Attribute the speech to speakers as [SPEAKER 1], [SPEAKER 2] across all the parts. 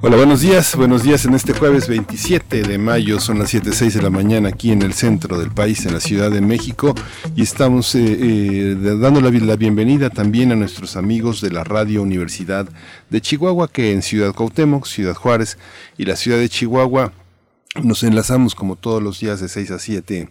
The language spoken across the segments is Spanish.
[SPEAKER 1] Hola, buenos días, buenos días en este jueves 27 de mayo, son las 7.06 de la mañana aquí en el centro del país, en la Ciudad de México, y estamos eh, eh, dando la, la, bienvenida también a nuestros amigos de la Radio Universidad de Chihuahua, que en Ciudad Cuauhtémoc, Ciudad Juárez y la Ciudad de Chihuahua nos enlazamos como todos los días de 6 a 7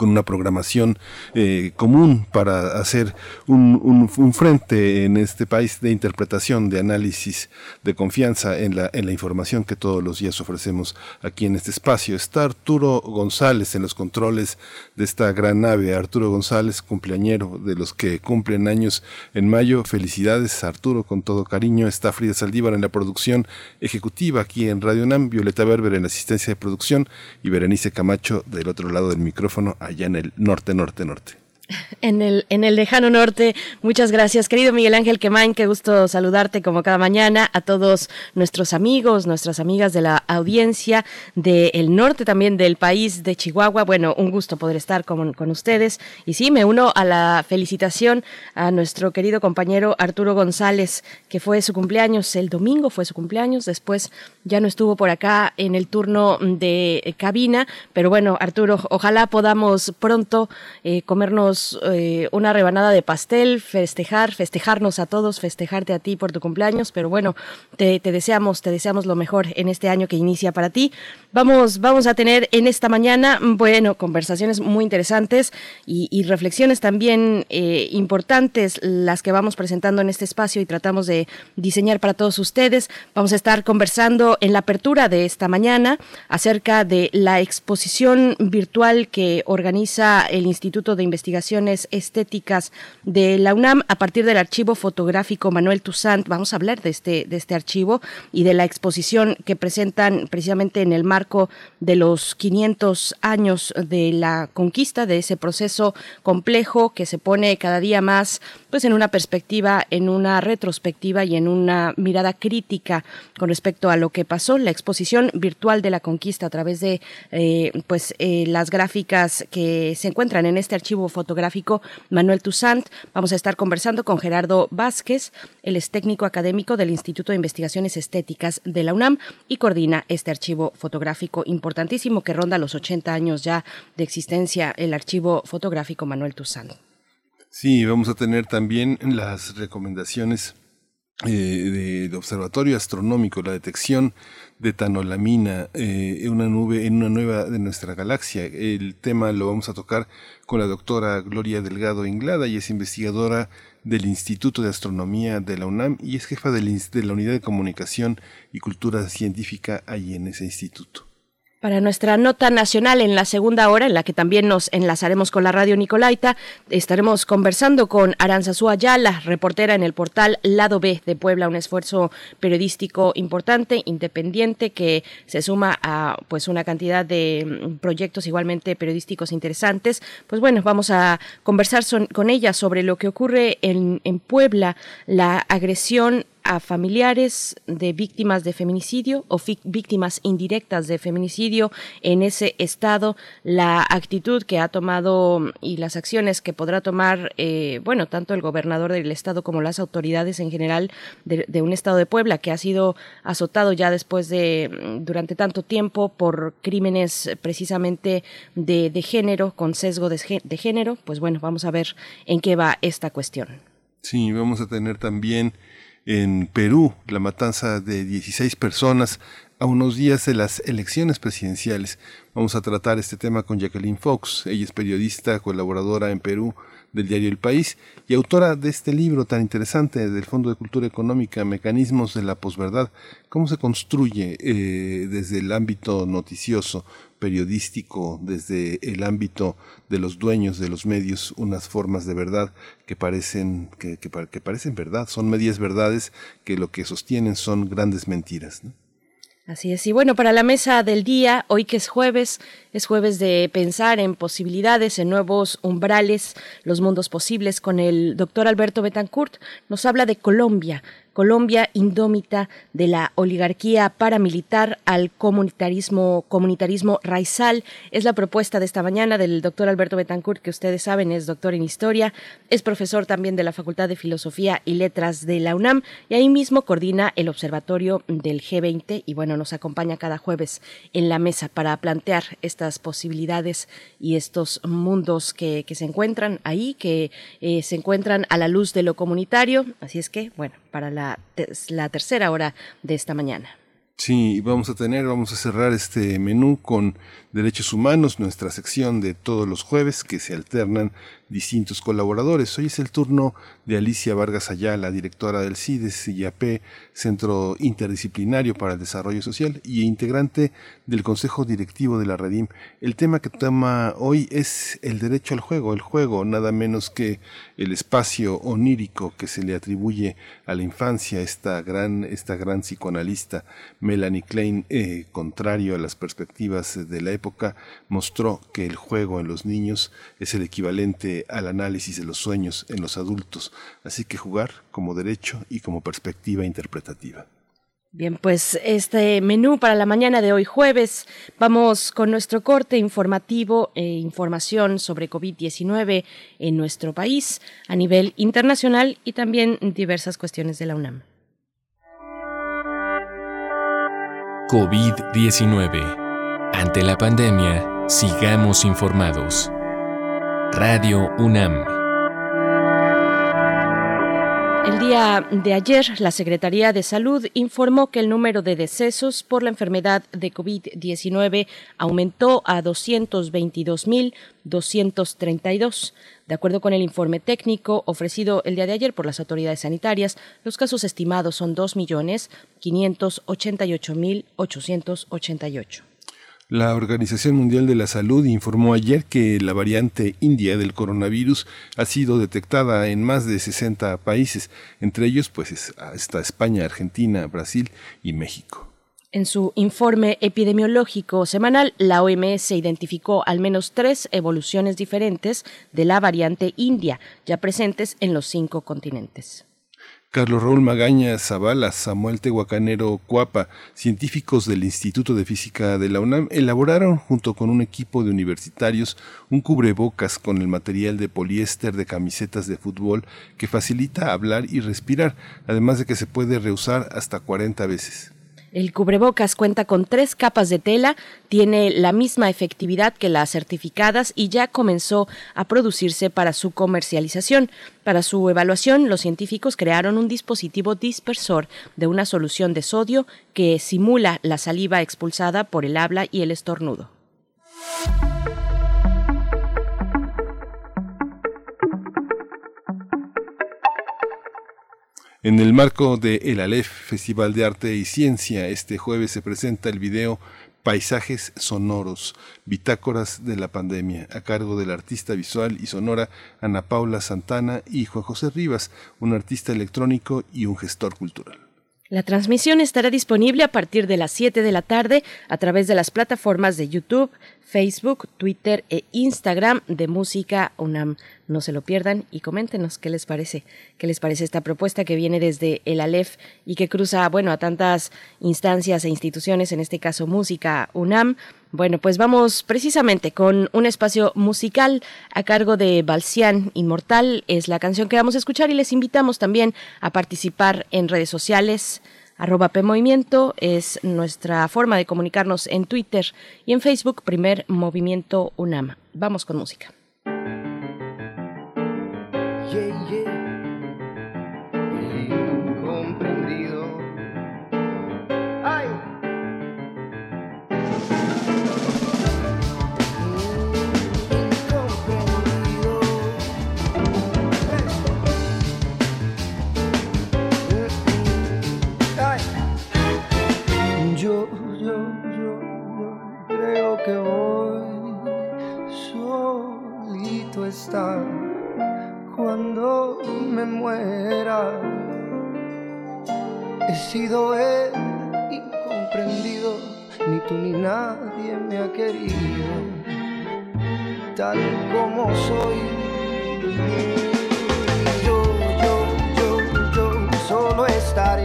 [SPEAKER 1] con una programación eh, común para hacer un, un, frente en este país de interpretación, de análisis, de confianza en la, en la información que todos los días ofrecemos aquí en este espacio. Está Arturo González en los controles de esta gran nave. Arturo González, cumpleañero de los que cumplen años en mayo. Felicidades, Arturo, con todo cariño. Está Frida Saldívar en la producción ejecutiva aquí en Radio NAM, Violeta Berber en la asistencia de producción y Berenice Camacho del otro lado del micrófono allá en el norte, norte, norte.
[SPEAKER 2] En el, en el lejano norte. Muchas gracias, querido Miguel Ángel Quemain. Qué gusto saludarte como cada mañana. A todos nuestros amigos, nuestras amigas de la audiencia del norte también del país de Chihuahua. Bueno, un gusto poder estar con, con ustedes. Y sí, me uno a la felicitación a nuestro querido compañero Arturo González, que fue su cumpleaños el domingo, fue su cumpleaños. Después ya no estuvo por acá en el turno de cabina. Pero bueno, Arturo, ojalá podamos pronto eh, comernos eh, una rebanada de pastel, festejar, festejarnos a todos, festejarte a ti por tu cumpleaños, pero bueno, te, deseamos, te deseamos lo mejor en este año que inicia para ti. Vamos, vamos a tener en esta mañana, bueno, conversaciones muy interesantes y, reflexiones también eh, importantes las que vamos presentando en este espacio y tratamos de diseñar para todos ustedes. Vamos a estar conversando en la apertura de esta mañana acerca de la exposición virtual que organiza el Instituto de Investigación Estéticas de la UNAM a partir del archivo fotográfico Manuel Toussaint. Vamos a hablar de este, de este archivo y de la exposición que presentan precisamente en el marco de los 500 años de la conquista, de ese proceso complejo que se pone cada día más pues en una perspectiva, en una retrospectiva y en una mirada crítica con respecto a lo que pasó. La exposición virtual de la conquista a través de eh, pues eh, las gráficas que se encuentran en este archivo fotográfico gráfico Manuel Toussaint. Vamos a estar conversando con Gerardo Vázquez, él es técnico académico del Instituto de Investigaciones Estéticas de la UNAM y coordina este archivo fotográfico importantísimo que ronda los 80 años ya de existencia, el archivo fotográfico Manuel Toussaint.
[SPEAKER 1] Sí, vamos a tener también las recomendaciones eh, del Observatorio Astronómico, la detección de tanolamina eh, una nube en una nueva de nuestra galaxia. El tema lo vamos a tocar con la doctora Gloria Delgado Inglada y es investigadora del Instituto de Astronomía de la UNAM y es jefa de la Unidad de Comunicación y Cultura Científica ahí en ese instituto.
[SPEAKER 2] Para nuestra nota nacional en la segunda hora, en la que también nos enlazaremos con la radio Nicolaita, estaremos conversando con Aranzazú Ayala, reportera en el portal Lado B de Puebla, un esfuerzo periodístico importante, independiente, que se suma a pues una cantidad de mm, proyectos igualmente periodísticos interesantes. Pues bueno, vamos a conversar con ella sobre lo que ocurre en Puebla, la agresión a familiares de víctimas de feminicidio o víctimas indirectas de feminicidio en ese estado, la actitud que ha tomado y las acciones que podrá tomar, eh, bueno, tanto el gobernador del estado como las autoridades en general de, un estado de Puebla que ha sido azotado ya después de, mm, durante tanto tiempo por crímenes precisamente de, género, con sesgo de, de género, pues bueno, vamos a ver en qué va esta cuestión.
[SPEAKER 1] Sí, vamos a tener también en Perú, la matanza de 16 personas a unos días de las elecciones presidenciales. Vamos a tratar este tema con Jacqueline Fox. Ella es periodista, colaboradora en Perú del diario El País y autora de este libro tan interesante del Fondo de Cultura Económica, Mecanismos de la Posverdad. ¿Cómo se construye eh, desde el ámbito noticioso periodístico, desde el ámbito de los dueños de los medios, unas formas de verdad que parecen, que, que, parecen verdad, son medias verdades que lo que sostienen son grandes mentiras.
[SPEAKER 2] Así es. Y bueno, para la mesa del día, hoy que es jueves, es jueves de pensar en posibilidades, en nuevos umbrales, los mundos posibles, con el doctor Alberto Betancourt. Nos habla de Colombia, Colombia indómita de la oligarquía paramilitar al comunitarismo, comunitarismo raizal. Es la propuesta de esta mañana del doctor Alberto Betancourt, que ustedes saben es doctor en historia, es profesor también de la Facultad de Filosofía y Letras de la UNAM y ahí mismo coordina el Observatorio del G20 y bueno, nos acompaña cada jueves en la mesa para plantear estas posibilidades y estos mundos que, se encuentran ahí, que eh, se encuentran a la luz de lo comunitario. Así es que, bueno, para la, tercera hora de esta mañana.
[SPEAKER 1] Sí, vamos a tener, vamos a cerrar este menú con derechos humanos, nuestra sección de todos los jueves que se alternan distintos colaboradores. Hoy es el turno de Alicia Vargas Ayala, directora del CIDES IAP, Centro Interdisciplinario para el Desarrollo Social y integrante del Consejo Directivo de la Redim. El tema que toma hoy es el derecho al juego, el juego, nada menos que el espacio onírico que se le atribuye a la infancia, esta gran, esta gran psicoanalista Melanie Klein, eh, contrario a las perspectivas de la época, mostró que el juego en los niños es el equivalente al análisis de los sueños en los adultos, así que jugar como derecho y como perspectiva interpretativa.
[SPEAKER 2] Bien, pues este menú para la mañana de hoy jueves, vamos con nuestro corte informativo e información sobre COVID-19 en nuestro país a nivel internacional y también diversas cuestiones de la UNAM.
[SPEAKER 3] COVID-19. Ante la pandemia, sigamos informados. Radio UNAM.
[SPEAKER 2] El día de ayer, la Secretaría de Salud informó que el número de decesos por la enfermedad de COVID-19 aumentó a 222.232. De acuerdo con el informe técnico ofrecido el día de ayer por las autoridades sanitarias, los casos estimados son 2.588.888.
[SPEAKER 1] La Organización Mundial de la Salud informó ayer que la variante india del coronavirus ha sido detectada en más de 60 países, entre ellos pues está España, Argentina, Brasil y México.
[SPEAKER 2] En su informe epidemiológico semanal, la OMS identificó al menos tres evoluciones diferentes de la variante india, ya presentes en los cinco continentes.
[SPEAKER 1] Carlos Raúl Magaña Zavala, Samuel Tehuacanero Cuapa, científicos del Instituto de Física de la UNAM, elaboraron junto con un equipo de universitarios un cubrebocas con el material de poliéster de camisetas de fútbol que facilita hablar y respirar, además de que se puede reusar hasta 40 veces.
[SPEAKER 2] El cubrebocas cuenta con tres capas de tela, tiene la misma efectividad que las certificadas y ya comenzó a producirse para su comercialización. Para su evaluación, los científicos crearon un dispositivo dispersor de una solución de sodio que simula la saliva expulsada por el habla y el estornudo.
[SPEAKER 1] En el marco de El Festival de Arte y Ciencia, este jueves se presenta el video Paisajes Sonoros, Bitácoras de la Pandemia, a cargo del artista visual y sonora Ana Paula Santana y Juan José Rivas, un artista electrónico y un gestor cultural.
[SPEAKER 2] La transmisión estará disponible a partir de las 7 de la tarde a través de las plataformas de YouTube, Facebook, Twitter e Instagram de Música UNAM. No se lo pierdan y coméntenos qué les parece, qué les parece esta propuesta que viene desde el Aleph y que cruza, bueno, a tantas instancias e instituciones, en este caso Música UNAM. Bueno, pues vamos precisamente con un espacio musical a cargo de Balcián Inmortal. Es la canción que vamos a escuchar y les invitamos también a participar en redes sociales Arroba PMovimiento es nuestra forma de comunicarnos en Twitter y en Facebook, Primer Movimiento UNAM. Vamos con música.
[SPEAKER 4] Cuando me muera. He sido el incomprendido, ni tú ni nadie me ha querido, tal como soy. Yo, yo, yo, yo solo está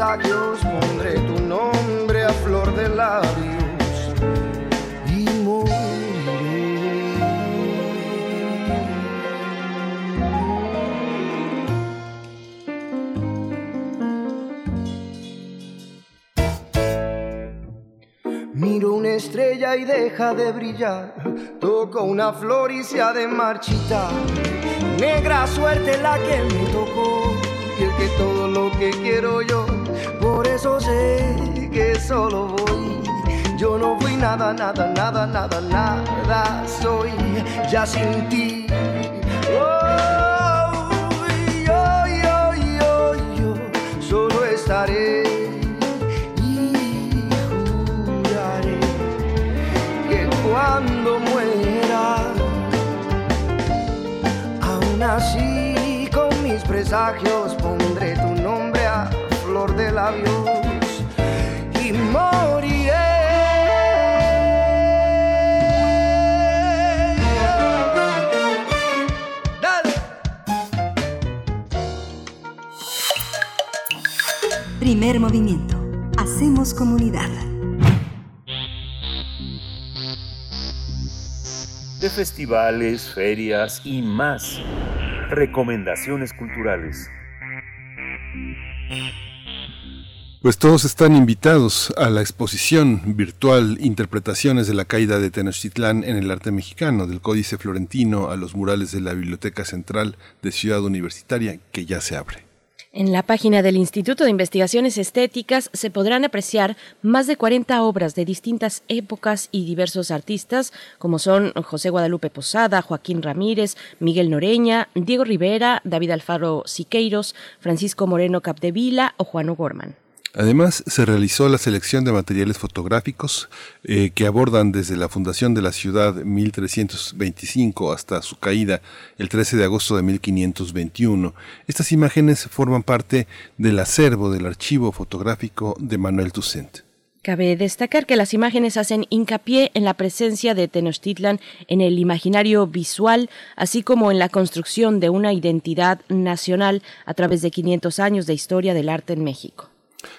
[SPEAKER 4] presagios pondré tu nombre a flor de labios y moriré. Miro una estrella y deja de brillar. Toco una flor y se ha de marchitar. Negra suerte la que me tocó. Y el que todo lo que quiero yo. Por eso sé que solo voy. Yo no fui nada, nada, nada, nada, nada. Soy ya sin ti. Oh. Solo estaré. y juraré que Cuando muera, aún así con mis presagios pondré tu nombre a flor de labios y moriré. Dale.
[SPEAKER 5] Primer movimiento. Hacemos comunidad.
[SPEAKER 6] de festivales, ferias y más. Recomendaciones culturales.
[SPEAKER 1] Pues todos están invitados a la exposición virtual Interpretaciones de la caída de Tenochtitlán en el arte mexicano, del Códice Florentino a los murales de la Biblioteca Central de Ciudad Universitaria, que ya se abre.
[SPEAKER 2] En la página del Instituto de Investigaciones Estéticas se podrán apreciar más de 40 obras de distintas épocas y diversos artistas, como son José Guadalupe Posada, Joaquín Ramírez, Miguel Noreña, Diego Rivera, David Alfaro Siqueiros, Francisco Moreno Capdevila o Juan O'Gorman.
[SPEAKER 1] Además, se realizó la selección de materiales fotográficos eh, que abordan desde la fundación de la ciudad 1325 hasta su caída el 13 de agosto de 1521. Estas imágenes forman parte del acervo del archivo fotográfico de Manuel Toussaint.
[SPEAKER 2] Cabe destacar que las imágenes hacen hincapié en la presencia de Tenochtitlan en el imaginario visual, así como en la construcción de una identidad nacional a través de 500 años de historia del arte en México.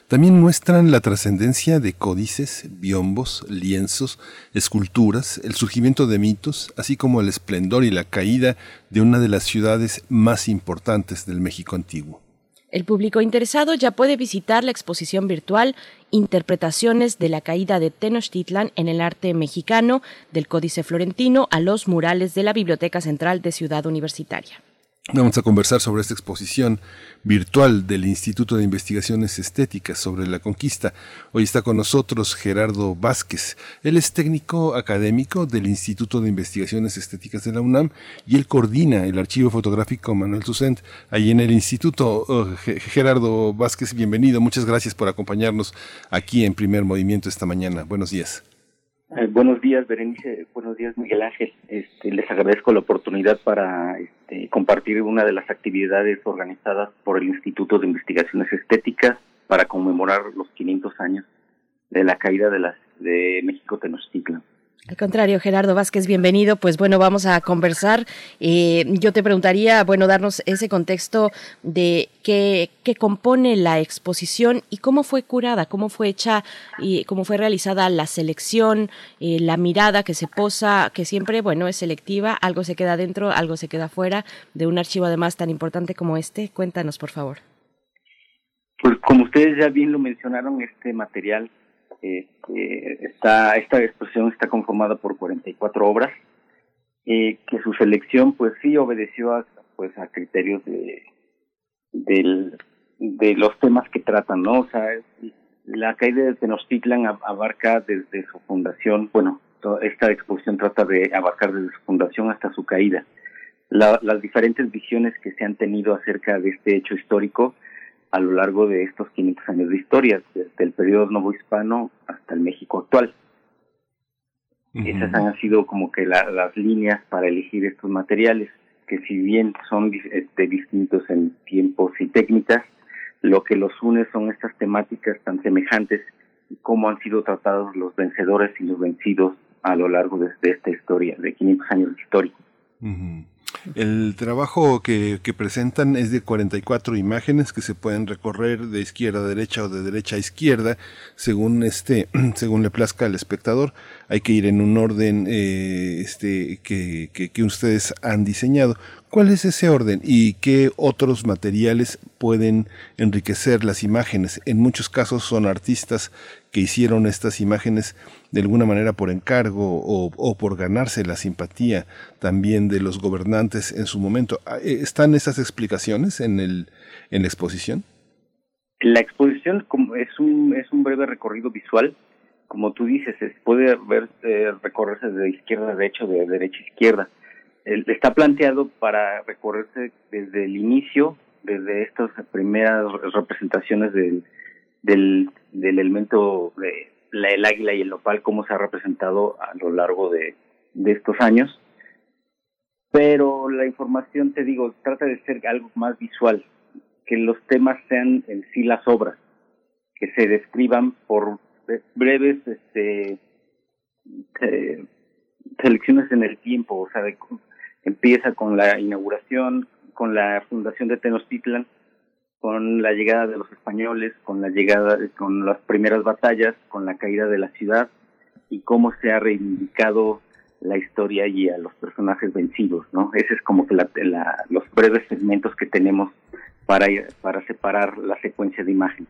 [SPEAKER 1] También muestran la trascendencia de códices, biombos, lienzos, esculturas, el surgimiento de mitos, así como el esplendor y la caída de una de las ciudades más importantes del México antiguo.
[SPEAKER 2] El público interesado ya puede visitar la exposición virtual Interpretaciones de la caída de Tenochtitlan en el arte mexicano del Códice Florentino a los murales de la Biblioteca Central de Ciudad Universitaria.
[SPEAKER 1] Vamos a conversar sobre esta exposición virtual del Instituto de Investigaciones Estéticas sobre la Conquista. Hoy está con nosotros Gerardo Vázquez. Él es técnico académico del Instituto de Investigaciones Estéticas de la UNAM y él coordina el archivo fotográfico Manuel Tucent ahí en el instituto. Oh, Gerardo Vázquez, bienvenido. Muchas gracias por acompañarnos aquí en Primer Movimiento esta mañana. Buenos días.
[SPEAKER 7] Eh, buenos días, Berenice. Buenos días, Miguel Ángel. Este, les agradezco la oportunidad para este, compartir una de las actividades organizadas por el Instituto de Investigaciones Estéticas para conmemorar los 500 años de la caída de, las, de México Tenochtitlan.
[SPEAKER 2] Al contrario, Gerardo Vázquez, bienvenido. Pues bueno, vamos a conversar. Eh, yo te preguntaría, bueno, darnos ese contexto de qué, qué, compone la exposición y cómo fue curada, cómo fue hecha y cómo fue realizada la selección, eh, la mirada que se posa, que siempre, bueno, es selectiva, algo se queda dentro, algo se queda fuera de un archivo además tan importante como este. Cuéntanos, por favor.
[SPEAKER 7] Pues como ustedes ya bien lo mencionaron, este material este, está, esta exposición está conformada por 44 obras, eh, que su selección pues sí obedeció a, pues, a criterios de, del, de los temas que tratan, ¿no? O sea, la caída de Tenochtitlan abarca desde su fundación, bueno, esta exposición trata de abarcar desde su fundación hasta su caída. La, las diferentes visiones que se han tenido acerca de este hecho histórico a lo largo de estos 500 años de historia, desde el periodo novohispano hasta el México actual. Esas han sido como que la, las líneas para elegir estos materiales, que si bien son este, distintos en tiempos y técnicas, lo que los une son estas temáticas tan semejantes y cómo han sido tratados los vencedores y los vencidos a lo largo de, de esta historia, de 500 años de historia.
[SPEAKER 1] El trabajo que, presentan es de 44 imágenes que se pueden recorrer de izquierda a derecha o de derecha a izquierda, según este, según le plazca al espectador. Hay que ir en un orden eh, este, que, que, que ustedes han diseñado. ¿Cuál es ese orden y qué otros materiales pueden enriquecer las imágenes? En muchos casos son artistas que hicieron estas imágenes de alguna manera por encargo o, por ganarse la simpatía también de los gobernantes en su momento. Ah, eh, ¿Están esas explicaciones en, el, en la exposición?
[SPEAKER 7] La exposición es un, es un breve recorrido visual. Como tú dices, puede ver, eh, recorrerse de izquierda a derecha de derecha a izquierda está planteado para recorrerse desde el inicio, desde estas primeras representaciones del, del, del elemento de la, el águila y el nopal, cómo se ha representado a lo largo de estos años. Pero la información, te digo, trata de ser algo más visual, que los temas sean en sí las obras, que se describan por breves este, eh, selecciones en el tiempo, o sea, de, Empieza con la inauguración, con la fundación de Tenochtitlan, con la llegada de los españoles, con la llegada, con las primeras batallas, con la caída de la ciudad y cómo se ha reivindicado la historia y a los personajes vencidos, ¿no? Ese es como que la, los breves segmentos que tenemos para, para separar la secuencia de imágenes.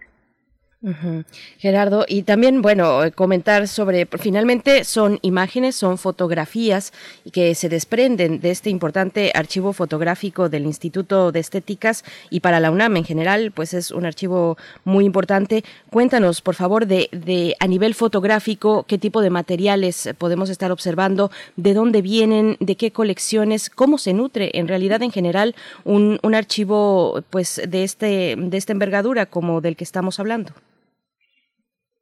[SPEAKER 2] Gerardo, y también, bueno, eh, comentar sobre, finalmente son imágenes, son fotografías que se desprenden de este importante archivo fotográfico del Instituto de Estéticas y para la UNAM en general, pues es un archivo muy importante. Cuéntanos, por favor, de, de a nivel fotográfico, qué tipo de materiales podemos estar observando, de dónde vienen, de qué colecciones, cómo se nutre en realidad en general un, un archivo, pues, de este, de esta envergadura como del que estamos hablando.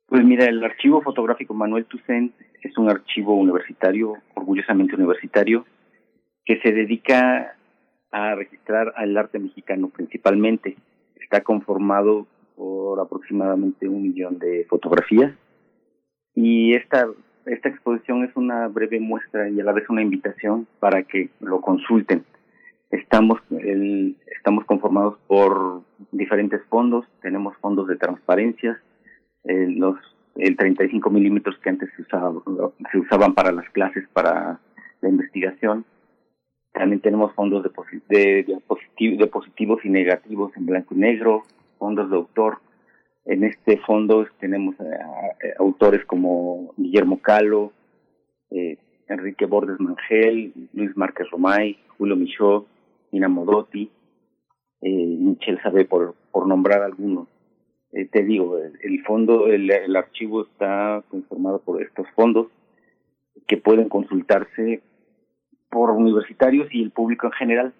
[SPEAKER 7] Pues mira, el archivo fotográfico Manuel Toussaint es un archivo universitario, orgullosamente universitario, que se dedica a registrar al arte mexicano principalmente. Está conformado por aproximadamente un millón de fotografías y esta esta exposición es una breve muestra y a la vez una invitación para que lo consulten. Estamos el, estamos conformados por diferentes fondos, tenemos fondos de transparencias, eh, los el 35 milímetros que antes se, se usaban para las clases, para la investigación. También tenemos fondos de, de, de positivos y negativos en blanco y negro, fondos de autor. En este fondo tenemos eh, autores como Guillermo Calo, eh, Enrique Bordes Mangel, Luis Márquez Romay, Julio Michaud, Nina Modotti, eh, Michel Sabe, por, por nombrar algunos. Eh, te digo, el, fondo, el, el, archivo está conformado por estos fondos que pueden consultarse por universitarios y el público en general.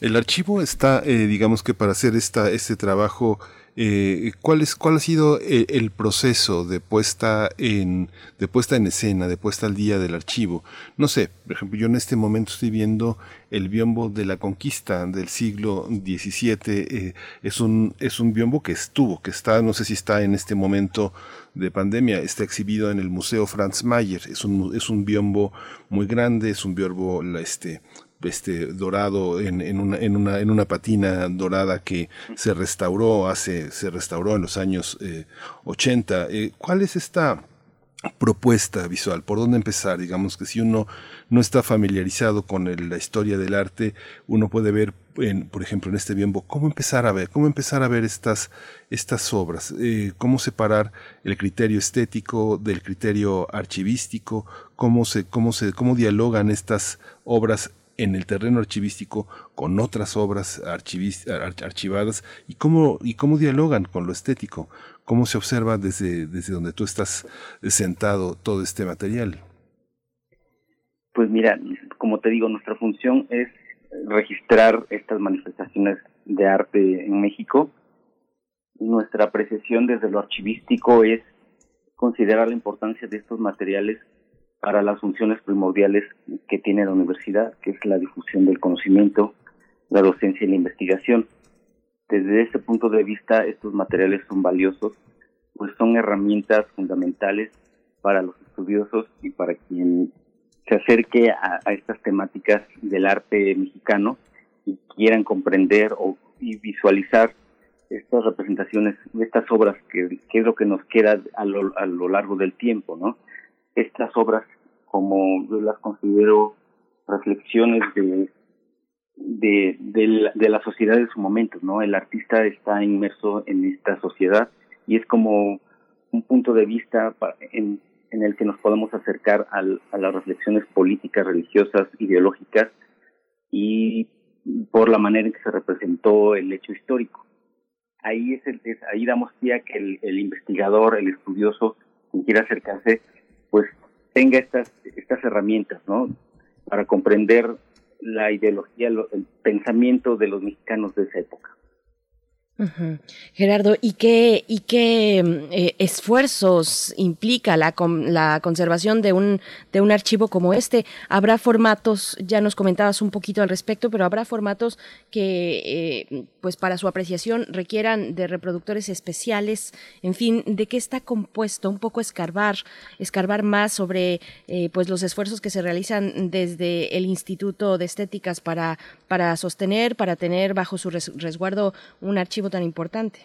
[SPEAKER 1] El archivo está, eh, digamos que para hacer esta, este trabajo eh, ¿cuál, es, ¿Cuál ha sido eh, el, proceso de puesta, en, de puesta en escena, de puesta al día del archivo? No sé, por ejemplo, yo en este momento estoy viendo el biombo de la conquista del siglo XVII. Eh, es, un, es un biombo que estuvo, que está, no sé si está en este momento de pandemia, está exhibido en el Museo Franz Mayer. Es un, es un biombo muy grande, es un biombo este, este dorado en, en, una, en, una, en una patina dorada que se restauró hace se restauró en los años 80 eh, eh, ¿cuál es esta propuesta visual por dónde empezar digamos que si uno no está familiarizado con la historia del arte uno puede ver por ejemplo en este biombo cómo empezar a ver cómo empezar a ver estas estas obras eh, cómo separar el criterio estético del criterio archivístico cómo se cómo se cómo dialogan estas obras en el terreno archivístico con otras obras archivadas y cómo, y cómo dialogan con lo estético, cómo se observa desde, desde donde tú estás sentado todo este material.
[SPEAKER 7] Pues mira, como te digo, nuestra función es registrar estas manifestaciones de arte en México. Nuestra apreciación desde lo archivístico es considerar la importancia de estos materiales para las funciones primordiales que tiene la universidad, que es la difusión del conocimiento, la docencia y la investigación. Desde este punto de vista, estos materiales son valiosos, pues son herramientas fundamentales para los estudiosos y para quien se acerque a, estas temáticas del arte mexicano y quieran comprender o y visualizar estas representaciones, estas obras que, es lo que nos queda a lo, a lo largo del tiempo, ¿no? Estas obras, como yo las considero reflexiones de, de, de, la, sociedad de su momento, ¿no? El artista está inmerso en esta sociedad y es como un punto de vista en, el que nos podemos acercar al, a las reflexiones políticas, religiosas, ideológicas y por la manera en que se representó el hecho histórico. Ahí es, el, ahí damos pie a que el, el, investigador, el estudioso, quien quiera acercarse, pues tenga estas estas herramientas, ¿no? Para comprender la ideología, el pensamiento de los mexicanos de esa época.
[SPEAKER 2] Gerardo, ¿y qué, y qué mm, eh, esfuerzos implica la, la conservación de un, de un archivo como este? ¿Habrá formatos, ya nos comentabas un poquito al respecto, pero habrá formatos que, eh, pues para su apreciación, requieran de reproductores especiales? En fin, ¿de qué está compuesto? Un poco escarbar, escarbar más sobre eh, pues los esfuerzos que se realizan desde el Instituto de Estéticas para, para sostener, para tener bajo su resguardo un archivo tan importante.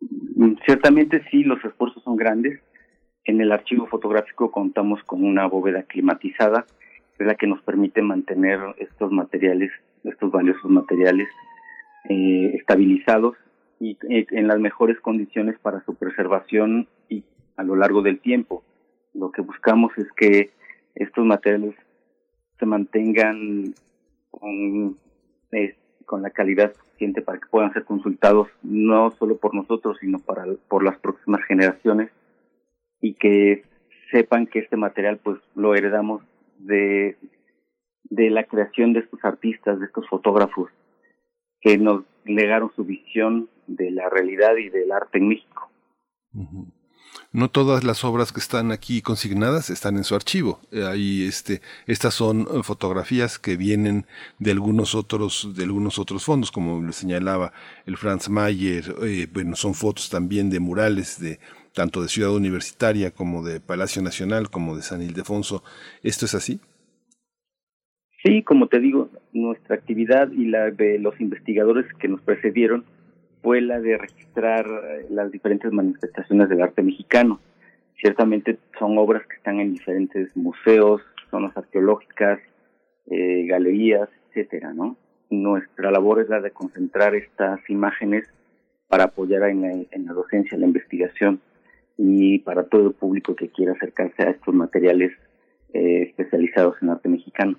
[SPEAKER 7] Mm, ciertamente sí, los esfuerzos son grandes. En el archivo fotográfico contamos con una bóveda climatizada, es la que nos permite mantener estos materiales, estos valiosos materiales eh, estabilizados y eh, en las mejores condiciones para su preservación y a lo largo del tiempo. Lo que buscamos es que estos materiales se mantengan con, eh, con la calidad para que puedan ser consultados no solo por nosotros, sino para por las próximas generaciones y que sepan que este material pues lo heredamos de de la creación de estos artistas, de estos fotógrafos que nos legaron su visión de la realidad y del arte en México.
[SPEAKER 1] No todas las obras que están aquí consignadas están en su archivo. Eh, ahí este, estas son eh, fotografías que vienen de algunos otros, de algunos otros fondos, como le señalaba el Franz Mayer. Eh, bueno, son fotos también de murales de tanto de Ciudad Universitaria como de Palacio Nacional como de San Ildefonso. ¿Esto es así?
[SPEAKER 7] Sí, como te digo, nuestra actividad y la de los investigadores que nos precedieron fue la de registrar eh, las diferentes manifestaciones del arte mexicano. Ciertamente son obras que están en diferentes museos, zonas arqueológicas, eh, galerías, etcétera, ¿no? Nuestra labor es la de concentrar estas imágenes para apoyar en la, en la docencia, la investigación y para todo el público que quiera acercarse a estos materiales eh, especializados en arte mexicano.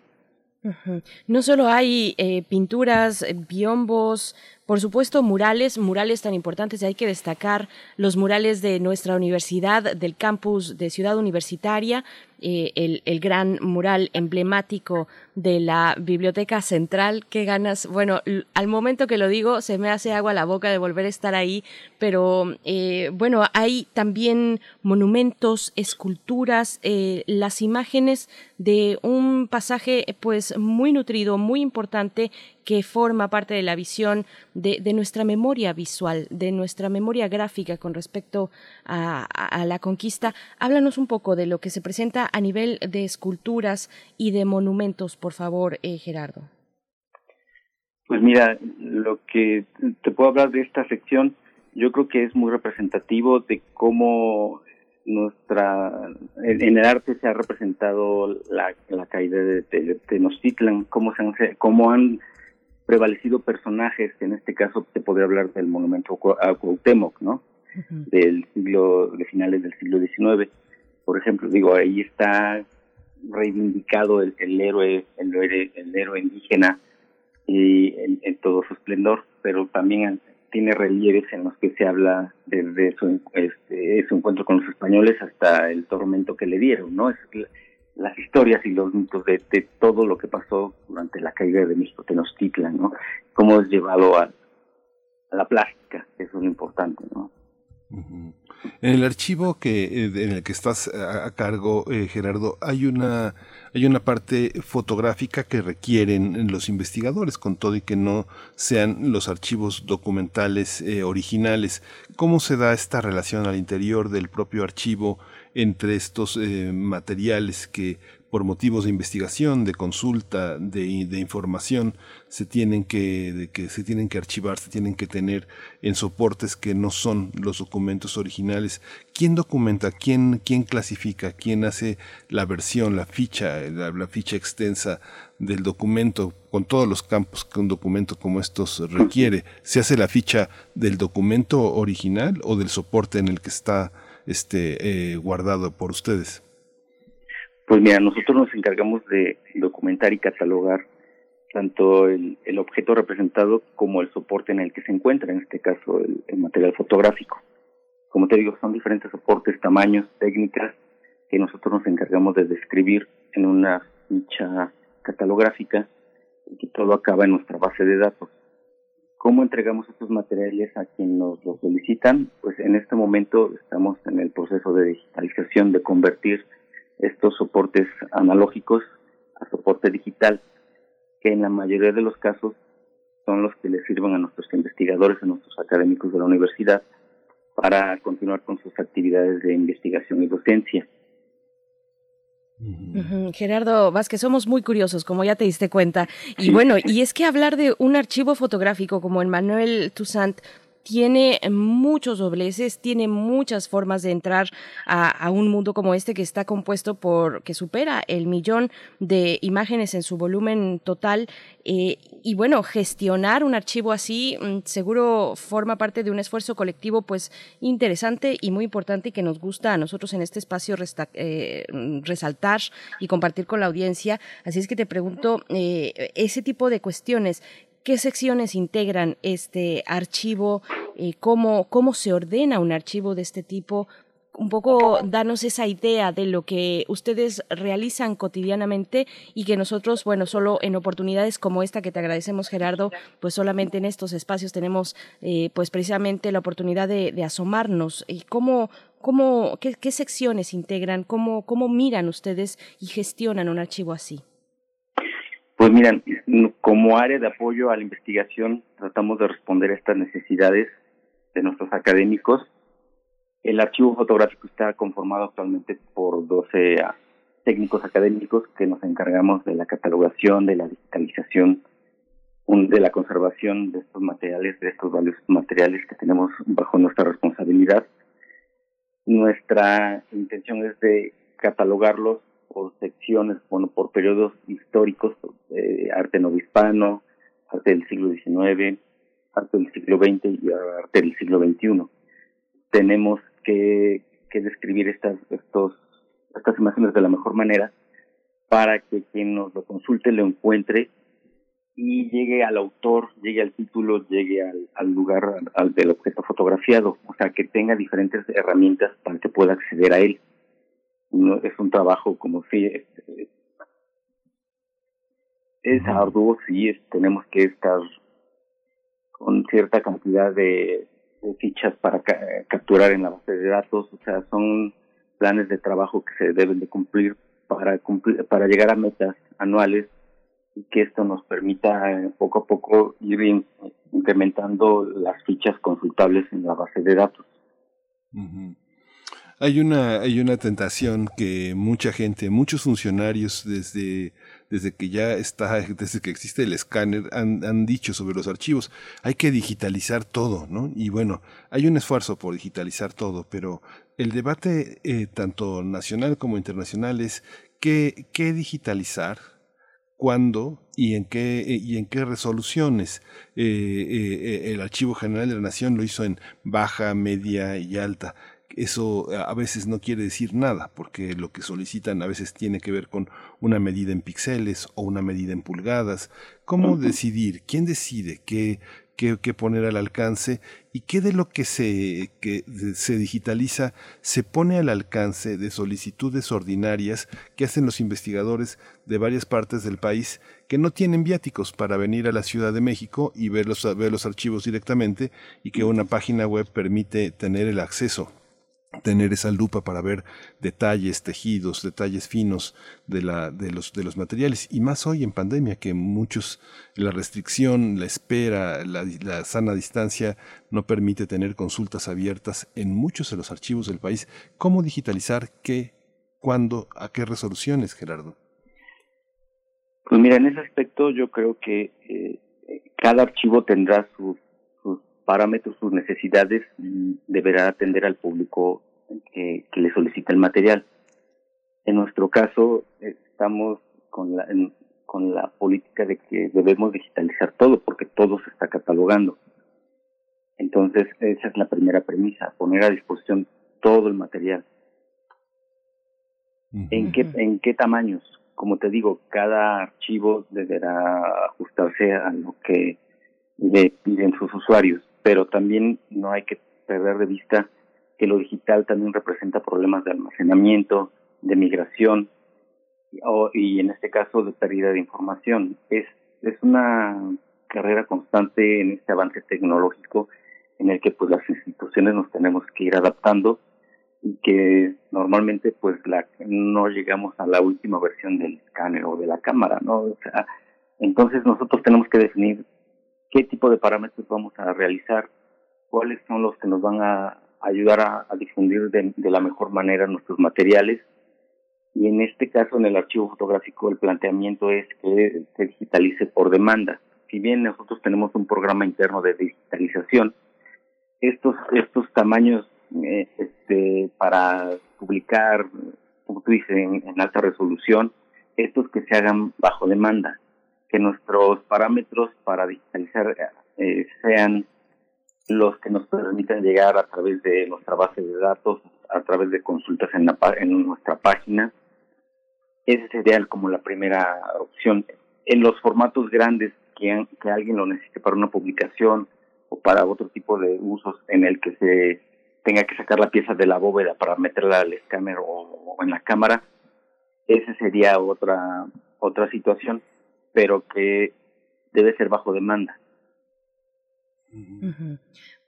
[SPEAKER 2] No solo hay eh, pinturas, biombos, por supuesto, murales, murales tan importantes. Hay que destacar los murales de nuestra universidad, del campus de Ciudad Universitaria, eh, el, el, gran mural emblemático de la Biblioteca Central. Qué ganas. Bueno, al momento que lo digo, se me hace agua la boca de volver a estar ahí, pero eh, bueno, hay también monumentos, esculturas, eh, las imágenes de un pasaje pues muy nutrido, muy importante que forma parte de la visión de, de, nuestra memoria visual, de nuestra memoria gráfica con respecto a, a, la conquista. Háblanos un poco de lo que se presenta a nivel de esculturas y de monumentos, por favor, eh, Gerardo.
[SPEAKER 7] Pues mira, lo que te puedo hablar de esta sección, yo creo que es muy representativo de cómo nuestra en el arte se ha representado la, la caída de, de Tenochtitlan, cómo, se han, cómo han prevalecido personajes, en este caso se podría hablar del monumento a Cuauhtémoc, ¿no? Del siglo, de finales del siglo XIX. Por ejemplo, digo, ahí está reivindicado el, héroe, el héroe, el héroe indígena y en, todo su esplendor, pero también tiene relieves en los que se habla desde su, este, su encuentro con los españoles hasta el tormento que le dieron, ¿no? Es, las historias y los mitos de, todo lo que pasó durante la caída de México Tenochtitlan, ¿no? Cómo es llevado a, a la plástica, eso es lo importante, ¿no?
[SPEAKER 1] En el archivo que, eh, en el que estás a, cargo, eh, Gerardo, hay una, hay una parte fotográfica que requieren los investigadores, con todo y que no sean los archivos documentales eh, originales. ¿Cómo se da esta relación al interior del propio archivo entre estos materiales que por motivos de investigación, de consulta, de, de información, se tienen que, que, se tienen que archivar, se tienen que tener en soportes que no son los documentos originales. ¿Quién documenta? ¿Quién, quién clasifica? ¿Quién hace la versión, la ficha, la, ficha extensa del documento con todos los campos que un documento como estos requiere? ¿Se hace la ficha del documento original o del soporte en el que está este, eh, guardado por ustedes?
[SPEAKER 7] Pues mira, nosotros nos encargamos de documentar y catalogar tanto el, el, objeto representado como el soporte en el que se encuentra, en este caso el, el, material fotográfico. Como te digo, son diferentes soportes, tamaños, técnicas que nosotros nos encargamos de describir en una ficha catalográfica y que todo acaba en nuestra base de datos. ¿Cómo entregamos estos materiales a quien nos los solicitan? Pues en este momento estamos en el proceso de digitalización, de convertir estos soportes analógicos a soporte digital, que en la mayoría de los casos son los que les sirven a nuestros investigadores, a nuestros académicos de la universidad, para continuar con sus actividades de investigación y docencia.
[SPEAKER 2] Gerardo Vázquez, somos muy curiosos, como ya te diste cuenta. Y bueno, y es que hablar de un archivo fotográfico como el Manuel Toussaint tiene muchos dobleces, tiene muchas formas de entrar a, un mundo como este que está compuesto por, que supera el millón de imágenes en su volumen total. Eh, y bueno, gestionar un archivo así mm, seguro forma parte de un esfuerzo colectivo pues interesante y muy importante y que nos gusta a nosotros en este espacio eh, resaltar y compartir con la audiencia. Así es que te pregunto, eh, ese tipo de cuestiones, qué secciones integran este archivo, eh, cómo, cómo se ordena un archivo de este tipo, un poco darnos esa idea de lo que ustedes realizan cotidianamente y que nosotros, bueno, solo en oportunidades como esta que te agradecemos, Gerardo, pues solamente en estos espacios tenemos, eh, pues precisamente la oportunidad de, asomarnos. Y cómo, cómo, qué, qué secciones integran, cómo, cómo miran ustedes y gestionan un archivo así.
[SPEAKER 7] Pues miren, como área de apoyo a la investigación tratamos de responder a estas necesidades de nuestros académicos. El archivo fotográfico está conformado actualmente por 12 ah, técnicos académicos que nos encargamos de la catalogación, de la digitalización, de la conservación de estos materiales, de estos valiosos materiales que tenemos bajo nuestra responsabilidad. Nuestra intención es de catalogarlos por secciones, bueno, por periodos históricos, eh, arte novohispano, arte del siglo XIX, arte del siglo XX y arte del siglo XXI. Tenemos que, que describir estas, estos, estas imágenes de la mejor manera para que quien nos lo consulte lo encuentre y llegue al autor, llegue al título, llegue al, lugar al, del objeto fotografiado, o sea, que tenga diferentes herramientas para que pueda acceder a él no, es un trabajo como si este, es arduo, sí, tenemos que estar con cierta cantidad de, fichas para capturar en la base de datos, o sea, son planes de trabajo que se deben de cumplir para cumplir, para llegar a metas anuales y que esto nos permita eh, poco a poco ir incrementando las fichas consultables en la base de datos.
[SPEAKER 1] Hay una, hay una tentación que mucha gente, muchos funcionarios desde, desde que ya está, desde que existe el escáner, han, han dicho sobre los archivos, hay que digitalizar todo, ¿no? Y bueno, hay un esfuerzo por digitalizar todo, pero el debate eh, tanto nacional como internacional es qué, qué digitalizar, cuándo y en qué, eh, y en qué resoluciones. Eh, el Archivo General de la Nación lo hizo en baja, media y alta eso a veces no quiere decir nada, porque lo que solicitan a veces tiene que ver con una medida en píxeles o una medida en pulgadas. ¿Cómo decidir? ¿Quién decide qué, qué, poner al alcance y qué de lo que se, que se digitaliza se pone al alcance de solicitudes ordinarias que hacen los investigadores de varias partes del país que no tienen viáticos para venir a la Ciudad de México y ver los, ver los archivos directamente y que una página web permite tener el acceso tener esa lupa para ver detalles, tejidos, detalles finos de, la, de, los, de los materiales. Y más hoy en pandemia, que muchos, la restricción, la espera, la, sana distancia no permite tener consultas abiertas en muchos de los archivos del país. ¿Cómo digitalizar qué, cuándo, a qué resoluciones, Gerardo?
[SPEAKER 7] Pues mira, en ese aspecto yo creo que eh, cada archivo tendrá sus parámetros, sus necesidades deberá atender al público que, le solicita el material. En nuestro caso, estamos con la, con la política de que debemos digitalizar todo porque todo se está catalogando. Entonces, esa es la primera premisa, poner a disposición todo el material. ¿En qué, ¿En qué tamaños? Como te digo, cada archivo deberá ajustarse a lo que le piden sus usuarios pero también no hay que perder de vista que lo digital también representa problemas de almacenamiento, de migración y en este caso de pérdida de información. Es, es una carrera constante en este avance tecnológico en el que pues las instituciones nos tenemos que ir adaptando y que normalmente pues la no llegamos a la última versión del escáner o de la cámara, ¿no? O sea, entonces nosotros tenemos que definir qué tipo de parámetros vamos a realizar, cuáles son los que nos van a ayudar a, difundir de, la mejor manera nuestros materiales. Y en este caso, en el archivo fotográfico, el planteamiento es que se digitalice por demanda. Si bien nosotros tenemos un programa interno de digitalización, estos, estos tamaños eh, este, para publicar, como tú dices, en alta resolución, estos que se hagan bajo demanda que nuestros parámetros para digitalizar eh, sean los que nos permitan llegar a través de nuestra base de datos, a través de consultas en, la, en nuestra página. Esa sería como la primera opción. En los formatos grandes que, que alguien lo necesite para una publicación o para otro tipo de usos en el que se tenga que sacar la pieza de la bóveda para meterla al escáner o, o en la cámara, esa sería otra otra situación pero que debe ser bajo demanda.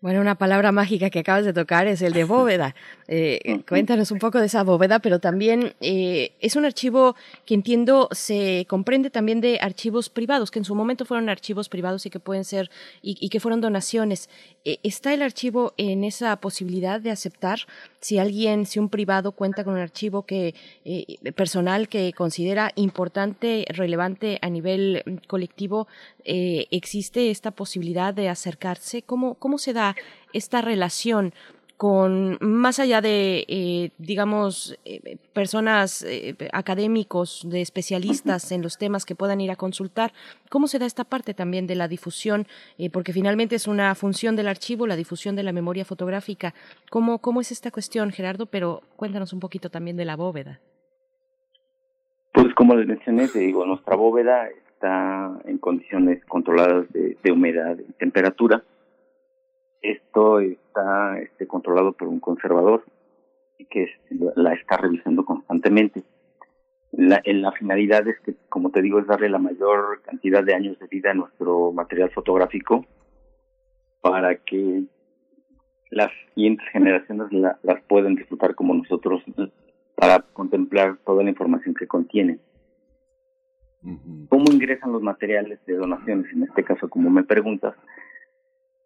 [SPEAKER 2] Bueno, una palabra mágica que acabas de tocar es el de bóveda. Eh, cuéntanos un poco de esa bóveda, pero también eh, es un archivo que entiendo se comprende también de archivos privados, que en su momento fueron archivos privados y que pueden ser y, que fueron donaciones. Eh, ¿Está el archivo en esa posibilidad de aceptar si alguien, si un privado cuenta con un archivo que personal que considera importante, relevante a nivel colectivo, existe esta posibilidad de acercarse? ¿Cómo, cómo se da esta relación con más allá de, eh, digamos, eh, personas eh, académicos, de especialistas en los temas que puedan ir a consultar, ¿cómo se da esta parte también de la difusión? porque finalmente es una función del archivo, la difusión de la memoria fotográfica. ¿Cómo, cómo es esta cuestión, Gerardo? Pero cuéntanos un poquito también de la bóveda.
[SPEAKER 7] Pues como les mencioné, te digo, nuestra bóveda está en condiciones controladas de, de humedad y temperatura esto está este, controlado por un conservador y que la está revisando constantemente. La, la finalidad es que, como te digo, es darle la mayor cantidad de años de vida a nuestro material fotográfico para que las siguientes generaciones las puedan disfrutar como nosotros para contemplar toda la información que contiene. ¿Cómo ingresan los materiales de donaciones? En este caso, como me preguntas,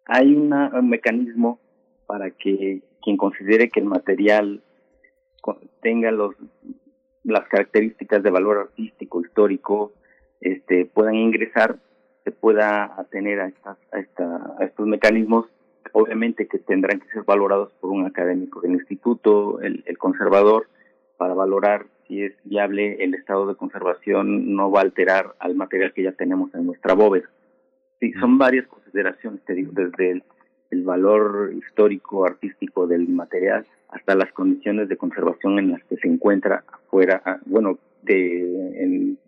[SPEAKER 7] hay un mecanismo para que quien considere que el material tenga los las características de valor artístico histórico este puedan ingresar se pueda atener a estas a, a estos mecanismos obviamente que tendrán que ser valorados por un académico del instituto el conservador para valorar si es viable el estado de conservación no va a alterar al material que ya tenemos en nuestra bóveda Sí, son varias consideraciones, te digo, desde el, valor histórico, artístico del material hasta las condiciones de conservación en las que se encuentra afuera, ah, bueno, de, en,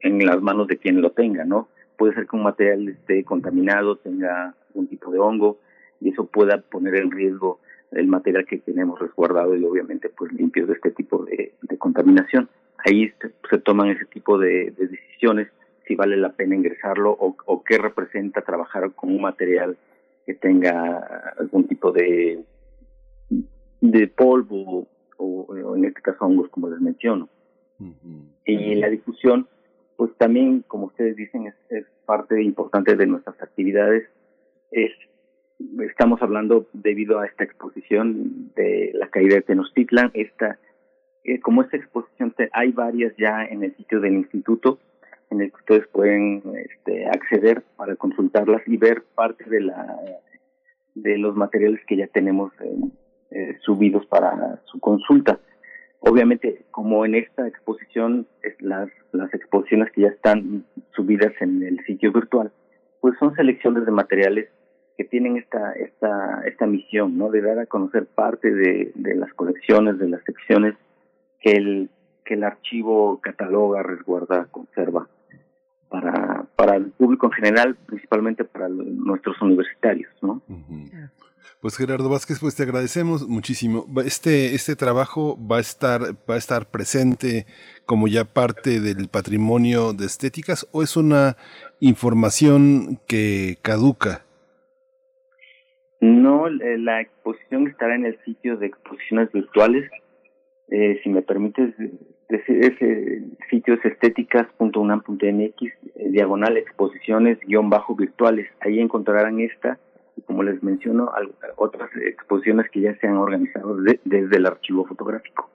[SPEAKER 7] en las manos de quien lo tenga, ¿no? puede ser que un material esté contaminado, tenga algún tipo de hongo y eso pueda poner en riesgo el material que tenemos resguardado y obviamente pues limpio de este tipo de, contaminación. Ahí se, toman ese tipo de, decisiones si vale la pena ingresarlo o, o qué representa trabajar con un material que tenga algún tipo de de polvo o, en este caso hongos como les menciono. Y la difusión, pues también, como ustedes dicen, es, parte importante de nuestras actividades. Es, estamos hablando debido a esta exposición de la caída de Tenochtitlan, esta, eh, como esta exposición hay varias ya en el sitio del instituto, en el que ustedes pueden este, acceder para consultarlas y ver parte de la de los materiales que ya tenemos eh, subidos para su consulta. Obviamente, como en esta exposición, las, las exposiciones que ya están subidas en el sitio virtual, pues son selecciones de materiales que tienen esta, esta, esta misión, ¿no? De dar a conocer parte de, de las colecciones, de las secciones que el, que el archivo cataloga, resguarda, conserva para, para el público en general, principalmente para nuestros universitarios, ¿no?
[SPEAKER 1] Pues Gerardo Vázquez, pues te agradecemos muchísimo. Este, este trabajo va a estar, va a estar presente como ya parte del patrimonio de estéticas o es una información que caduca?
[SPEAKER 7] No, la exposición estará en el sitio de exposiciones virtuales. Eh, si me permites, ese sitio es estéticas.unam.mx, eh, diagonal exposiciones guion bajo virtuales. Ahí encontrarán esta y como les menciono, otras exposiciones que ya se han organizado desde el archivo fotográfico.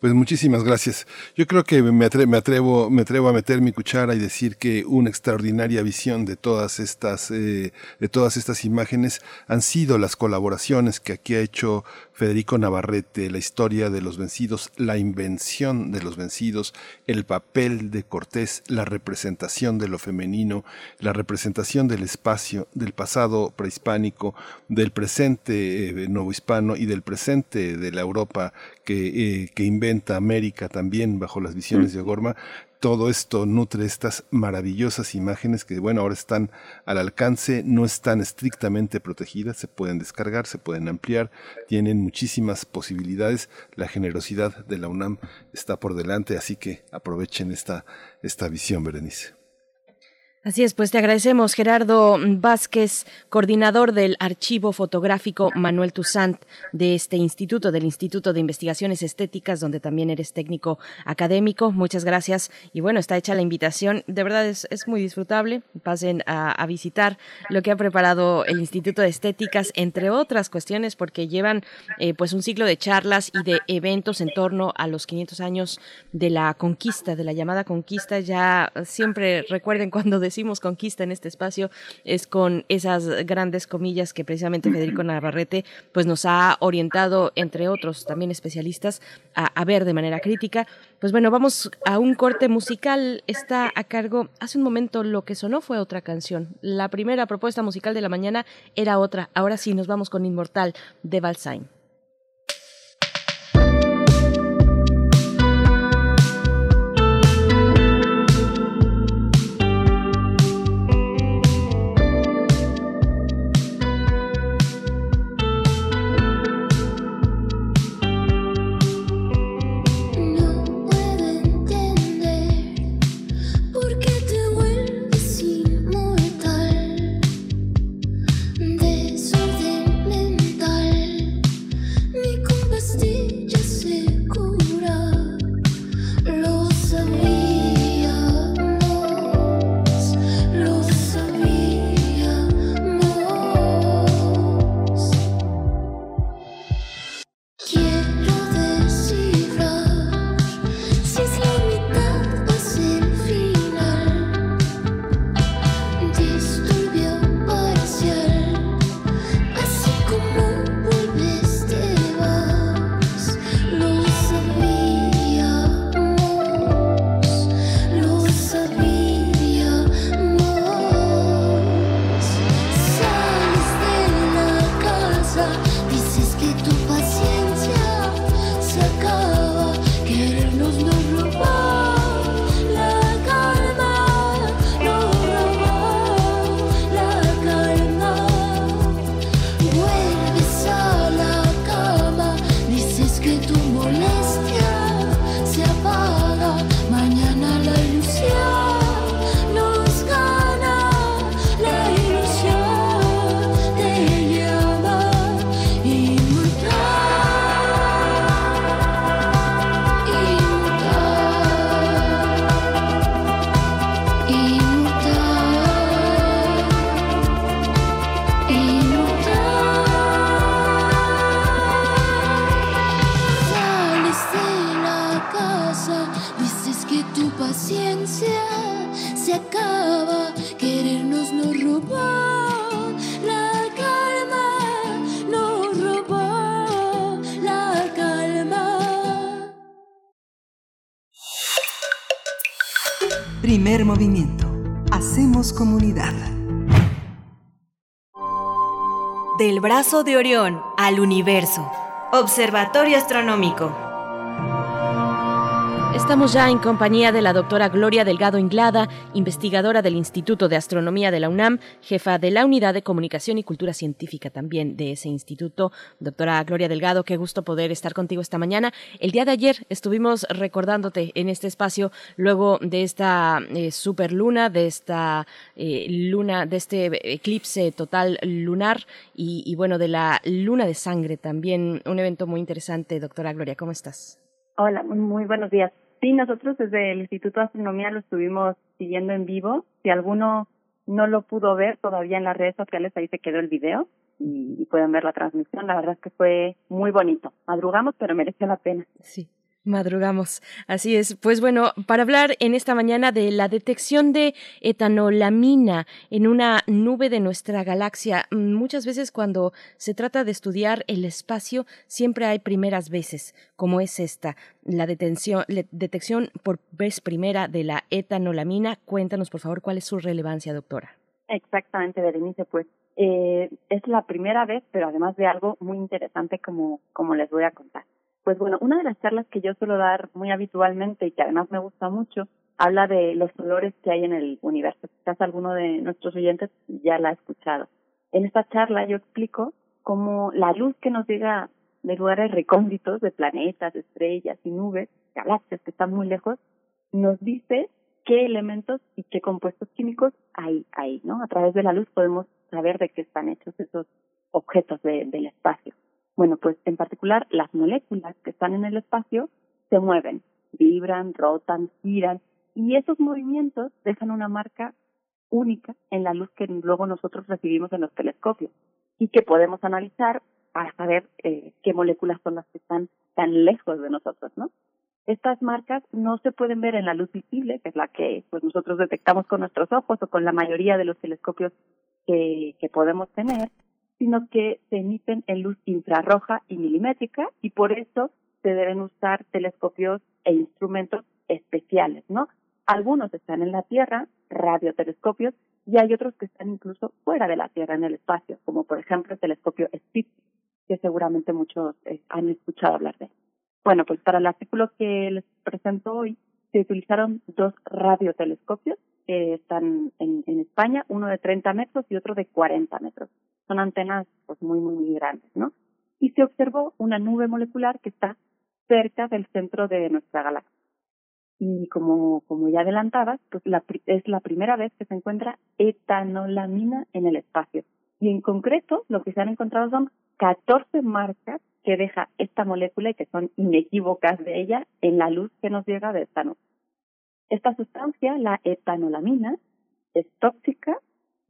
[SPEAKER 1] Pues muchísimas gracias. Yo creo que me, atrevo, me atrevo a meter mi cuchara y decir que una extraordinaria visión de todas estas, eh, de todas estas imágenes han sido las colaboraciones que aquí ha hecho Federico Navarrete, la historia de los vencidos, la invención de los vencidos, el papel de Cortés, la representación de lo femenino, la representación del espacio, del pasado prehispánico, del presente eh, novohispano y del presente de la Europa que, eh, que inventa América también bajo las visiones de Gorma, todo esto nutre estas maravillosas imágenes que, bueno, ahora están al alcance, no están estrictamente protegidas, se pueden descargar, se pueden ampliar, tienen muchísimas posibilidades. La generosidad de la UNAM está por delante, así que aprovechen esta, esta visión, Berenice.
[SPEAKER 2] Así es, pues te agradecemos, Gerardo Vázquez, coordinador del Archivo Fotográfico Manuel Toussaint de este instituto, del Instituto de Investigaciones Estéticas, donde también eres técnico académico. Muchas gracias. Y bueno, está hecha la invitación. De verdad es, muy disfrutable. Pasen a, visitar lo que ha preparado el Instituto de Estéticas, entre otras cuestiones, porque llevan eh, pues un ciclo de charlas y de eventos en torno a los 500 años de la conquista, de la llamada conquista. Ya siempre recuerden cuando decimos conquista en este espacio es con esas grandes comillas que precisamente Federico Navarrete pues nos ha orientado, entre otros también especialistas, a, ver de manera crítica. Pues bueno, vamos a un corte musical. Está a cargo, hace un momento lo que sonó fue otra canción. La primera propuesta musical de la mañana era otra. Ahora sí, nos vamos con Inmortal de Valsain.
[SPEAKER 8] De Orión al universo. Observatorio Astronómico.
[SPEAKER 2] Estamos ya en compañía de la doctora Gloria Delgado Inglada, investigadora del Instituto de Astronomía de la UNAM, jefa de la Unidad de Comunicación y Cultura Científica también de ese instituto. Doctora Gloria Delgado, qué gusto poder estar contigo esta mañana. El día de ayer estuvimos recordándote en este espacio luego de esta eh, superluna, de esta eh, luna, de este eclipse total lunar y, y bueno, de la luna de sangre también, un evento muy interesante. Doctora Gloria, ¿cómo estás?
[SPEAKER 9] Hola, muy buenos días. Sí, nosotros desde el Instituto de Astronomía lo estuvimos siguiendo en vivo. Si alguno no lo pudo ver todavía en las redes sociales, ahí se quedó el video y, pueden ver la transmisión. La verdad es que fue muy bonito. Madrugamos, pero mereció la pena.
[SPEAKER 2] Sí. Madrugamos, así es. Pues bueno, para hablar en esta mañana de la detección de etanolamina en una nube de nuestra galaxia, muchas veces cuando se trata de estudiar el espacio, siempre hay primeras veces, como es esta, la, detención, detección por vez primera de la etanolamina. Cuéntanos, por favor, cuál es su relevancia, doctora.
[SPEAKER 9] Exactamente, Berenice, pues eh, es la primera vez, pero además de algo muy interesante como, como les voy a contar. Pues bueno, una de las charlas que yo suelo dar muy habitualmente y que además me gusta mucho, habla de los colores que hay en el universo. Quizás alguno de nuestros oyentes ya la ha escuchado. En esta charla yo explico cómo la luz que nos llega de lugares recónditos, de planetas, estrellas y nubes, galaxias que están muy lejos, nos dice qué elementos y qué compuestos químicos hay ahí, ¿no? A través de la luz podemos saber de qué están hechos esos objetos del espacio. Bueno, pues en particular las moléculas que están en el espacio se mueven, vibran, rotan, giran y esos movimientos dejan una marca única en la luz que luego nosotros recibimos en los telescopios y que podemos analizar para saber eh, qué moléculas son las que están tan lejos de nosotros, ¿no? Estas marcas no se pueden ver en la luz visible, que es la que pues nosotros detectamos con nuestros ojos o con la mayoría de los telescopios que, que podemos tener, sino que se emiten en luz infrarroja y milimétrica y por eso se deben usar telescopios e instrumentos especiales, ¿no? Algunos están en la Tierra, radiotelescopios, y hay otros que están incluso fuera de la Tierra en el espacio, como por ejemplo el telescopio Spitz, que seguramente muchos eh, han escuchado hablar de. Bueno, pues para el artículo que les presento hoy se utilizaron dos radiotelescopios que están en, en España, uno de 30 metros y otro de 40 metros son antenas pues muy, muy, muy grandes, ¿no? Y se observó una nube molecular que está cerca del centro de nuestra galaxia. Y como, como ya adelantabas, pues la, es la primera vez que se encuentra etanolamina en el espacio. Y en concreto, lo que se han encontrado son 14 marcas que deja esta molécula y que son inequívocas de ella en la luz que nos llega de esta nube. Esta sustancia, la etanolamina, es tóxica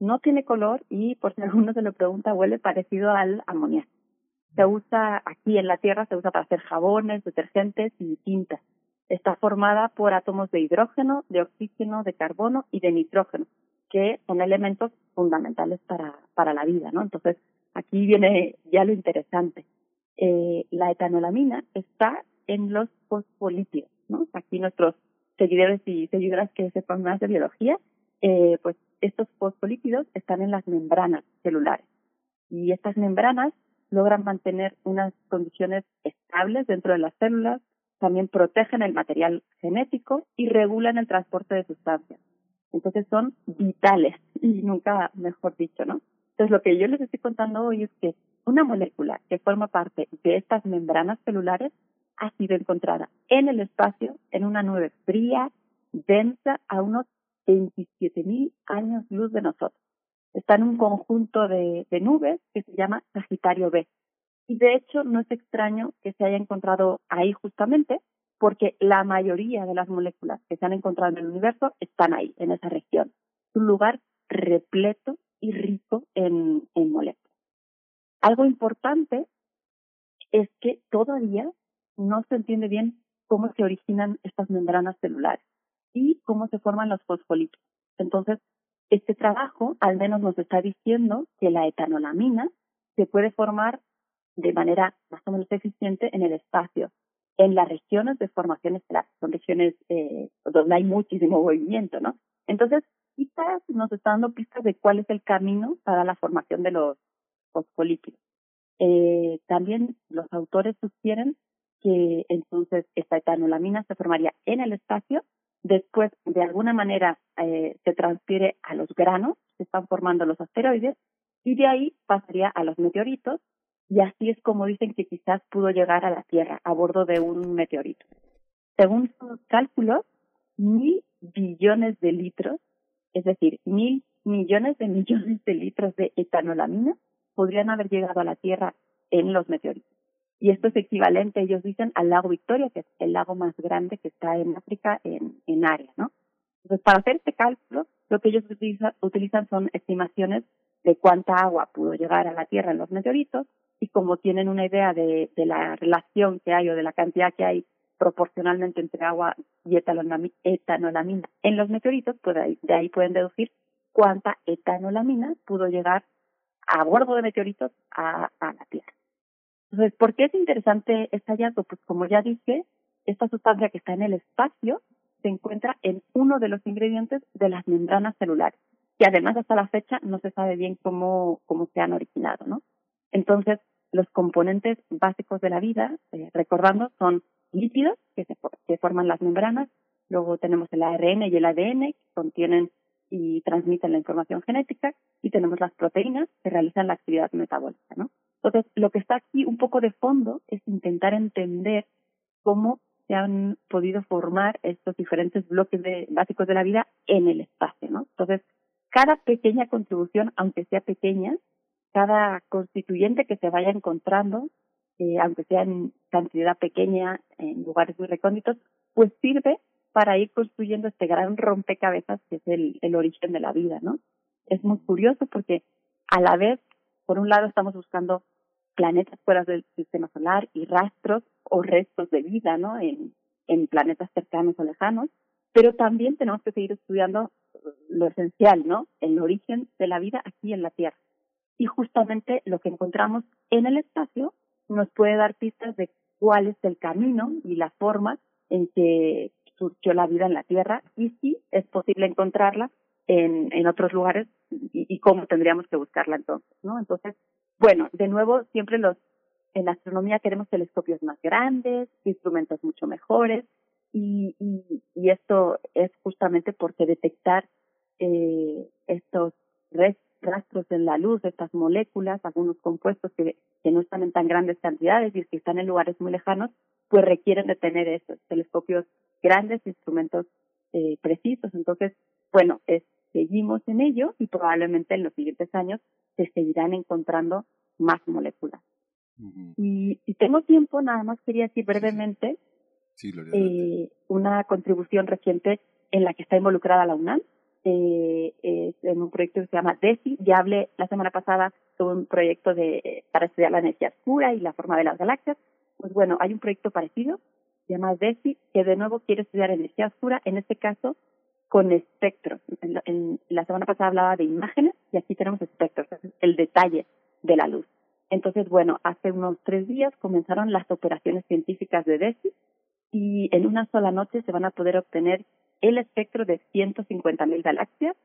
[SPEAKER 9] no tiene color y, por si alguno se lo pregunta, huele parecido al amoníaco. Se usa aquí en la Tierra, se usa para hacer jabones, detergentes y tintas. Está formada por átomos de hidrógeno, de oxígeno, de carbono y de nitrógeno, que son elementos fundamentales para, para la vida, ¿no? Entonces, aquí viene ya lo interesante. Eh, la etanolamina está en los fosfolípidos, ¿no? Aquí nuestros seguidores y seguidoras que sepan más de biología, eh, pues estos fosfolípidos están en las membranas celulares y estas membranas logran mantener unas condiciones estables dentro de las células, también protegen el material genético y regulan el transporte de sustancias. Entonces son vitales y nunca mejor dicho, ¿no? Entonces lo que yo les estoy contando hoy es que una molécula que forma parte de estas membranas celulares ha sido encontrada en el espacio en una nube fría, densa, a unos 27.000 años luz de nosotros. Está en un conjunto de, nubes que se llama Sagitario B. Y de hecho no es extraño que se haya encontrado ahí justamente porque la mayoría de las moléculas que se han encontrado en el universo están ahí, en esa región. Un lugar repleto y rico en, en moléculas. Algo importante es que todavía no se entiende bien cómo se originan estas membranas celulares y cómo se forman los fosfolípidos. Entonces, este trabajo al menos nos está diciendo que la etanolamina se puede formar de manera más o menos eficiente en el espacio, en las regiones de formación estelar, son regiones eh, donde hay muchísimo movimiento, ¿no? Entonces, quizás nos está dando pistas de cuál es el camino para la formación de los fosfolípidos. Eh, también los autores sugieren que entonces esta etanolamina se formaría en el espacio, después de alguna manera eh, se transfiere a los granos, se están formando los asteroides, y de ahí pasaría a los meteoritos, y así es como dicen que quizás pudo llegar a la Tierra a bordo de un meteorito. Según sus cálculos, mil billones de litros, es decir, mil millones de millones de litros de etanolamina podrían haber llegado a la Tierra en los meteoritos. Y esto es equivalente, ellos dicen, al lago Victoria, que es el lago más grande que está en África en, en área, ¿no? Entonces, para hacer este cálculo, lo que ellos utilizan son estimaciones de cuánta agua pudo llegar a la Tierra en los meteoritos y como tienen una idea de, de la relación que hay o de la cantidad que hay proporcionalmente entre agua y etanolamina en los meteoritos, pues de ahí, pueden deducir cuánta etanolamina pudo llegar a bordo de meteoritos a, a la Tierra. Entonces, ¿por qué es interesante este hallazgo? Pues como ya dije, esta sustancia que está en el espacio se encuentra en uno de los ingredientes de las membranas celulares, que además hasta la fecha no se sabe bien cómo, cómo se han originado, ¿no? Entonces, los componentes básicos de la vida, eh, recordando, son lípidos que, se, que forman las membranas, luego tenemos el ARN y el ADN que contienen y transmiten la información genética y tenemos las proteínas que realizan la actividad metabólica, ¿no? Entonces, lo que está aquí un poco de fondo es intentar entender cómo se han podido formar estos diferentes bloques de, básicos de la vida en el espacio, ¿no? Entonces, cada pequeña contribución, aunque sea pequeña, cada constituyente que se vaya encontrando, eh, aunque sea en cantidad pequeña, en lugares muy recónditos, pues sirve para ir construyendo este gran rompecabezas que es el, el origen de la vida, ¿no? Es muy curioso porque a la vez, por un lado, estamos buscando planetas fuera del sistema solar y rastros o restos de vida, ¿no? En, en planetas cercanos o lejanos, pero también tenemos que seguir estudiando lo esencial, ¿no? El origen de la vida aquí en la Tierra. Y justamente lo que encontramos en el espacio nos puede dar pistas de cuál es el camino y la forma en que surgió la vida en la Tierra y si es posible encontrarla en, en otros lugares y, y cómo tendríamos que buscarla entonces, ¿no? Entonces, bueno, de nuevo, siempre los en astronomía queremos telescopios más grandes, instrumentos mucho mejores, y, y, esto es justamente porque detectar eh, estos rastros en la luz, estas moléculas, algunos compuestos que, que no están en tan grandes cantidades y que están en lugares muy lejanos, pues requieren de tener estos telescopios grandes, instrumentos eh, precisos. Entonces, bueno, es, seguimos en ello y probablemente en los siguientes años se seguirán encontrando más moléculas. y si tengo tiempo, nada más quería decir brevemente eh, una contribución reciente en la que está involucrada la UNAM, eh, en un proyecto que se llama DESI. Ya hablé la semana pasada sobre un proyecto de para estudiar la energía oscura y la forma de las galaxias. Pues bueno, hay un proyecto parecido, se llama DESI, que de nuevo quiere estudiar energía oscura, en este caso con espectros. En, la semana pasada hablaba de imágenes y aquí tenemos espectros, es el detalle de la luz. Entonces, bueno, hace unos tres días comenzaron las operaciones científicas de DESI y en una sola noche se van a poder obtener el espectro de 150.000 galaxias.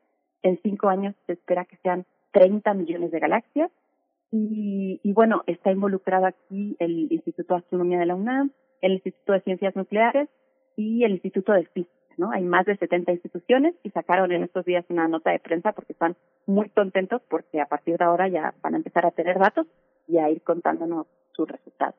[SPEAKER 9] En cinco años se espera que sean 30 millones de galaxias. Y, y bueno, está involucrado aquí el Instituto de Astronomía de la UNAM, el Instituto de Ciencias Nucleares y el Instituto de Física. Hay más de 70 instituciones y sacaron en estos días una nota de prensa porque están muy contentos porque a partir de ahora ya van a empezar a tener datos y a ir contándonos sus resultados.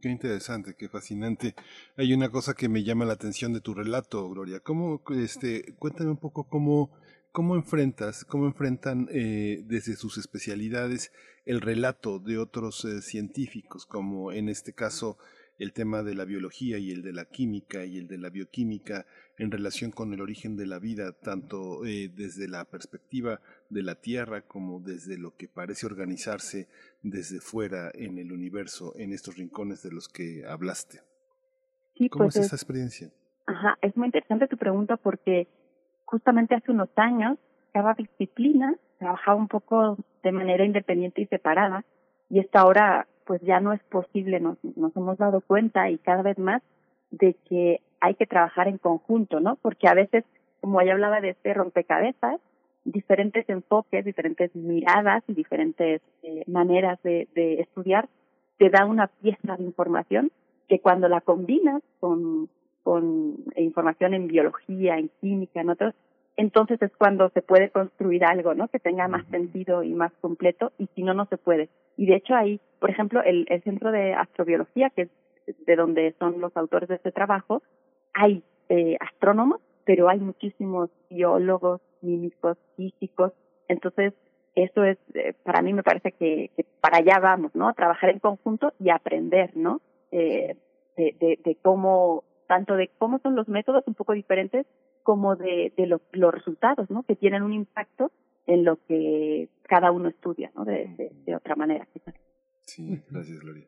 [SPEAKER 1] Qué interesante, qué fascinante. Hay una cosa que me llama la atención de tu relato, Gloria. ¿Cómo, este, cuéntame un poco cómo, cómo enfrentas, cómo enfrentan eh, desde sus especialidades el relato de otros eh, científicos, como en este caso el tema de la biología y el de la química y el de la bioquímica en relación con el origen de la vida, tanto eh, desde la perspectiva de la Tierra como desde lo que parece organizarse desde fuera en el universo, en estos rincones de los que hablaste. ¿Cómo pues es esa experiencia?
[SPEAKER 9] Ajá, es muy interesante tu pregunta porque justamente hace unos años cada disciplina trabajaba un poco de manera independiente y separada y esta ahora pues ya no es posible, nos, nos hemos dado cuenta y cada vez más de que hay que trabajar en conjunto, ¿no? Porque a veces, como ya hablaba de este rompecabezas, diferentes enfoques, diferentes miradas y diferentes eh, maneras de, de estudiar te da una pieza de información que cuando la combinas con, con información en biología, en química, en otros, entonces es cuando se puede construir algo, ¿no? Que tenga más sentido y más completo, y si no, no se puede. Y de hecho ahí, por ejemplo, el, el Centro de Astrobiología, que es de donde son los autores de este trabajo, hay eh, astrónomos, pero hay muchísimos biólogos, químicos, físicos, entonces eso es, eh, para mí me parece que, para allá vamos, ¿no? Trabajar en conjunto y aprender, ¿no? Eh, de, de, de cómo, tanto de cómo son los métodos un poco diferentes, como de, de los, los resultados, ¿no? Que tienen un impacto en lo que cada uno estudia, ¿no? De, de, de otra manera.
[SPEAKER 1] Sí, gracias, Gloria.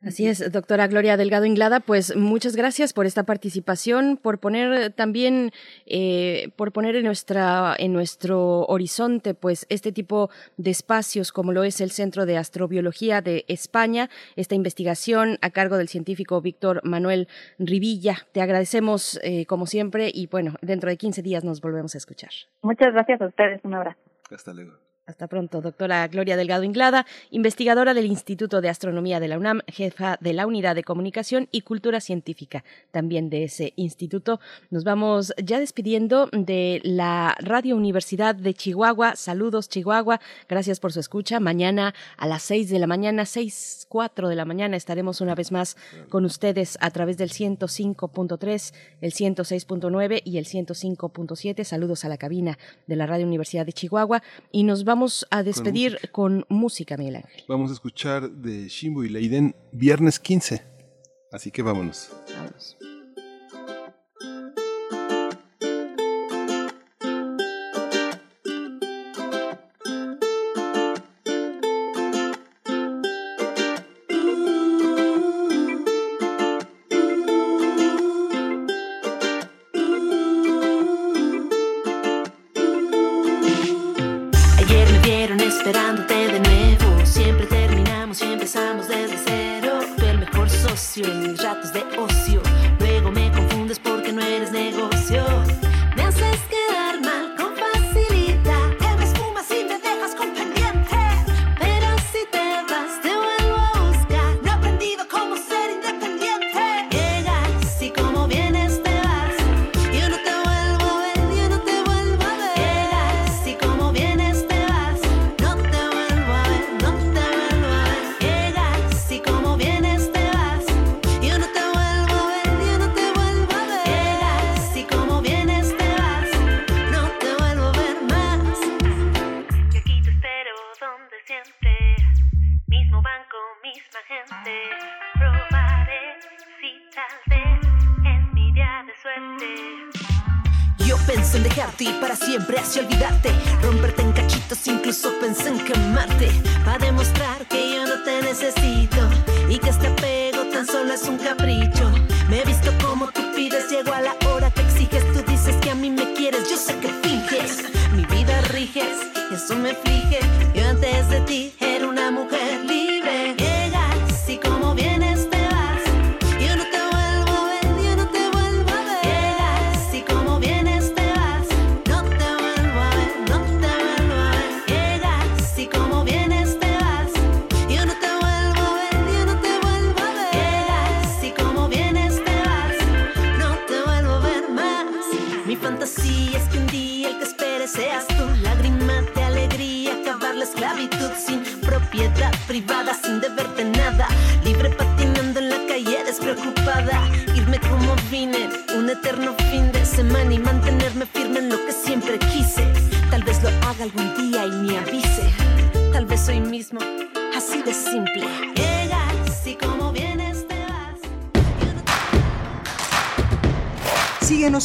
[SPEAKER 10] Así es, doctora Gloria Delgado Inglada, pues muchas gracias por esta participación, por poner también, eh, por poner en nuestra, en nuestro horizonte, pues este tipo de espacios como lo es el Centro de Astrobiología de España, esta investigación a cargo del científico Víctor Manuel Rivilla. Te agradecemos eh, como siempre y bueno, dentro de 15 días nos volvemos a escuchar.
[SPEAKER 9] Muchas gracias a ustedes, un abrazo.
[SPEAKER 1] Hasta luego.
[SPEAKER 10] Hasta pronto, doctora Gloria Delgado Inglada, investigadora del Instituto de Astronomía de la UNAM, jefa de la Unidad de Comunicación y Cultura Científica, también de ese instituto. Nos vamos ya despidiendo de la Radio Universidad de Chihuahua. Saludos, Chihuahua. Gracias por su escucha. Mañana a las seis de la mañana, seis, cuatro de la mañana, estaremos una vez más con ustedes a través del 105.3, el 106.9 y el 105.7. Saludos a la cabina de la Radio Universidad de Chihuahua y nos vamos vamos a despedir con música. con música, Miguel Ángel.
[SPEAKER 1] Vamos a escuchar de Shimbo y Leiden viernes 15. Así que vámonos.
[SPEAKER 10] Vámonos.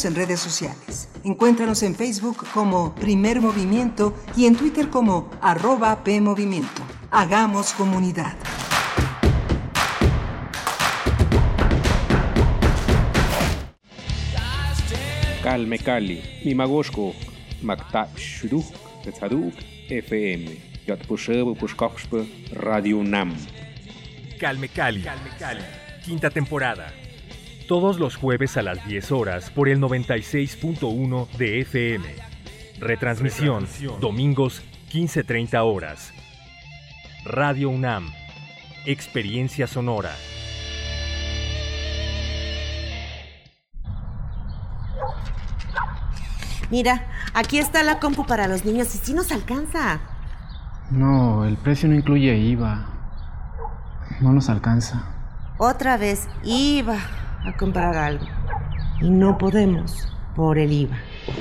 [SPEAKER 5] En redes sociales. Encuéntranos en Facebook como Primer Movimiento y en Twitter como arroba PMovimiento. Hagamos comunidad.
[SPEAKER 11] Calme Cali, Mimagoshko, Makta Shuduk, FM, Radio Nam. Calme Cali. Quinta temporada. Todos los jueves a las 10 horas por el 96.1 de FM. Retransmisión, domingos 15.30 horas. Radio UNAM. Experiencia sonora.
[SPEAKER 10] Mira, aquí está la compu para los niños y sí nos alcanza.
[SPEAKER 12] No, el precio no incluye IVA. No nos alcanza.
[SPEAKER 10] Otra vez iba a comprar algo. Y no podemos por el IVA.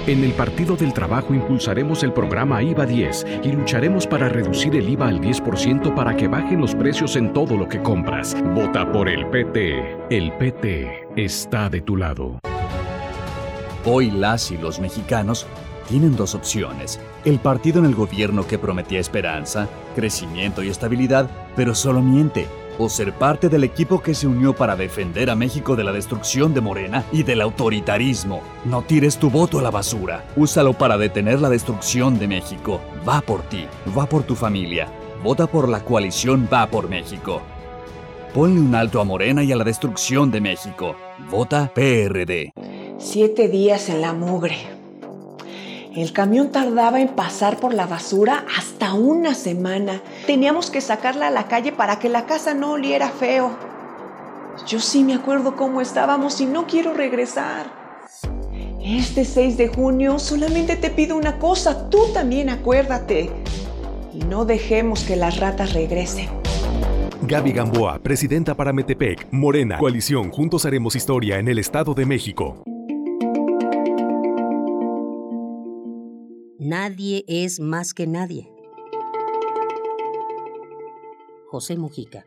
[SPEAKER 13] En el Partido del Trabajo impulsaremos el programa IVA 10 y lucharemos para reducir el IVA al 10% para que bajen los precios en todo lo que compras. Vota por el PT. El PT está de tu lado.
[SPEAKER 14] Hoy las y los mexicanos tienen dos opciones. El partido en el gobierno que prometía esperanza, crecimiento y estabilidad, pero solo miente. O ser parte del equipo que se unió para defender a México de la destrucción de Morena y del autoritarismo. No tires tu voto a la basura. Úsalo para detener la destrucción de México. Va por ti, va por tu familia. Vota por la coalición Va por México. Ponle un alto a Morena y a la destrucción de México. Vota PRD.
[SPEAKER 15] Siete días en la mugre. El camión tardaba en pasar por la basura hasta una semana. Teníamos que sacarla a la calle para que la casa no oliera feo. Yo sí me acuerdo cómo estábamos y no quiero regresar. Este 6 de junio solamente te pido una cosa, tú también acuérdate. Y no dejemos que las ratas regresen.
[SPEAKER 16] Gaby Gamboa, presidenta para Metepec, Morena, Coalición Juntos Haremos Historia en el Estado de México.
[SPEAKER 17] Nadie es más que nadie. José Mujica.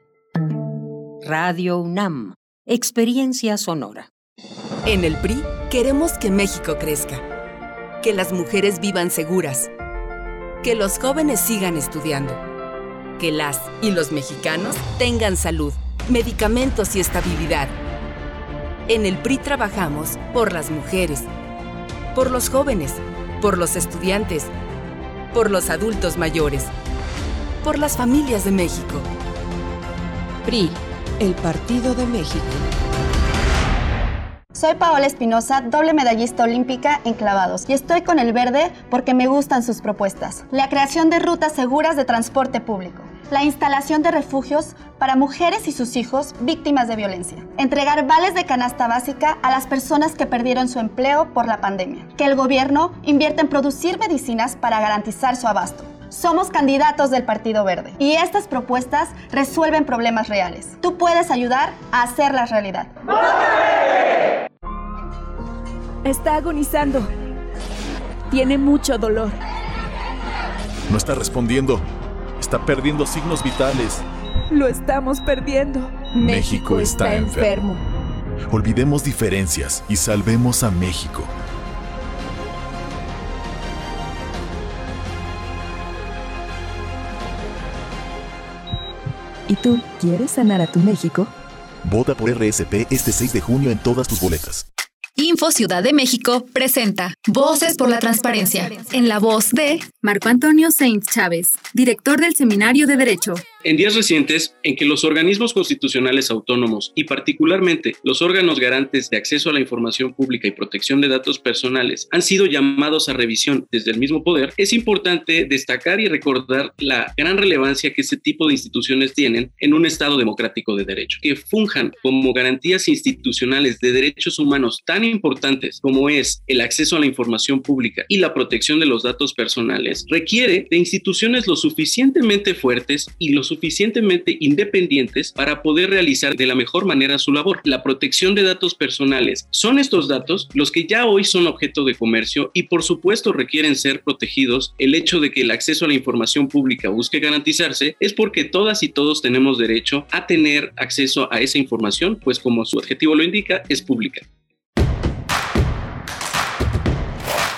[SPEAKER 17] Radio UNAM. Experiencia sonora.
[SPEAKER 18] En el PRI queremos que México crezca, que las mujeres vivan seguras, que los jóvenes sigan estudiando, que las y los mexicanos tengan salud, medicamentos y estabilidad. En el PRI trabajamos por las mujeres, por los jóvenes, por los estudiantes, por los adultos mayores, por las familias de México.
[SPEAKER 19] PRI, el Partido de México.
[SPEAKER 20] Soy Paola Espinosa, doble medallista olímpica en clavados, y estoy con el verde porque me gustan sus propuestas. La creación de rutas seguras de transporte público. La instalación de refugios para mujeres y sus hijos víctimas de violencia. Entregar vales de canasta básica a las personas que perdieron su empleo por la pandemia. Que el gobierno invierta en producir medicinas para garantizar su abasto. Somos candidatos del Partido Verde y estas propuestas resuelven problemas reales. Tú puedes ayudar a hacerlas realidad.
[SPEAKER 21] Está agonizando. Tiene mucho dolor.
[SPEAKER 22] No está respondiendo. Está perdiendo signos vitales.
[SPEAKER 21] Lo estamos perdiendo.
[SPEAKER 22] México, está, enfermo. Olvidemos diferencias y salvemos a México.
[SPEAKER 21] ¿Y tú quieres sanar a tu México?
[SPEAKER 22] Vota por RSP este 6 de junio en todas tus boletas.
[SPEAKER 23] Info Ciudad de México presenta Voces por la Transparencia, en la voz de Marco Antonio Sainz Chávez, director del Seminario de Derecho.
[SPEAKER 24] En días recientes, en que los organismos constitucionales autónomos y particularmente los órganos garantes de acceso a la información pública y protección de datos personales han sido llamados a revisión desde el mismo poder, es importante destacar y recordar la gran relevancia que este tipo de instituciones tienen en un Estado democrático de derecho, que funjan como garantías institucionales de derechos humanos tan importantes como es el acceso a la información pública y la protección de los datos personales, requiere de instituciones lo suficientemente fuertes y lo suficientemente independientes para poder realizar de la mejor manera su labor. La protección de datos personales son estos datos los que ya hoy son objeto de comercio y por supuesto requieren ser protegidos. El hecho de que el acceso a la información pública busque garantizarse es porque todas y todos tenemos derecho a tener acceso a esa información, pues como su adjetivo lo indica, es pública.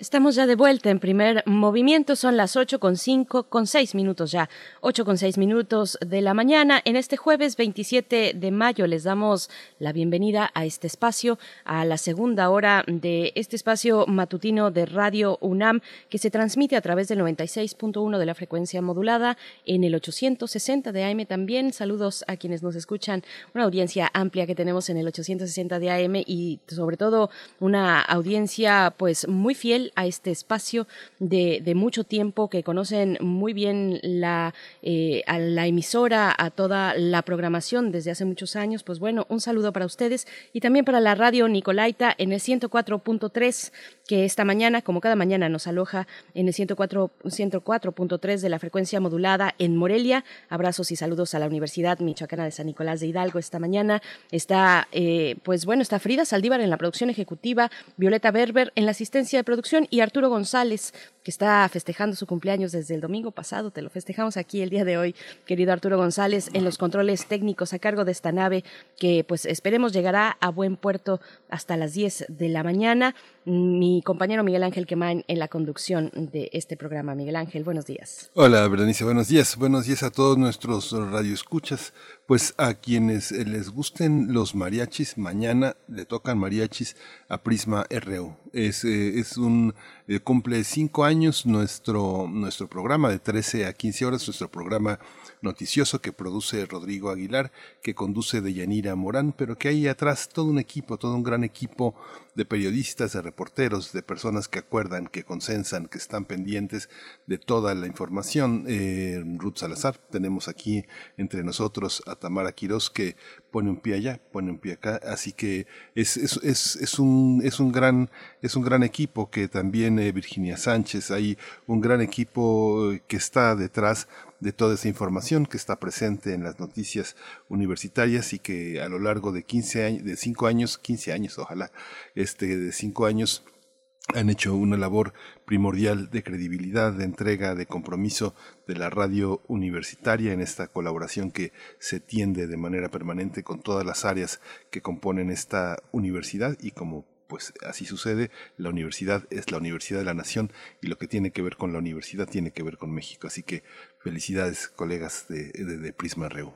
[SPEAKER 2] Estamos ya de vuelta en primer movimiento, son las 8 con 5, con 6 minutos ya, 8 con 6 minutos de la mañana. En este jueves 27 de mayo les damos la bienvenida a este espacio, a la segunda hora de este espacio matutino de Radio UNAM que se transmite a través del 96.1 de la frecuencia modulada en el 860 de AM también. Saludos a quienes nos escuchan, una audiencia amplia que tenemos en el 860 de AM y sobre todo una audiencia pues muy fiel a este espacio de, mucho tiempo, que conocen muy bien la, eh, a la emisora, a toda la programación desde hace muchos años. Pues bueno, un saludo para ustedes y también para la radio Nicolaita en el 104.3 que esta mañana, como cada mañana, nos aloja en el 104.3 de la frecuencia modulada en Morelia. Abrazos y saludos a la Universidad Michoacana de San Nicolás de Hidalgo esta mañana. Está, eh, pues bueno, está Frida Saldívar en la producción ejecutiva, Violeta Berber en la asistencia de producción y Arturo González, que está festejando su cumpleaños desde el domingo pasado. Te lo festejamos aquí el día de hoy, querido Arturo González, en los controles técnicos a cargo de esta nave que pues esperemos llegará a buen puerto hasta las 10 de la mañana mi compañero Miguel Ángel Quemain en la conducción de este programa. Miguel Ángel, buenos días.
[SPEAKER 1] Hola, Berenice, buenos días. Buenos días a todos nuestros radioescuchas. Pues a quienes les gusten los mariachis, mañana le tocan mariachis a Prisma RU. Es, eh, es un, eh, cumple cinco años nuestro, nuestro programa de 13 a 15 horas, nuestro programa noticioso que produce Rodrigo Aguilar, que conduce Deyanira Morán, pero que hay atrás todo un equipo, todo un gran equipo de periodistas, de reporteros, de personas que acuerdan, que consensan, que están pendientes de toda la información. Eh, Ruth Salazar, tenemos aquí entre nosotros a Tamara Quiroz, que pone un pie allá, pone un pie acá, así que es, es, es, es un, es, un, gran, es un gran equipo que también eh, Virginia Sánchez, hay un gran equipo que está detrás de toda esa información que está presente en las noticias universitarias y que a lo largo de 15 años, de 5 años, 15 años ojalá, este, de 5 años, han hecho una labor primordial de credibilidad, de entrega, de compromiso de la radio universitaria en esta colaboración que se tiende de manera permanente con todas las áreas que componen esta universidad y como pues así sucede, la universidad es la universidad de la nación y lo que tiene que ver con la universidad tiene que ver con México. Así que felicidades colegas de, de, Prisma Reu.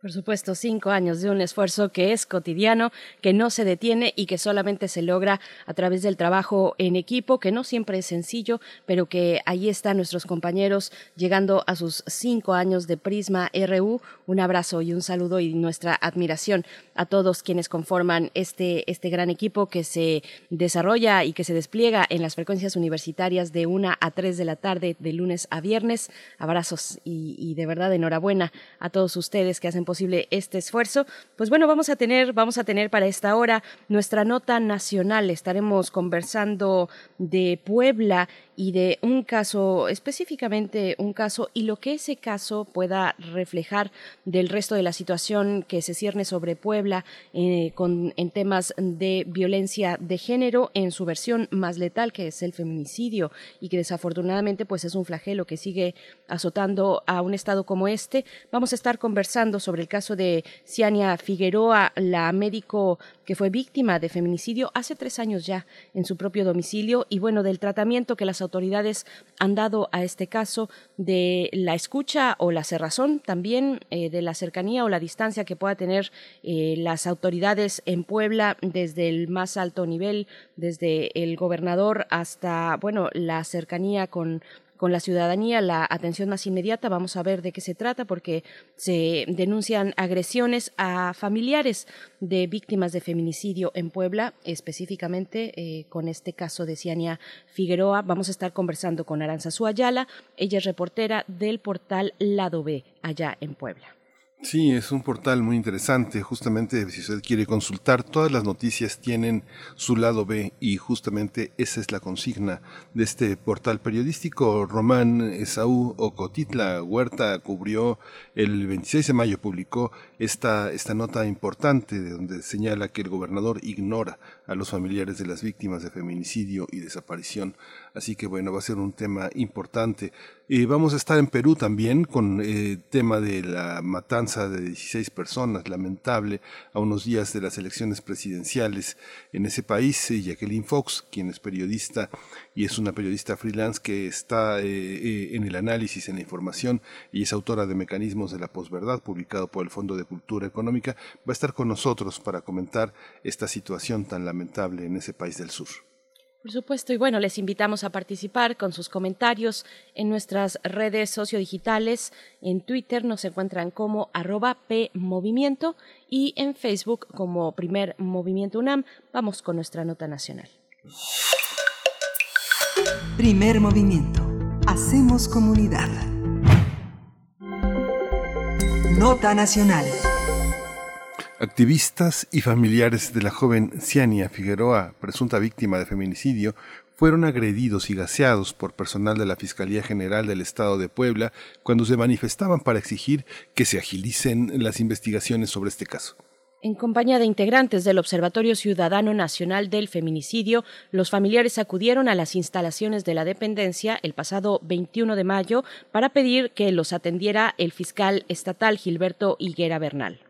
[SPEAKER 2] Por supuesto, cinco años de un esfuerzo que es cotidiano, que no se detiene y que solamente se logra a través del trabajo en equipo, que no siempre es sencillo, pero que ahí están nuestros compañeros llegando a sus cinco años de Prisma RU. Un abrazo y un saludo y nuestra admiración a todos quienes conforman este, este gran equipo que se desarrolla y que se despliega en las frecuencias universitarias de una a tres de la tarde, de lunes a viernes. Abrazos y, y de verdad enhorabuena a todos ustedes que hacen posible este esfuerzo. Pues bueno, vamos a tener, vamos a tener para esta hora nuestra nota nacional. Estaremos conversando de Puebla y de un caso, específicamente un caso, y lo que ese caso pueda reflejar del resto de la situación que se cierne sobre Puebla eh, con, en temas de violencia de género en su versión más letal, que es el feminicidio, y que desafortunadamente pues es un flagelo que sigue azotando a un estado como este. Vamos a estar conversando sobre el caso de Ciania Figueroa, la médico que fue víctima de feminicidio hace tres años ya en su propio domicilio, y bueno, del tratamiento que las autoridades han dado a este caso de la escucha o la cerrazón también eh, de la cercanía o la distancia que pueda tener eh, las autoridades en Puebla desde el más alto nivel, desde el gobernador hasta, bueno, la cercanía con con la ciudadanía la atención más inmediata. Vamos a ver de qué se trata porque se denuncian agresiones a familiares de víctimas de feminicidio en Puebla, específicamente eh, con este caso de Ciania Figueroa. Vamos a estar conversando con Aranza Ayala. Ella es reportera del portal Lado B allá en Puebla.
[SPEAKER 1] Sí, es un portal muy interesante. Justamente, si usted quiere consultar, todas las noticias tienen su lado B y justamente esa es la consigna de este portal periodístico. Román Esaú Ocotitla Huerta cubrió el 26 de mayo, publicó esta, esta nota importante de donde señala que el gobernador ignora a los familiares de las víctimas de feminicidio y desaparición. Así que bueno, va a ser un tema importante. Eh, vamos a estar en Perú también con el eh, tema de la matanza de 16 personas, lamentable, a unos días de las elecciones presidenciales en ese país. Eh, Jacqueline Fox, quien es periodista y es una periodista freelance que está en el análisis, en la información y es autora de Mecanismos de la Posverdad, publicado por el Fondo de Cultura Económica, va a estar con nosotros para comentar esta situación tan lamentable en ese país del sur.
[SPEAKER 2] Por supuesto, y bueno, les invitamos a participar con sus comentarios en nuestras redes sociodigitales. En Twitter nos encuentran como arroba PMovimiento y en Facebook como Primer Movimiento UNAM. Vamos con nuestra nota nacional.
[SPEAKER 5] Primer Movimiento. Hacemos comunidad. Nota nacional.
[SPEAKER 1] Activistas y familiares de la joven Ciania Figueroa, presunta víctima de feminicidio, fueron agredidos y gaseados por personal de la Fiscalía General del Estado de Puebla cuando se manifestaban para exigir que se agilicen las investigaciones sobre este caso.
[SPEAKER 2] En compañía de integrantes del Observatorio Ciudadano Nacional del Feminicidio, los familiares acudieron a las instalaciones de la dependencia el pasado 21 de mayo para pedir que los atendiera el fiscal estatal Gilberto Higuera Bernal.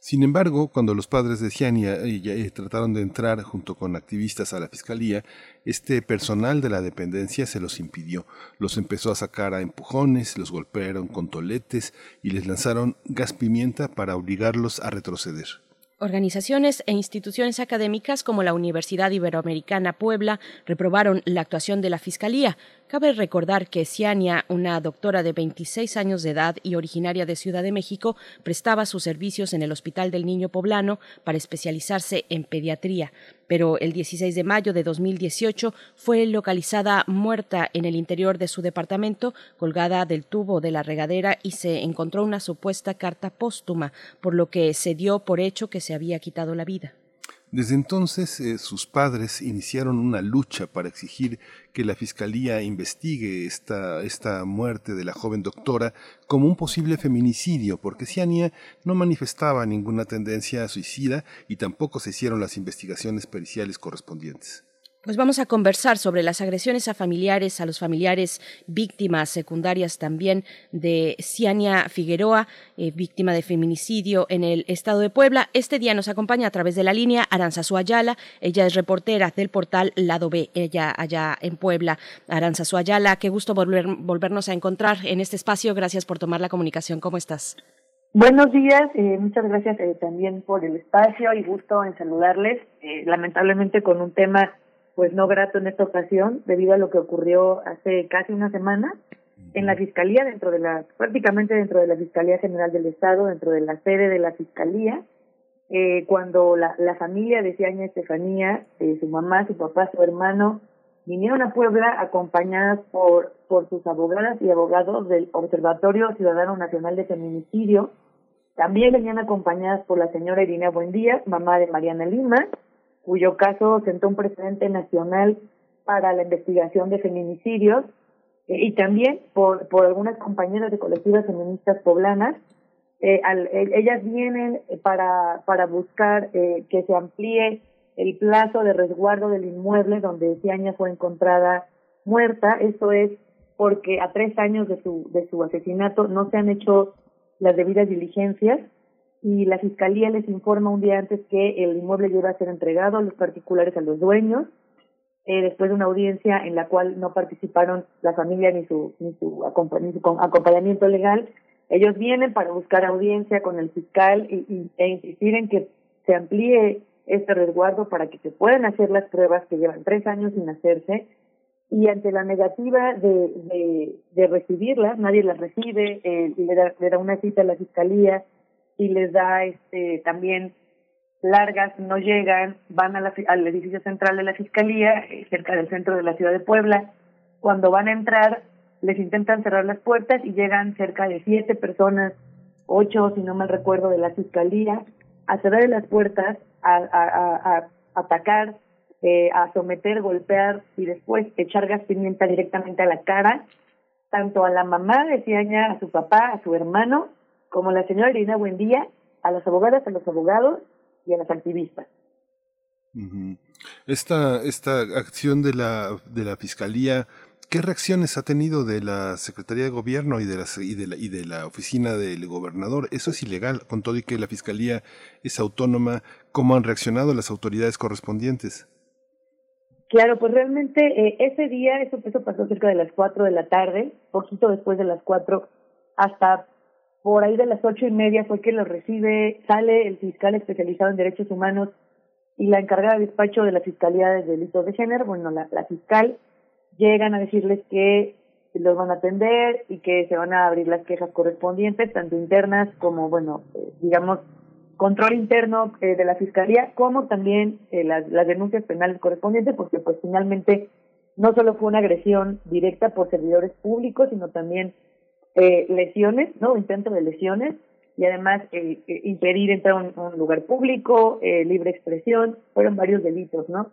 [SPEAKER 1] Sin embargo, cuando los padres de Ciania eh, eh, trataron de entrar junto con activistas a la fiscalía, este personal de la dependencia se los impidió. Los empezó a sacar a empujones, los golpearon con toletes y les lanzaron gas pimienta para obligarlos a retroceder.
[SPEAKER 2] Organizaciones e instituciones académicas como la Universidad Iberoamericana Puebla reprobaron la actuación de la Fiscalía. Cabe recordar que Ciania, una doctora de 26 años de edad y originaria de Ciudad de México, prestaba sus servicios en el Hospital del Niño Poblano para especializarse en pediatría, pero el 16 de mayo de 2018 fue localizada muerta en el interior de su departamento, colgada del tubo de la regadera y se encontró una supuesta carta póstuma, por lo que se dio por hecho que se había quitado la vida.
[SPEAKER 1] Desde entonces eh, sus padres iniciaron una lucha para exigir que la Fiscalía investigue esta, esta muerte de la joven doctora como un posible feminicidio, porque Ciania no manifestaba ninguna tendencia a suicida y tampoco se hicieron las investigaciones periciales correspondientes.
[SPEAKER 2] Pues vamos a conversar sobre las agresiones a familiares, a los familiares víctimas secundarias también de Ciania Figueroa, eh, víctima de feminicidio en el estado de Puebla. Este día nos acompaña a través de la línea Aranza Ayala. Ella es reportera del portal Lado B, ella allá en Puebla. Aranza Ayala, qué gusto volver, volvernos a encontrar en este espacio. Gracias por tomar la comunicación. ¿Cómo estás?
[SPEAKER 25] Buenos días, eh, muchas gracias eh, también por el espacio y gusto en saludarles. lamentablemente con un tema pues no grato en esta ocasión debido a lo que ocurrió hace casi una semana en la fiscalía dentro de la prácticamente dentro de la fiscalía general del estado dentro de la sede de la fiscalía eh, cuando la, la familia de Ciaña Estefanía eh, su mamá su papá su hermano vinieron a Puebla acompañadas por por sus abogadas y abogados del Observatorio Ciudadano Nacional de Feminicidio. También venían acompañadas por la señora Irina Buendía mamá de Mariana Lima cuyo caso sentó un precedente nacional para la investigación de feminicidios eh, y también por, por algunas compañeras de colectivas feministas poblanas. Eh, al, eh, ellas vienen para, para buscar eh, que se amplíe el plazo de resguardo del inmueble donde Ciaña fue encontrada muerta. Esto es porque a tres años de su, de su asesinato no se han hecho las debidas diligencias y la fiscalía les informa un día antes que el inmueble iba a ser entregado a los particulares a los dueños eh, después de una audiencia en la cual no participaron la familia ni su ni su, acompañamiento legal ellos vienen para buscar audiencia con el fiscal y, e insistir en que se amplíe este resguardo para que se puedan hacer las pruebas que llevan tres años sin hacerse y ante la negativa de, de, de recibirlas, nadie las recibe, eh, le, da, le da una cita a la fiscalía, y les da este también largas, no llegan, van al edificio central de la Fiscalía, eh, cerca del centro de la ciudad de Puebla. Cuando van a entrar, les intentan cerrar las puertas y llegan cerca de siete personas, ocho, si no mal recuerdo, de la Fiscalía, a cerrar las puertas, a, a, atacar, eh, a someter, golpear y después echar gas pimienta directamente a la cara, tanto a la mamá de Ciaña, a su papá, a su hermano, como la señora Irina Buendía a las abogadas, a los abogados y a las activistas.
[SPEAKER 1] Esta, esta acción de la, de la Fiscalía, ¿qué reacciones ha tenido de la Secretaría de Gobierno y de, las, y, de la, y de la oficina del gobernador? Eso es ilegal, con todo y que la Fiscalía es autónoma. ¿Cómo han reaccionado las autoridades correspondientes?
[SPEAKER 25] Claro, pues realmente eh, ese día, eso, eso pasó cerca de las 4 de la tarde, poquito después de las 4, hasta por ahí de las ocho y media fue que lo recibe, sale el fiscal especializado en derechos humanos y la encargada de despacho de la Fiscalía de Delitos de Género, bueno, la, la fiscal, llegan a decirles que los van a atender y que se van a abrir las quejas correspondientes, tanto internas como, bueno, eh, digamos, control interno eh, de la Fiscalía, como también eh, las, las denuncias penales correspondientes, porque pues finalmente no solo fue una agresión directa por servidores públicos, sino también eh, lesiones, ¿no? Intento de lesiones y además eh, eh, impedir entrar a un, lugar público, eh, libre expresión, fueron varios delitos, ¿no?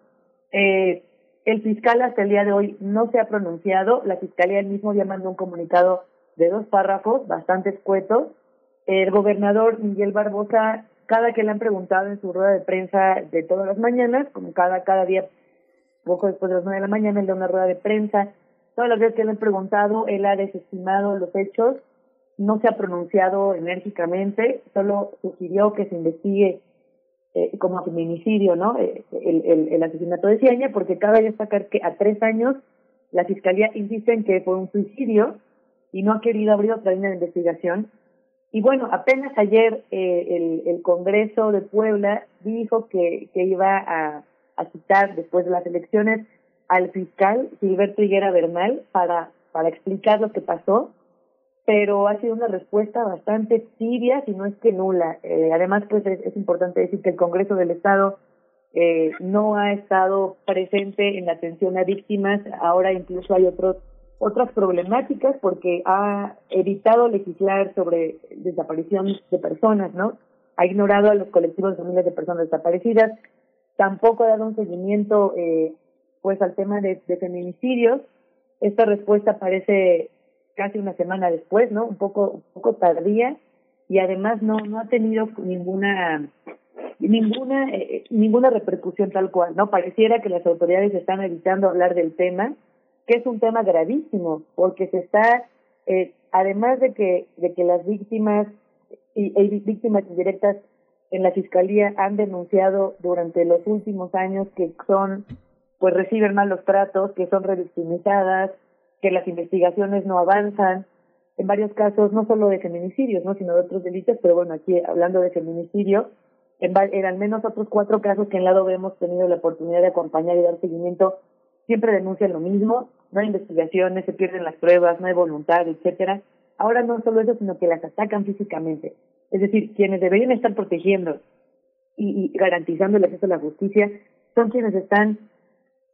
[SPEAKER 25] Eh, el fiscal hasta el día de hoy no se ha pronunciado, la fiscalía él mismo ya mandó un comunicado de dos párrafos bastante escuetos. El gobernador Miguel Barbosa, cada que le han preguntado en su rueda de prensa de todas las mañanas, como cada, cada día, poco después de las nueve de la mañana, él da una rueda de prensa Todas las veces que le han preguntado, él ha desestimado los hechos, no se ha pronunciado enérgicamente, solo sugirió que se investigue eh, como feminicidio, ¿no? Eh, el, el, asesinato de Ciaña, porque cabe destacar que a tres años la fiscalía insiste en que fue un suicidio y no ha querido abrir otra línea de investigación. Y bueno, apenas ayer eh, el, el Congreso de Puebla dijo que, que iba a, a citar después de las elecciones al fiscal Gilberto Higuera Bernal para, para explicar lo que pasó, pero ha sido una respuesta bastante tibia, si no es que nula. Eh, además, pues es, importante decir que el Congreso del Estado eh, no ha estado presente en la atención a víctimas, ahora incluso hay otros otras problemáticas porque ha evitado legislar sobre desaparición de personas, ¿no? Ha ignorado a los colectivos de familias de personas desaparecidas, tampoco ha dado un seguimiento eh, pues al tema de, de feminicidios. Esta respuesta aparece casi una semana después, ¿no? Un poco, un poco tardía y además no, no ha tenido ninguna ninguna eh, ninguna repercusión tal cual, ¿no? Pareciera que las autoridades están evitando hablar del tema, que es un tema gravísimo, porque se está eh, además de que de que las víctimas y, y víctimas indirectas en la fiscalía han denunciado durante los últimos años que son pues reciben malos tratos, que son revictimizadas, que las investigaciones no avanzan, en varios casos no solo de feminicidios, ¿no? sino de otros delitos, pero bueno, aquí hablando de feminicidio, en, en al menos otros cuatro casos que en lado hemos tenido la oportunidad de acompañar y dar seguimiento, siempre denuncian lo mismo, no hay investigaciones, se pierden las pruebas, no hay voluntad, etcétera. Ahora no solo eso, sino que las atacan físicamente. Es decir, quienes deberían estar protegiendo y, y garantizando el acceso a la justicia son quienes están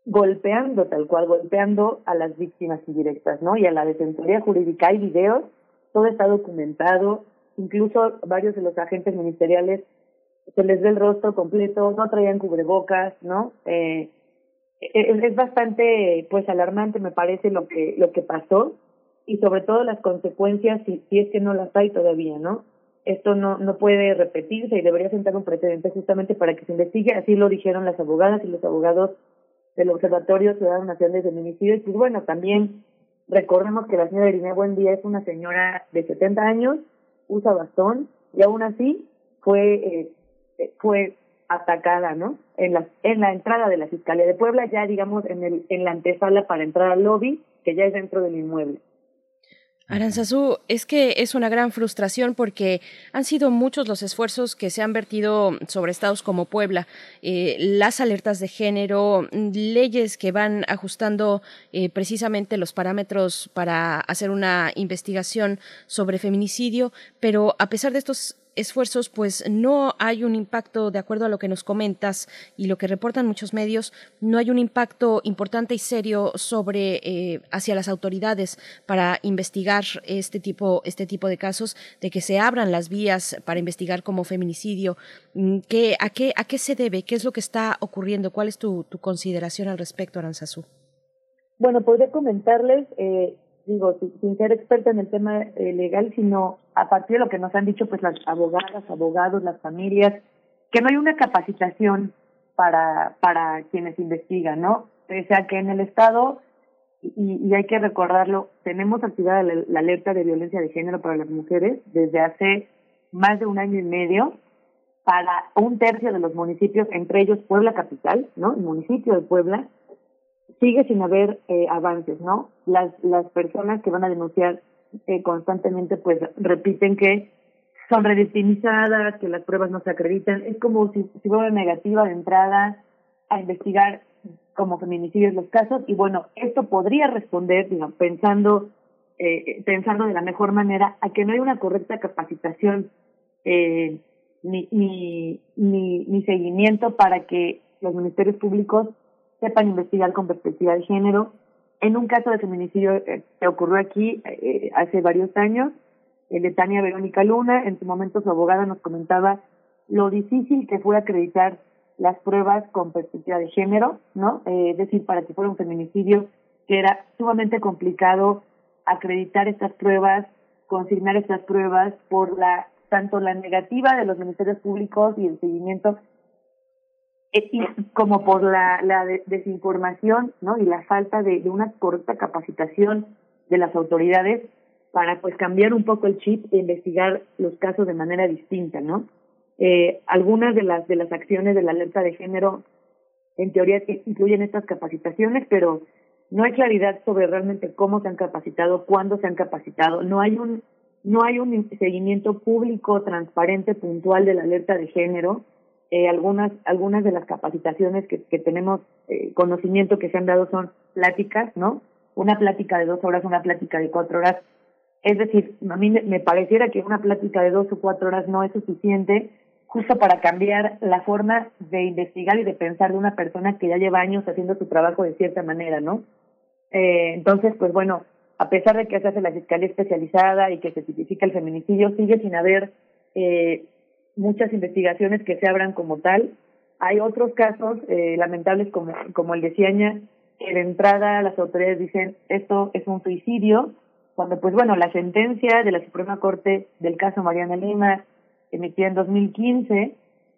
[SPEAKER 25] golpeando tal cual, golpeando a las víctimas indirectas, ¿no? Y a la defensoría jurídica hay videos, todo está documentado, incluso varios de los agentes ministeriales se les ve el rostro completo, no traían cubrebocas, ¿no? Eh, es, es bastante, pues, alarmante me parece lo que lo que pasó y sobre todo las consecuencias si, si es que no las hay todavía, ¿no? Esto no no puede repetirse y debería sentar un precedente justamente para que se investigue, así lo dijeron las abogadas y los abogados del Observatorio Ciudadano Nacional de Feminicidio. Y pues bueno, también recordemos que la señora Irene Buendía es una señora de 70 años, usa bastón y aún así fue eh, fue atacada, ¿no? En la en la entrada de la Fiscalía de Puebla, ya digamos en el en la antesala para entrar al lobby, que ya es dentro del inmueble.
[SPEAKER 2] Aranzazú, es que es una gran frustración porque han sido muchos los esfuerzos que se han vertido sobre estados como Puebla, eh, las alertas de género, leyes que van ajustando eh, precisamente los parámetros para hacer una investigación sobre feminicidio, pero a pesar de estos esfuerzos, pues no hay un impacto, de acuerdo a lo que nos comentas y lo que reportan muchos medios, no hay un impacto importante y serio sobre eh, hacia las autoridades para investigar este tipo, este tipo de casos, de que se abran las vías para investigar como feminicidio. Mm, ¿Qué, a, qué, ¿A qué se debe? ¿Qué es lo que está ocurriendo? ¿Cuál es tu, tu consideración al respecto, Aranzazú?
[SPEAKER 25] Bueno, podría comentarles, eh, digo, sin, ser experta en el tema eh, legal, sino a partir de lo que nos han dicho pues las abogadas, abogados, las familias, que no hay una capacitación para, para quienes investigan, ¿no? O sea que en el Estado, y, y hay que recordarlo, tenemos activada la, alerta de violencia de género para las mujeres desde hace más de un año y medio para un tercio de los municipios, entre ellos Puebla Capital, ¿no? El municipio de Puebla, sigue sin haber eh, avances, ¿no? Las, las personas que van a denunciar eh, constantemente, pues repiten que son redictimizadas, que las pruebas no se acreditan. Es como si, si fuera negativa de entrada a investigar como feminicidios los casos. Y bueno, esto podría responder, digamos, pensando, eh, pensando de la mejor manera a que no hay una correcta capacitación eh, ni, ni, ni, ni seguimiento para que los ministerios públicos sepan investigar con perspectiva de género. En un caso de feminicidio eh, que ocurrió aquí eh, hace varios años, el de Tania Verónica Luna, en su momento su abogada nos comentaba lo difícil que fue acreditar las pruebas con perspectiva de género, ¿no? Eh, es decir, para que fuera un feminicidio, que era sumamente complicado acreditar estas pruebas, consignar estas pruebas por la tanto la negativa de los ministerios públicos y el seguimiento eh, como por la, la desinformación ¿no? y la falta de, de, una correcta capacitación de las autoridades para pues cambiar un poco el chip e investigar los casos de manera distinta, ¿no? Eh, algunas de las de las acciones de la alerta de género en teoría incluyen estas capacitaciones, pero no hay claridad sobre realmente cómo se han capacitado, cuándo se han capacitado, no hay un no hay un seguimiento público, transparente, puntual de la alerta de género eh, algunas, algunas de las capacitaciones que, que tenemos eh, conocimiento que se han dado son pláticas, ¿no? Una plática de dos horas, una plática de cuatro horas. Es decir, a mí me pareciera que una plática de dos o cuatro horas no es suficiente justo para cambiar la forma de investigar y de pensar de una persona que ya lleva años haciendo su trabajo de cierta manera, ¿no? Eh, entonces, pues bueno, a pesar de que se hace la fiscalía especializada y que se tipifica el feminicidio, sigue sin haber eh, muchas investigaciones que se abran como tal. Hay otros casos eh, lamentables como, como el de Ciaña, que de entrada las autoridades dicen esto es un suicidio, cuando pues bueno, la sentencia de la Suprema Corte del caso Mariana Lima, emitida en 2015,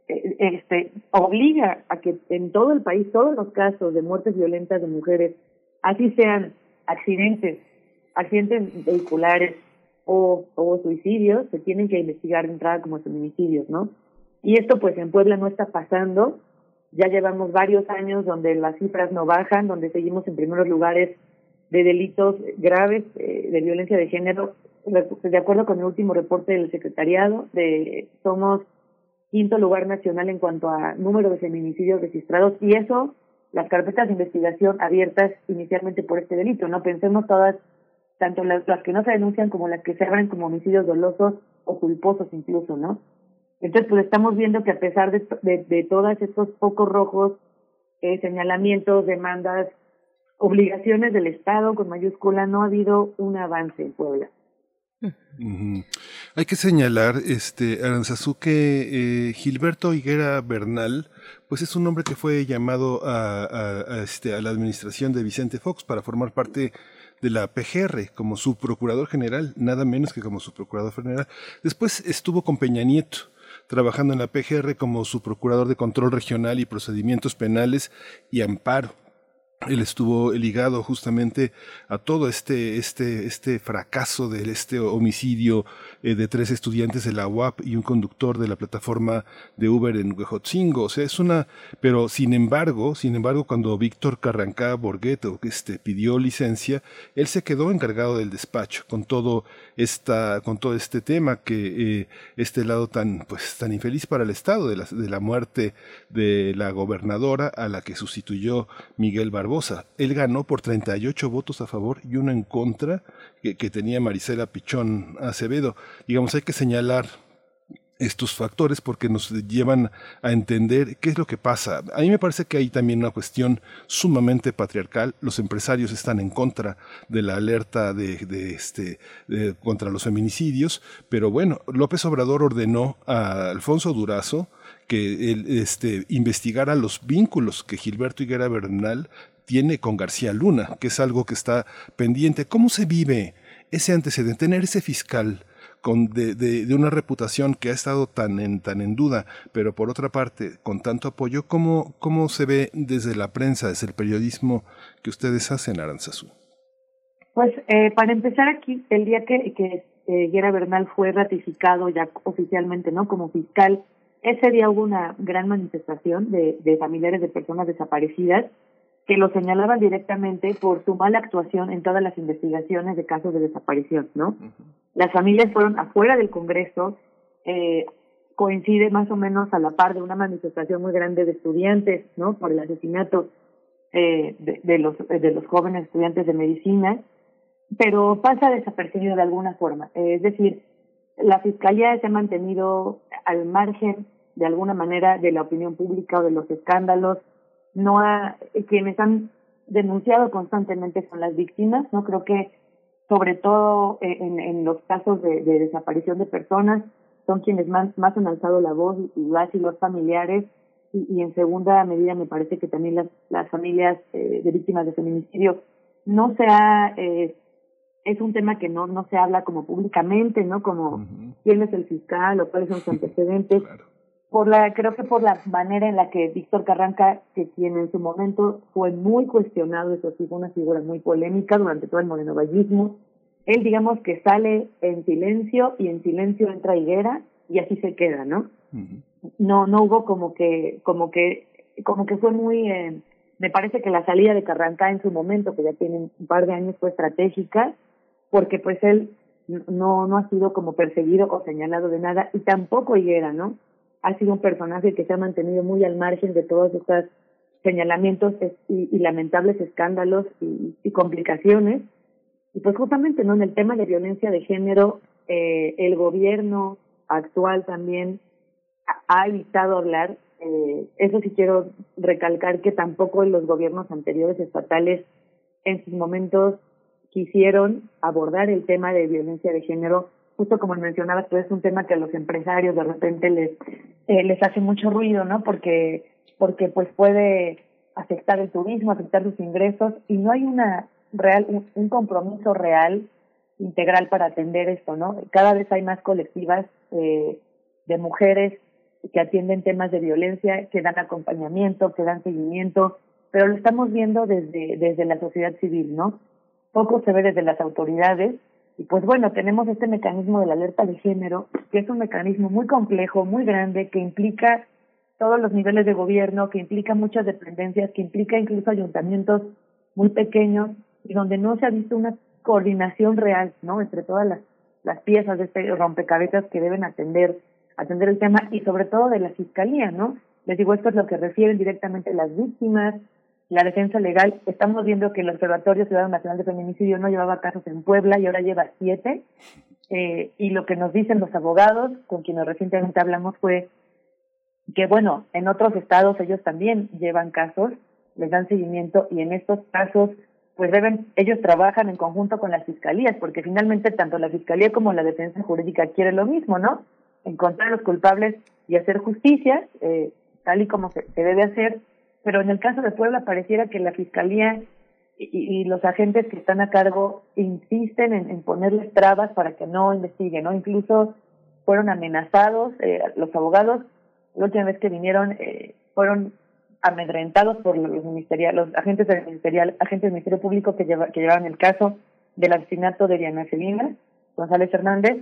[SPEAKER 25] eh, este, obliga a que en todo el país todos los casos de muertes violentas de mujeres, así sean accidentes, accidentes vehiculares, o, o suicidios se tienen que investigar de entrada como feminicidios, ¿no? Y esto pues en Puebla no está pasando. Ya llevamos varios años donde las cifras no bajan, donde seguimos en primeros lugares de delitos graves eh, de violencia de género. De acuerdo con el último reporte del secretariado, de somos quinto lugar nacional en cuanto a número de feminicidios registrados y eso las carpetas de investigación abiertas inicialmente por este delito. No pensemos todas tanto las, que no se denuncian como las que se abren como homicidios dolosos o culposos incluso, ¿no? Entonces, pues estamos viendo que a pesar de, de, todos estos pocos rojos, eh, señalamientos, demandas, obligaciones del Estado con mayúscula, no ha habido un avance en Puebla.
[SPEAKER 1] Hay que señalar, este, Aranzazú, que eh, Gilberto Higuera Bernal, pues es un hombre que fue llamado a, a, este, a la administración de Vicente Fox para formar parte de la PGR como su procurador general, nada menos que como su procurador general. Después estuvo con Peña Nieto trabajando en la PGR como su procurador de control regional y procedimientos penales y amparo él estuvo ligado justamente a todo este, este, este fracaso de este homicidio eh, de tres estudiantes de la UAP y un conductor de la plataforma de Uber en Huejotzingo. O sea, es una, pero sin embargo, sin embargo, cuando Víctor Carrancá Borgueto este, pidió licencia, él se quedó encargado del despacho con todo esta, con todo este tema que eh, este lado tan, pues, tan infeliz para el Estado de la, de la muerte de la gobernadora a la que sustituyó Miguel Barbosa él ganó por 38 votos a favor y uno en contra que, que tenía Marisela Pichón Acevedo. Digamos, hay que señalar estos factores porque nos llevan a entender qué es lo que pasa. A mí me parece que hay también una cuestión sumamente patriarcal. Los empresarios están en contra de la alerta de, este contra los feminicidios, pero bueno, López Obrador ordenó a Alfonso Durazo que este, investigara los vínculos que Gilberto Higuera Bernal tiene con García Luna, que es algo que está pendiente. ¿Cómo se vive ese antecedente, tener ese fiscal? Con de, de, una reputación que ha estado tan en, tan en duda, pero por otra parte, con tanto apoyo, ¿cómo, cómo se ve desde la prensa, desde el periodismo que ustedes hacen, Aranzazú?
[SPEAKER 25] Pues eh, para empezar aquí, el día que, que eh, Bernal fue ratificado ya oficialmente no como fiscal, ese día hubo una gran manifestación de familiares de personas desaparecidas que lo señalaban directamente por su mala actuación en todas las investigaciones de casos de desaparición, ¿no? Las familias fueron afuera del Congreso, eh, coincide más o menos a la par de una manifestación muy grande de estudiantes, ¿no? Por el asesinato eh, de, de, los de los jóvenes estudiantes de medicina, pero pasa desapercibido de alguna forma. es decir, la fiscalía se ha mantenido al margen de alguna manera de la opinión pública o de los escándalos no ha, quienes han denunciado constantemente son las víctimas, no creo que sobre todo eh, en, en los casos de, de, desaparición de personas son quienes más, más han alzado la voz y las y los familiares y, y, en segunda medida me parece que también las, las familias eh, de víctimas de feminicidio. No se ha eh, es un tema que no no se habla como públicamente no como quién es el fiscal o cuáles son sus antecedentes por la creo que por la manera en la que Víctor Carranca, que quien en su momento fue muy cuestionado, eso sí fue una figura muy polémica durante todo el morenovallismo, él digamos que sale en silencio y en silencio entra Higuera y así se queda, ¿no? No no hubo como que como que como que fue muy eh, me parece que la salida de Carranca en su momento, que ya tiene un par de años, fue estratégica, porque pues él no no ha sido como perseguido o señalado de nada y tampoco Higuera, ¿no? Ha sido un personaje que se ha mantenido muy al margen de todos estos señalamientos y, lamentables escándalos y, complicaciones. Y pues justamente no en el tema de violencia de género, eh, el gobierno actual también ha evitado hablar. Eh, eso sí quiero recalcar que tampoco los gobiernos anteriores estatales en sus momentos quisieron abordar el tema de violencia de género justo como mencionabas, pues es un tema que a los empresarios de repente les eh, les hace mucho ruido, ¿no? Porque porque pues puede afectar el turismo, afectar sus ingresos y no hay una real un, un compromiso real integral para atender esto, ¿no? Cada vez hay más colectivas eh, de mujeres que atienden temas de violencia, que dan acompañamiento, que dan seguimiento, pero lo estamos viendo desde desde la sociedad civil, ¿no? Poco se ve desde las autoridades y pues bueno, tenemos este mecanismo de la alerta de género, que es un mecanismo muy complejo, muy grande, que implica todos los niveles de gobierno, que implica muchas dependencias, que implica incluso ayuntamientos muy pequeños y donde no se ha visto una coordinación real, ¿no? Entre todas las, las piezas de este rompecabezas que deben atender, atender el tema y sobre todo de la fiscalía, ¿no? Les digo, esto es lo que refieren directamente las víctimas, la defensa legal, estamos viendo que el Observatorio Ciudadano Nacional de Feminicidio no llevaba casos en Puebla y ahora lleva siete. Eh, y lo que nos dicen los abogados, con quienes recientemente hablamos, fue que, bueno, en otros estados ellos también llevan casos, les dan seguimiento y en estos casos, pues deben, ellos trabajan en conjunto con las fiscalías, porque finalmente tanto la fiscalía como la defensa jurídica quieren lo mismo, ¿no? Encontrar a los culpables y hacer justicia, eh, tal y como se, se debe hacer, pero en el caso de Puebla pareciera que la Fiscalía y, y los agentes que están a cargo insisten en, ponerles trabas para que no investiguen, ¿no? Incluso fueron amenazados, eh, los abogados, la última vez que vinieron, eh, fueron amedrentados por los ministeriales, los agentes del ministerial, agentes del Ministerio Público que, lleva, que llevaban el caso del asesinato de Diana Celina González Hernández.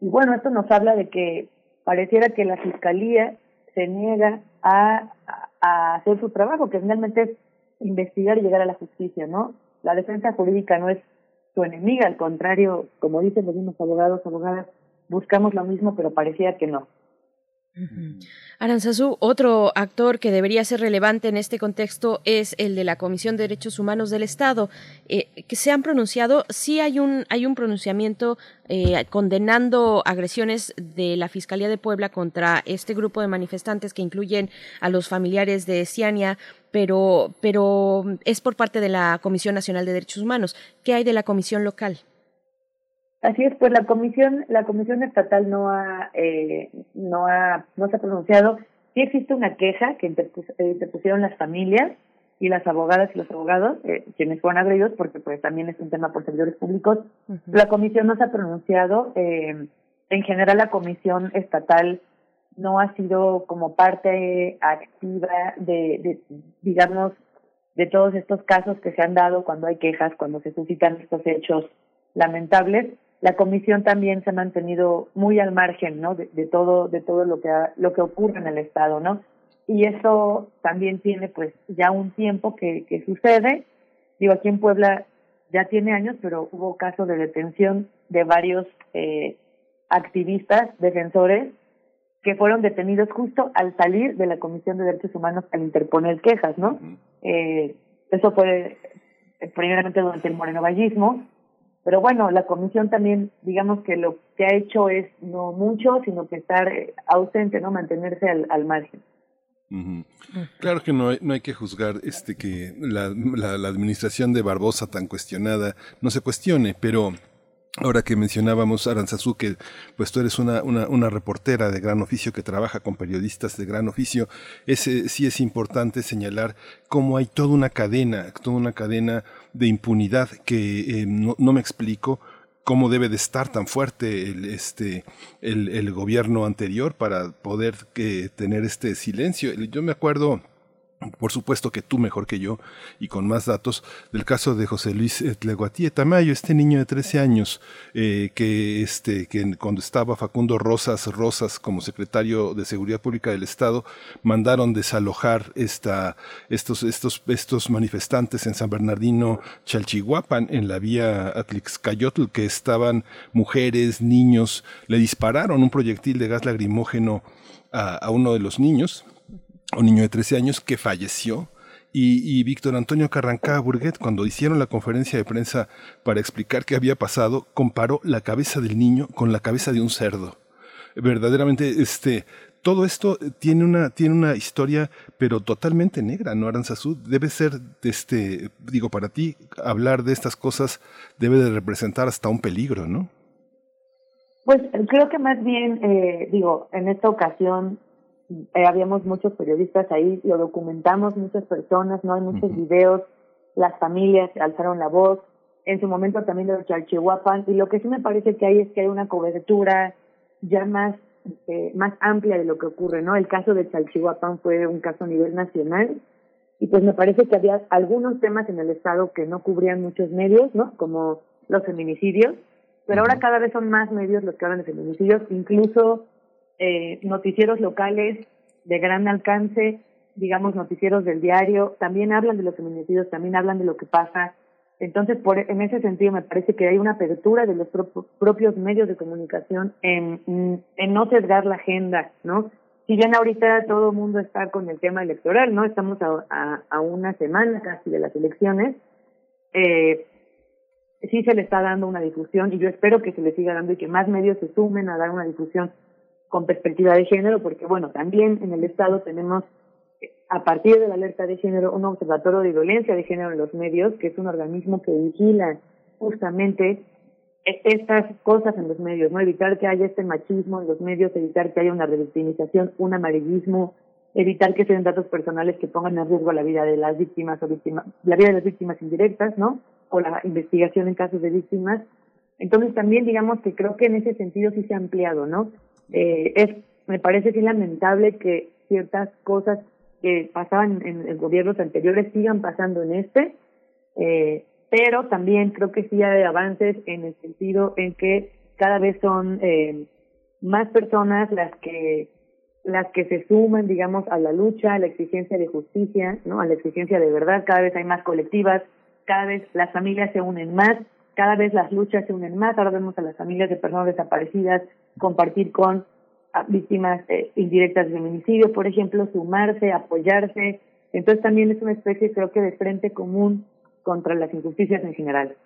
[SPEAKER 25] Y bueno, esto nos habla de que pareciera que la Fiscalía se niega a, a hacer su trabajo, que finalmente es investigar y llegar a la justicia, ¿no? La defensa jurídica no es su enemiga, al contrario, como dicen los mismos abogados, abogadas, buscamos lo mismo, pero parecía que no.
[SPEAKER 2] Aranzazú, otro actor que debería ser relevante en este contexto es el de la Comisión de Derechos Humanos del Estado, eh, que se han pronunciado, sí hay un, hay un pronunciamiento eh, condenando agresiones de la Fiscalía de Puebla contra este grupo de manifestantes que incluyen a los familiares de Ciania, pero, pero es por parte de la Comisión Nacional de Derechos Humanos. ¿Qué hay de la Comisión Local?
[SPEAKER 25] Así es, pues la comisión, la comisión estatal no ha, eh, no ha, no se ha pronunciado. Sí existe una queja que interpusieron las familias y las abogadas y los abogados, eh, quienes fueron agredidos, porque pues también es un tema por servidores públicos. La comisión no se ha pronunciado. Eh, en general, la comisión estatal no ha sido como parte activa de, de, digamos, de todos estos casos que se han dado cuando hay quejas, cuando se suscitan estos hechos lamentables. La comisión también se ha mantenido muy al margen, ¿no? De, de todo, de todo lo que lo que ocurre en el estado, ¿no? Y eso también tiene, pues, ya un tiempo que, que sucede. Digo, aquí en Puebla ya tiene años, pero hubo casos de detención de varios eh, activistas, defensores, que fueron detenidos justo al salir de la Comisión de Derechos Humanos al interponer quejas, ¿no? eh, eso fue eh, primeramente durante el morenovallismo, pero bueno, la comisión también, digamos que lo que ha hecho es no mucho, sino que estar eh, ausente, ¿no? Mantenerse al, al margen.
[SPEAKER 1] Claro que no hay, no hay que juzgar este que la, la, la administración de Barbosa tan cuestionada no se cuestione, pero Ahora que mencionábamos, Aranzazú, que pues tú eres una, una, una, reportera de gran oficio que trabaja con periodistas de gran oficio, ese, sí es importante señalar cómo hay toda una cadena, toda una cadena de impunidad que eh, no, no, me explico cómo debe de estar tan fuerte el, este, el, el gobierno anterior para poder que, tener este silencio. Yo me acuerdo por supuesto que tú mejor que yo y con más datos del caso de José Luis Tleguatía Tamayo, este niño de 13 años eh, que este que cuando estaba Facundo Rosas Rosas como secretario de Seguridad Pública del Estado mandaron desalojar esta estos estos estos manifestantes en San Bernardino Chalchihuapan en la vía Atlixcayotl que estaban mujeres, niños, le dispararon un proyectil de gas lagrimógeno a, a uno de los niños un niño de 13 años que falleció. Y, y Víctor Antonio Carrancá Burguet, cuando hicieron la conferencia de prensa para explicar qué había pasado, comparó la cabeza del niño con la cabeza de un cerdo. Verdaderamente, este, todo esto tiene una, tiene una historia, pero totalmente negra, ¿no, Aranzazú? Debe ser, este, digo, para ti, hablar de estas cosas debe de representar hasta un peligro, ¿no?
[SPEAKER 25] Pues creo que más bien, eh, digo, en esta ocasión eh, habíamos muchos periodistas ahí, lo documentamos muchas personas, no hay muchos videos, las familias alzaron la voz, en su momento también de Chalchihuapan, y lo que sí me parece que hay es que hay una cobertura ya más eh, más amplia de lo que ocurre, ¿no? El caso de Chalchihuapan fue un caso a nivel nacional, y pues me parece que había algunos temas en el Estado que no cubrían muchos medios, ¿no? Como los feminicidios, pero ahora cada vez son más medios los que hablan de feminicidios, incluso eh, noticieros locales de gran alcance, digamos noticieros del diario, también hablan de los feminicidios, también hablan de lo que pasa. Entonces, por, en ese sentido, me parece que hay una apertura de los pro propios medios de comunicación en, no sesgar la agenda, ¿no? Si bien ahorita todo el mundo está con el tema electoral, ¿no? Estamos a, a, a una semana casi de las elecciones, eh, sí se le está dando una difusión y yo espero que se le siga dando y que más medios se sumen a dar una difusión con perspectiva de género, porque bueno, también en el Estado tenemos, a partir de la alerta de género, un observatorio de violencia de género en los medios, que es un organismo que vigila justamente estas cosas en los medios, ¿no? Evitar que haya este machismo en los medios, evitar que haya una revictimización, un amarillismo, evitar que sean datos personales que pongan en riesgo la vida de las víctimas o víctimas, la vida de las víctimas indirectas, ¿no? O la investigación en casos de víctimas. Entonces también digamos que creo que en ese sentido sí se ha ampliado, ¿no? Eh, es me parece que lamentable que ciertas cosas que pasaban en, en gobiernos anteriores sigan pasando en este, eh, pero también creo que sí hay avances en el sentido en que cada vez son eh, más personas las que las que se suman, digamos, a la lucha, a la exigencia de justicia, ¿no? A la exigencia de verdad. Cada vez hay más colectivas, cada vez las familias se unen más, cada vez las luchas se unen más. Ahora vemos a las familias de personas desaparecidas compartir con víctimas eh, indirectas de feminicidio, por ejemplo, sumarse, apoyarse. Entonces también es una especie, creo que, de frente común contra las injusticias en general.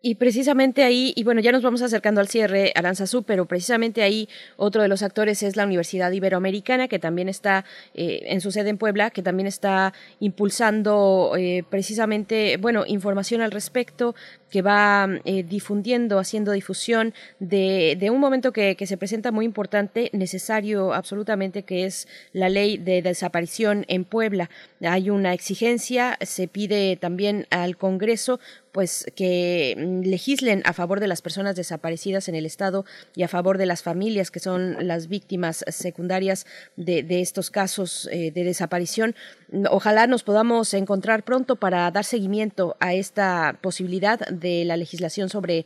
[SPEAKER 2] Y precisamente ahí, y bueno, ya nos vamos acercando al cierre, Aranzazú, pero precisamente ahí otro de los actores es la Universidad Iberoamericana, que también está eh, en su sede en Puebla, que también está impulsando eh, precisamente, bueno, información al respecto, que va eh, difundiendo, haciendo difusión de, de un momento que, que, se presenta muy importante, necesario absolutamente, que es la ley de desaparición en Puebla. Hay una exigencia, se pide también al Congreso pues que mm, legislen a favor de las personas desaparecidas en el estado y a favor de las familias que son las víctimas secundarias de, de estos casos eh, de desaparición. Ojalá nos podamos encontrar pronto para dar seguimiento a esta posibilidad de la legislación sobre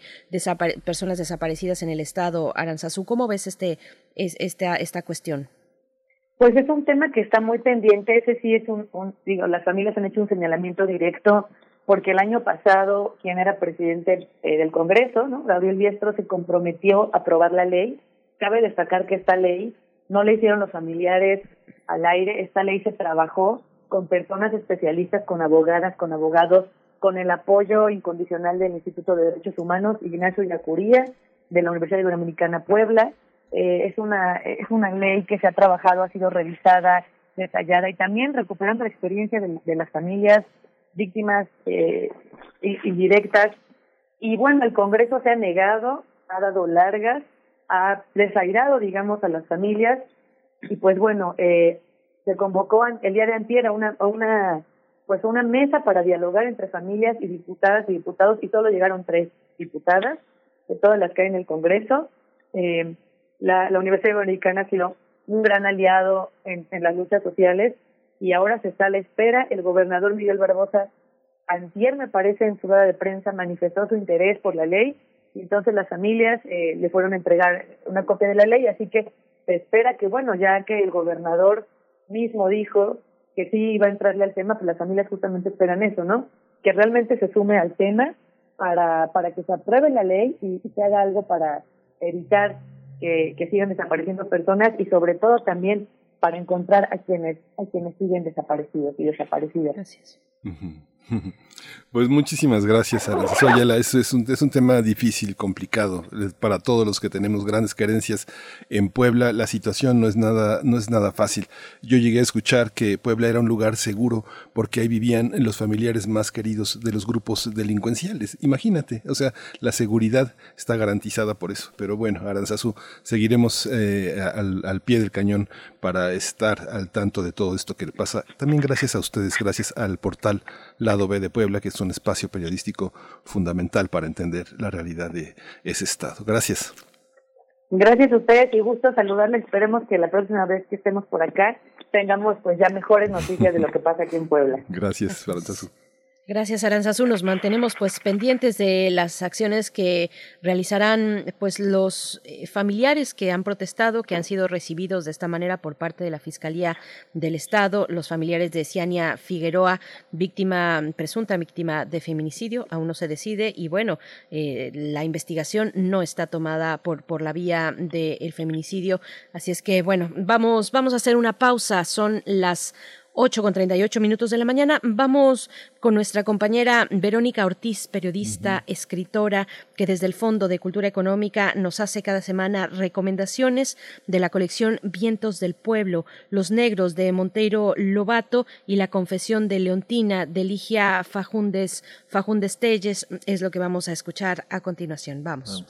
[SPEAKER 2] personas desaparecidas en el estado. Aranzazú, ¿cómo ves este, es, esta, esta cuestión?
[SPEAKER 25] Pues es un tema que está muy pendiente. Ese sí es un, un, digo, las familias han hecho un señalamiento directo porque el año pasado quien era presidente eh, del Congreso, ¿no? Gabriel Biestro se comprometió a aprobar la ley. Cabe destacar que esta ley no le hicieron los familiares al aire, esta ley se trabajó con personas especialistas, con abogadas, con abogados, con el apoyo incondicional del Instituto de Derechos Humanos Ignacio Yacuría de la Universidad Iberoamericana Puebla. Eh, es una es una ley que se ha trabajado, ha sido revisada, detallada y también recuperando la experiencia de, las familias víctimas eh, indirectas. Y bueno, el Congreso se ha negado, ha dado largas, ha desairado, digamos, a las familias. Y pues bueno, eh, se convocó el día de antier a una, pues una mesa para dialogar entre familias y diputadas y diputados y solo llegaron tres diputadas de todas las que hay en el Congreso. Eh, la, la Universidad Americana ha sido un gran aliado en, en las luchas sociales y ahora se está a la espera. El gobernador Miguel Barbosa, antier me parece en su rueda de prensa, manifestó su interés por la ley y entonces las familias eh, le fueron a entregar una copia de la ley, así que se espera que, bueno, ya que el gobernador mismo dijo que sí iba a entrarle al tema, pues las familias justamente esperan eso, ¿no? Que realmente se sume al tema para, para que se apruebe la ley y, y se haga algo para evitar que, que sigan desapareciendo personas y sobre todo también para encontrar a quienes a quienes siguen desaparecidos y desaparecidas.
[SPEAKER 2] Gracias.
[SPEAKER 1] Pues muchísimas gracias, Aranza Es, es, un, es un tema difícil, complicado eh, para todos los que tenemos grandes carencias en Puebla. La situación no es nada, no es nada fácil. Yo llegué a escuchar que Puebla era un lugar seguro porque ahí vivían los familiares más queridos de los grupos delincuenciales. Imagínate, o sea, la seguridad está garantizada por eso. Pero bueno, Aranzazú, seguiremos eh, al, al pie del cañón para estar al tanto de todo esto que le pasa. También gracias a ustedes, gracias al portal Lado B de Puebla, que es un espacio periodístico fundamental para entender la realidad de ese estado. Gracias.
[SPEAKER 25] Gracias a ustedes y gusto saludarles. Esperemos que la próxima vez que estemos por acá tengamos pues ya mejores noticias de lo que pasa aquí en Puebla.
[SPEAKER 1] Gracias, Aranzazu.
[SPEAKER 2] Gracias, Aranzazú. Nos mantenemos pues pendientes de las acciones que realizarán pues los eh, familiares que han protestado, que han sido recibidos de esta manera por parte de la Fiscalía del Estado, los familiares de Ciania Figueroa, víctima, presunta víctima de feminicidio, aún no se decide y bueno, eh, la investigación no está tomada por, por la vía del feminicidio. Así es que bueno, vamos, vamos a hacer una pausa. Son las 8 con 38 minutos de la mañana. Vamos con nuestra compañera Verónica Ortiz, periodista, escritora, que desde el Fondo de Cultura Económica nos hace cada semana recomendaciones de la colección Vientos del Pueblo, Los Negros de Monteiro Lobato y La Confesión de Leontina de Ligia Fajundes, Fajundes Telles. Es lo que vamos a escuchar a continuación. Vamos.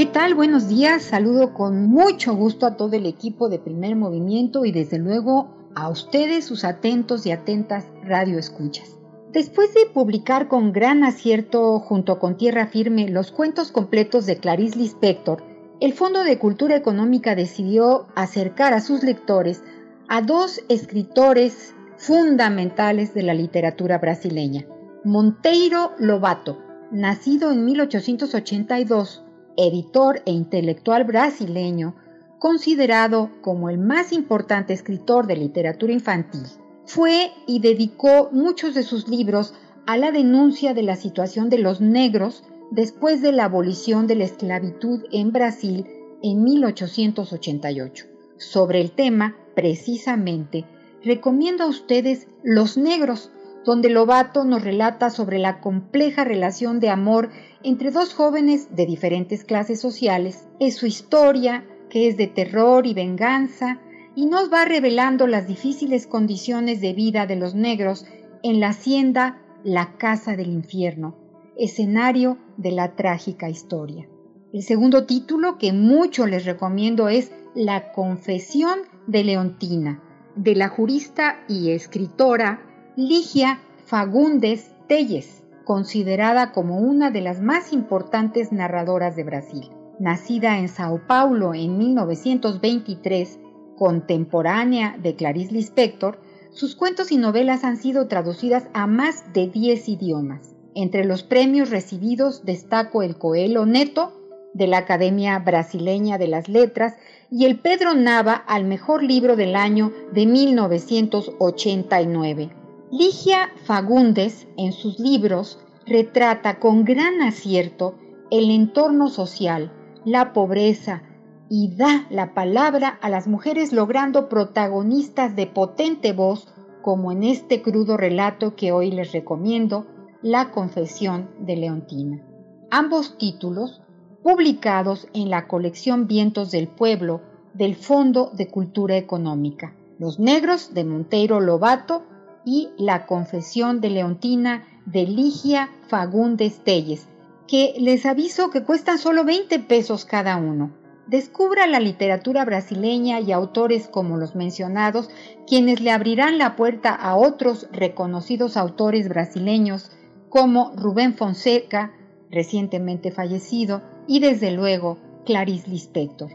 [SPEAKER 26] ¿Qué tal? Buenos días. Saludo con mucho gusto a todo el equipo de Primer Movimiento y desde luego a ustedes, sus atentos y atentas radioescuchas. Después de publicar con gran acierto junto con Tierra Firme los cuentos completos de Clarice Lispector, el Fondo de Cultura Económica decidió acercar a sus lectores a dos escritores fundamentales de la literatura brasileña. Monteiro Lobato, nacido en 1882, editor e intelectual brasileño, considerado como el más importante escritor de literatura infantil. Fue y dedicó muchos de sus libros a la denuncia de la situación de los negros después de la abolición de la esclavitud en Brasil en 1888. Sobre el tema, precisamente, recomiendo a ustedes Los Negros, donde Lobato nos relata sobre la compleja relación de amor entre dos jóvenes de diferentes clases sociales. Es su historia, que es de terror y venganza, y nos va revelando las difíciles condiciones de vida de los negros en la hacienda La Casa del Infierno, escenario de la trágica historia. El segundo título que mucho les recomiendo es La Confesión de Leontina, de la jurista y escritora Ligia Fagundes Telles, considerada como una de las más importantes narradoras de Brasil. Nacida en Sao Paulo en 1923, contemporánea de Clarice Lispector, sus cuentos y novelas han sido traducidas a más de 10 idiomas. Entre los premios recibidos destaco el Coelho Neto de la Academia Brasileña de las Letras y el Pedro Nava al mejor libro del año de 1989. Ligia Fagundes, en sus libros, retrata con gran acierto el entorno social, la pobreza, y da la palabra a las mujeres logrando protagonistas de potente voz, como en este crudo relato que hoy les recomiendo, La Confesión de Leontina. Ambos títulos, publicados en la colección Vientos del Pueblo del Fondo de Cultura Económica, Los Negros de Monteiro Lobato y La Confesión de Leontina de Ligia Fagundes Telles, que les aviso que cuestan solo 20 pesos cada uno. Descubra la literatura brasileña y autores como los mencionados, quienes le abrirán la puerta a otros reconocidos autores brasileños como Rubén Fonseca, recientemente fallecido, y desde luego Clarice Lispector.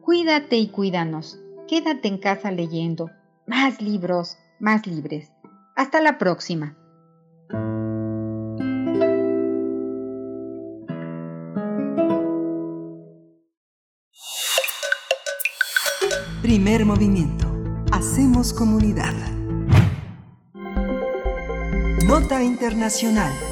[SPEAKER 26] Cuídate y cuídanos. Quédate en casa leyendo. Más libros, más libres. Hasta la próxima.
[SPEAKER 5] Primer movimiento. Hacemos comunidad. Nota Internacional.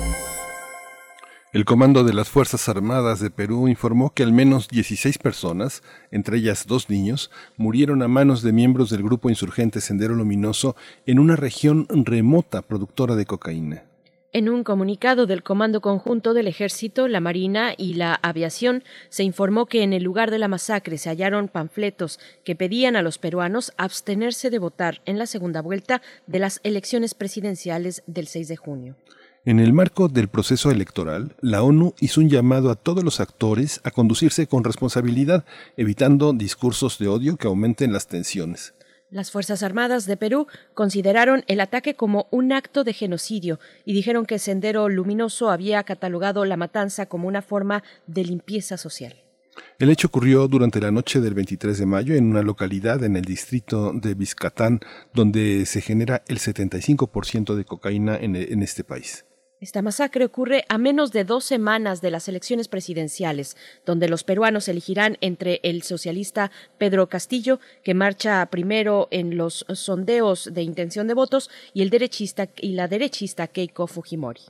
[SPEAKER 1] El Comando de las Fuerzas Armadas de Perú informó que al menos 16 personas, entre ellas dos niños, murieron a manos de miembros del grupo insurgente Sendero Luminoso en una región remota productora de cocaína.
[SPEAKER 2] En un comunicado del Comando Conjunto del Ejército, la Marina y la Aviación se informó que en el lugar de la masacre se hallaron panfletos que pedían a los peruanos abstenerse de votar en la segunda vuelta de las elecciones presidenciales del 6 de junio.
[SPEAKER 1] En el marco del proceso electoral, la ONU hizo un llamado a todos los actores a conducirse con responsabilidad, evitando discursos de odio que aumenten las tensiones.
[SPEAKER 2] Las Fuerzas Armadas de Perú consideraron el ataque como un acto de genocidio y dijeron que Sendero Luminoso había catalogado la matanza como una forma de limpieza social.
[SPEAKER 1] El hecho ocurrió durante la noche del 23 de mayo en una localidad en el distrito de Vizcatán, donde se genera el 75% de cocaína en, en este país.
[SPEAKER 2] Esta masacre ocurre a menos de dos semanas de las elecciones presidenciales, donde los peruanos elegirán entre el socialista Pedro Castillo, que marcha primero en los sondeos de intención de votos, y el derechista y la derechista Keiko Fujimori.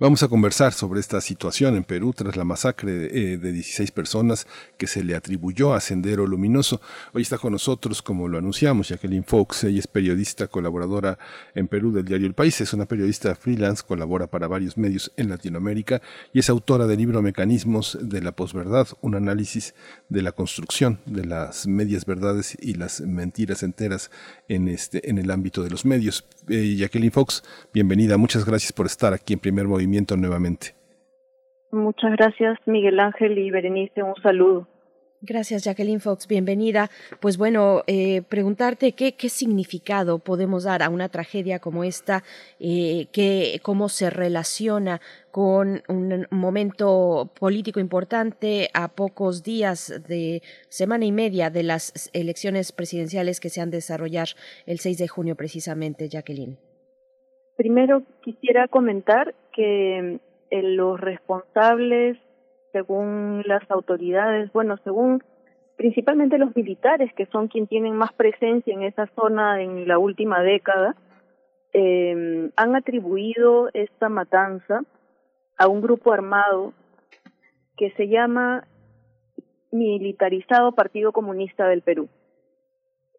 [SPEAKER 1] Vamos a conversar sobre esta situación en Perú tras la masacre de, eh, de 16 personas que se le atribuyó a Sendero Luminoso. Hoy está con nosotros, como lo anunciamos, Jacqueline Fox. Ella es periodista, colaboradora en Perú del diario El País. Es una periodista freelance, colabora para varios medios en Latinoamérica y es autora del libro Mecanismos de la posverdad, un análisis de la construcción de las medias verdades y las mentiras enteras en, este, en el ámbito de los medios. Eh, Jacqueline Fox, bienvenida. Muchas gracias por estar aquí en Primer Movimiento nuevamente.
[SPEAKER 25] Muchas gracias, Miguel Ángel y Berenice. Un saludo.
[SPEAKER 2] Gracias, Jacqueline Fox. Bienvenida. Pues bueno, eh, preguntarte qué, qué significado podemos dar a una tragedia como esta, eh, que, cómo se relaciona con un momento político importante a pocos días de semana y media de las elecciones presidenciales que se han de desarrollar el 6 de junio precisamente, Jacqueline.
[SPEAKER 25] Primero quisiera comentar que eh, los responsables según las autoridades, bueno, según principalmente los militares, que son quienes tienen más presencia en esa zona en la última década, eh, han atribuido esta matanza a un grupo armado que se llama Militarizado Partido Comunista del Perú.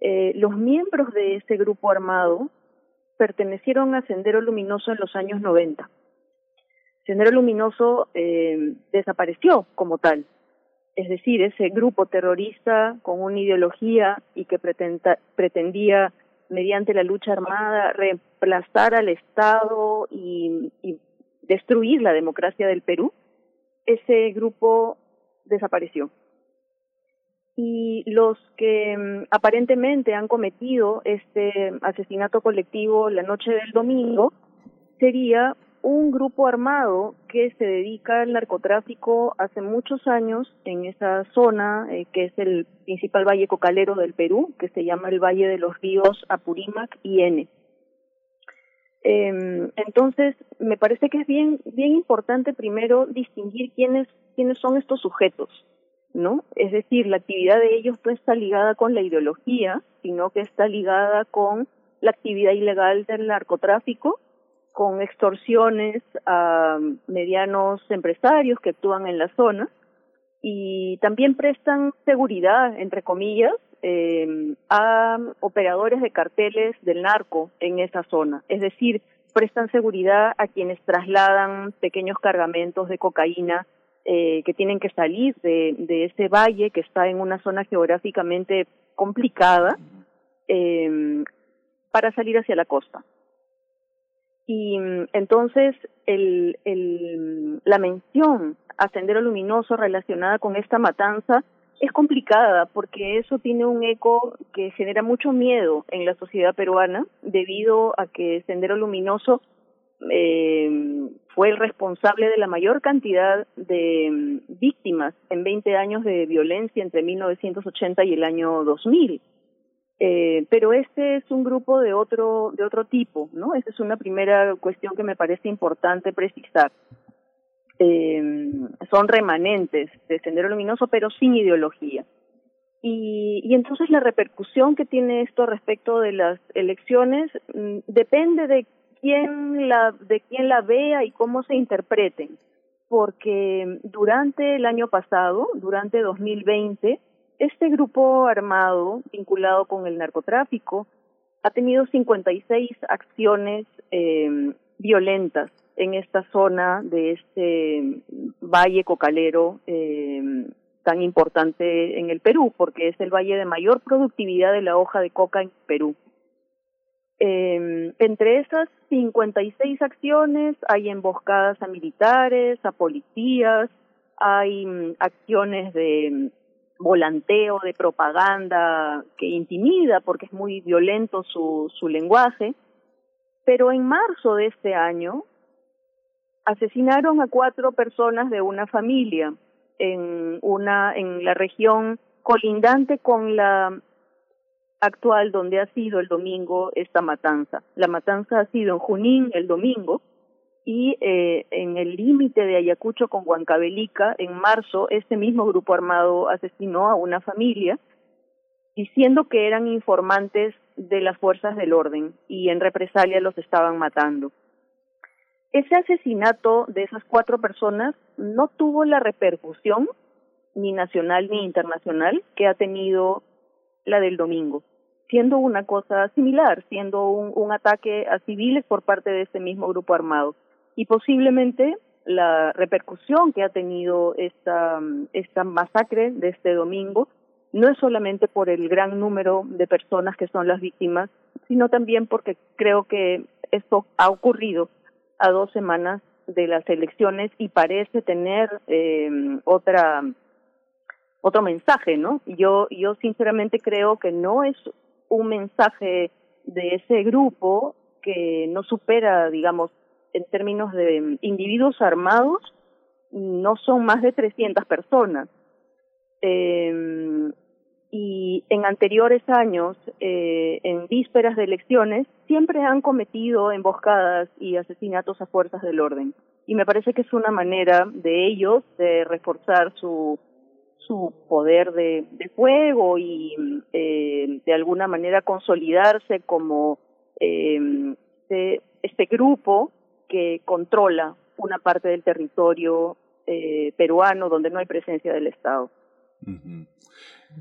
[SPEAKER 25] Eh, los miembros de ese grupo armado
[SPEAKER 27] pertenecieron a Sendero Luminoso en los años 90. Sendero Luminoso eh, desapareció como tal. Es decir, ese grupo terrorista con una ideología y que pretendía, mediante la lucha armada, reemplazar al Estado y, y destruir la democracia del Perú, ese grupo desapareció. Y los que mm, aparentemente han cometido este asesinato colectivo la noche del domingo sería un grupo armado que se dedica al narcotráfico hace muchos años en esa zona, eh, que es el principal valle cocalero del Perú, que se llama el Valle de los Ríos Apurímac y N. Eh, entonces, me parece que es bien, bien importante primero distinguir quiénes, quiénes son estos sujetos, ¿no? Es decir, la actividad de ellos no está ligada con la ideología, sino que está ligada con la actividad ilegal del narcotráfico con extorsiones a medianos empresarios que actúan en la zona y también prestan seguridad, entre comillas, eh, a operadores de carteles del narco en esa zona. Es decir, prestan seguridad a quienes trasladan pequeños cargamentos de cocaína eh, que tienen que salir de, ese valle que está en una zona geográficamente complicada eh, para salir hacia la costa. Y mm, entonces el, la mención a Sendero Luminoso relacionada con esta matanza es complicada porque eso tiene un eco que genera mucho miedo en la sociedad peruana debido a que Sendero Luminoso eh, fue el responsable de la mayor cantidad de mm, víctimas en 20 años de violencia entre 1980 y el año 2000. Eh, pero este es un grupo de otro, de otro tipo, ¿no? Esa es una primera cuestión que me parece importante precisar. Eh, son remanentes de Sendero Luminoso, pero sin ideología. Y, y entonces la repercusión que tiene esto respecto de las elecciones mm, depende de quién la, de quién la vea y cómo se interpreten. Porque durante el año pasado, durante 2020, este grupo armado vinculado con el narcotráfico ha tenido 56 acciones eh, violentas en esta zona de este valle cocalero eh, tan importante en el Perú, porque es el valle de mayor productividad de la hoja de coca en Perú. Eh, entre esas 56 acciones hay emboscadas a militares, a policías, hay mm, acciones de volanteo de propaganda que intimida porque es muy violento su, su lenguaje. Pero en marzo de este año asesinaron a cuatro personas de una familia en una en la región colindante con la actual donde ha sido el domingo esta matanza. La matanza ha sido en Junín el domingo y eh, en el límite de Ayacucho con Huancavelica, en marzo, este mismo grupo armado asesinó a una familia diciendo que eran informantes de las fuerzas del orden y en represalia los estaban matando. Ese asesinato de esas cuatro personas no tuvo la repercusión ni nacional ni internacional que ha tenido la del domingo, siendo una cosa similar, siendo un, un ataque a civiles por parte de ese mismo grupo armado y posiblemente la repercusión que ha tenido esta, esta masacre de este domingo no es solamente por el gran número de personas que son las víctimas, sino también porque creo que esto ha ocurrido a dos semanas de las elecciones y parece tener eh, otra otro mensaje, ¿no? Yo yo sinceramente creo que no es un mensaje de ese grupo que no supera, digamos, en términos de individuos armados, no son más de 300 personas. Eh, y en anteriores años, eh, en vísperas de elecciones, siempre han cometido emboscadas y asesinatos a fuerzas del orden. Y me parece que es una manera de ellos de reforzar su su poder de, de fuego y eh, de alguna manera consolidarse como eh, este, este grupo que controla una parte del territorio eh, peruano donde no hay presencia del Estado.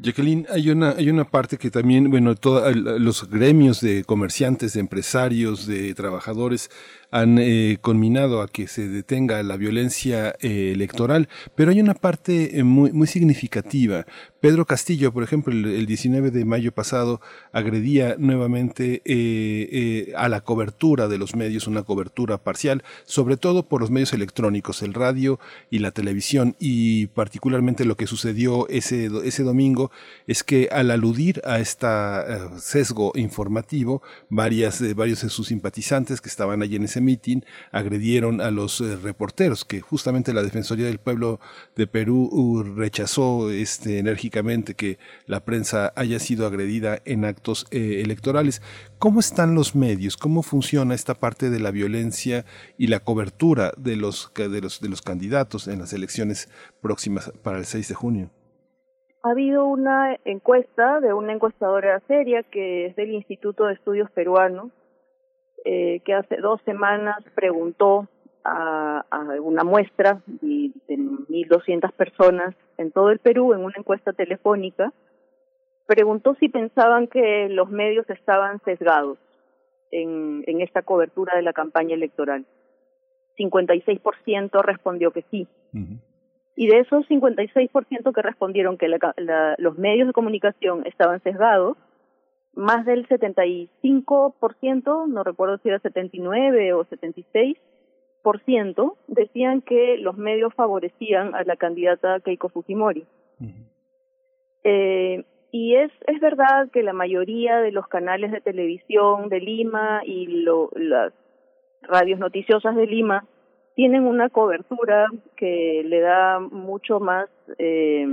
[SPEAKER 1] Jacqueline, hay una, hay una parte que también, bueno, todos los gremios de comerciantes, de empresarios, de trabajadores han eh, conminado a que se detenga la violencia eh, electoral, pero hay una parte eh, muy, muy significativa. Pedro Castillo, por ejemplo, el, 19 de mayo pasado agredía nuevamente a la cobertura de los medios, una cobertura parcial, sobre todo por los medios electrónicos, el radio y la televisión, y particularmente lo que sucedió ese, ese domingo es que al aludir a este sesgo informativo, varias, varios de sus simpatizantes que estaban allí en ese mitin agredieron a los eh, reporteros, que justamente la Defensoría del Pueblo de Perú uh, rechazó este, enérgicamente que la prensa haya sido agredida en actos eh, electorales. ¿Cómo están los medios? ¿Cómo funciona esta parte de la violencia y la cobertura de los, de los, de los candidatos en las elecciones próximas para el 6 de junio?
[SPEAKER 27] Ha habido una encuesta de una encuestadora seria que es del Instituto de Estudios Peruanos, eh, que hace dos semanas preguntó a, a una muestra de, de 1.200 personas en todo el Perú en una encuesta telefónica, preguntó si pensaban que los medios estaban sesgados en, en esta cobertura de la campaña electoral. 56% respondió que sí. Y de esos 56% que respondieron que la, los medios de comunicación estaban sesgados, más del 75%, no recuerdo si era 79 o 76%, decían que los medios favorecían a la candidata Keiko Fujimori. eh, y es, es verdad que la mayoría de los canales de televisión de Lima y lo, las radios noticiosas de Lima tienen una cobertura que le da mucho más, eh,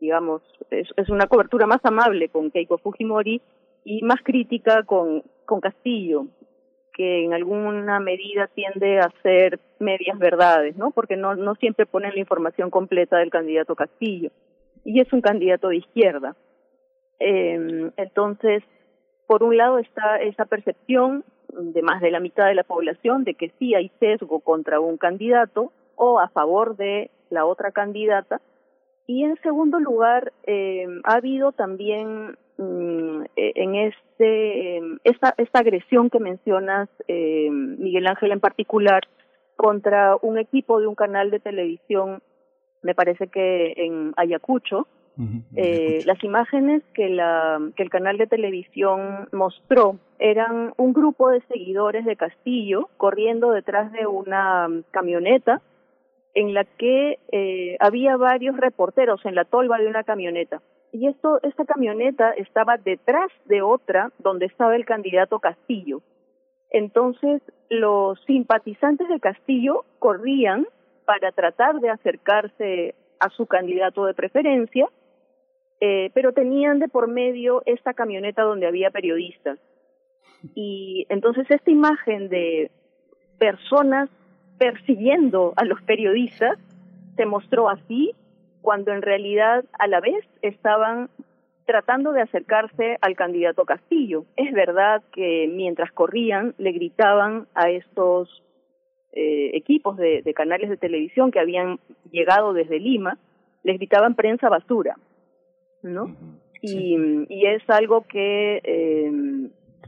[SPEAKER 27] digamos, es, es una cobertura más amable con Keiko Fujimori y más crítica con, con Castillo, que en alguna medida tiende a ser medias verdades, ¿no? Porque no, no siempre ponen la información completa del candidato Castillo. Y es un candidato de izquierda. Eh, entonces, por un lado está esa percepción de más de la mitad de la población de que sí hay sesgo contra un candidato o a favor de la otra candidata. Y en segundo lugar, eh, ha habido también mm, e, en este esta, esta agresión que mencionas, eh, Miguel Ángel en particular, contra un equipo de un canal de televisión, me parece que en Ayacucho, eh, las imágenes que, la, que el canal de televisión mostró eran un grupo de seguidores de Castillo corriendo detrás de una camioneta en la que eh, había varios reporteros en la tolva de una camioneta. Y esto, esta camioneta estaba detrás de otra donde estaba el candidato Castillo. Entonces, los simpatizantes de Castillo corrían para tratar de acercarse a su candidato de preferencia eh, pero tenían de por medio esta camioneta donde había periodistas. Y entonces esta imagen de personas persiguiendo a los periodistas se mostró así cuando en realidad a la vez estaban tratando de acercarse al candidato Castillo. Es verdad que mientras corrían le gritaban a estos eh, equipos de, de canales de televisión que habían llegado desde Lima, les gritaban prensa basura. ¿no? Y, y es algo que eh,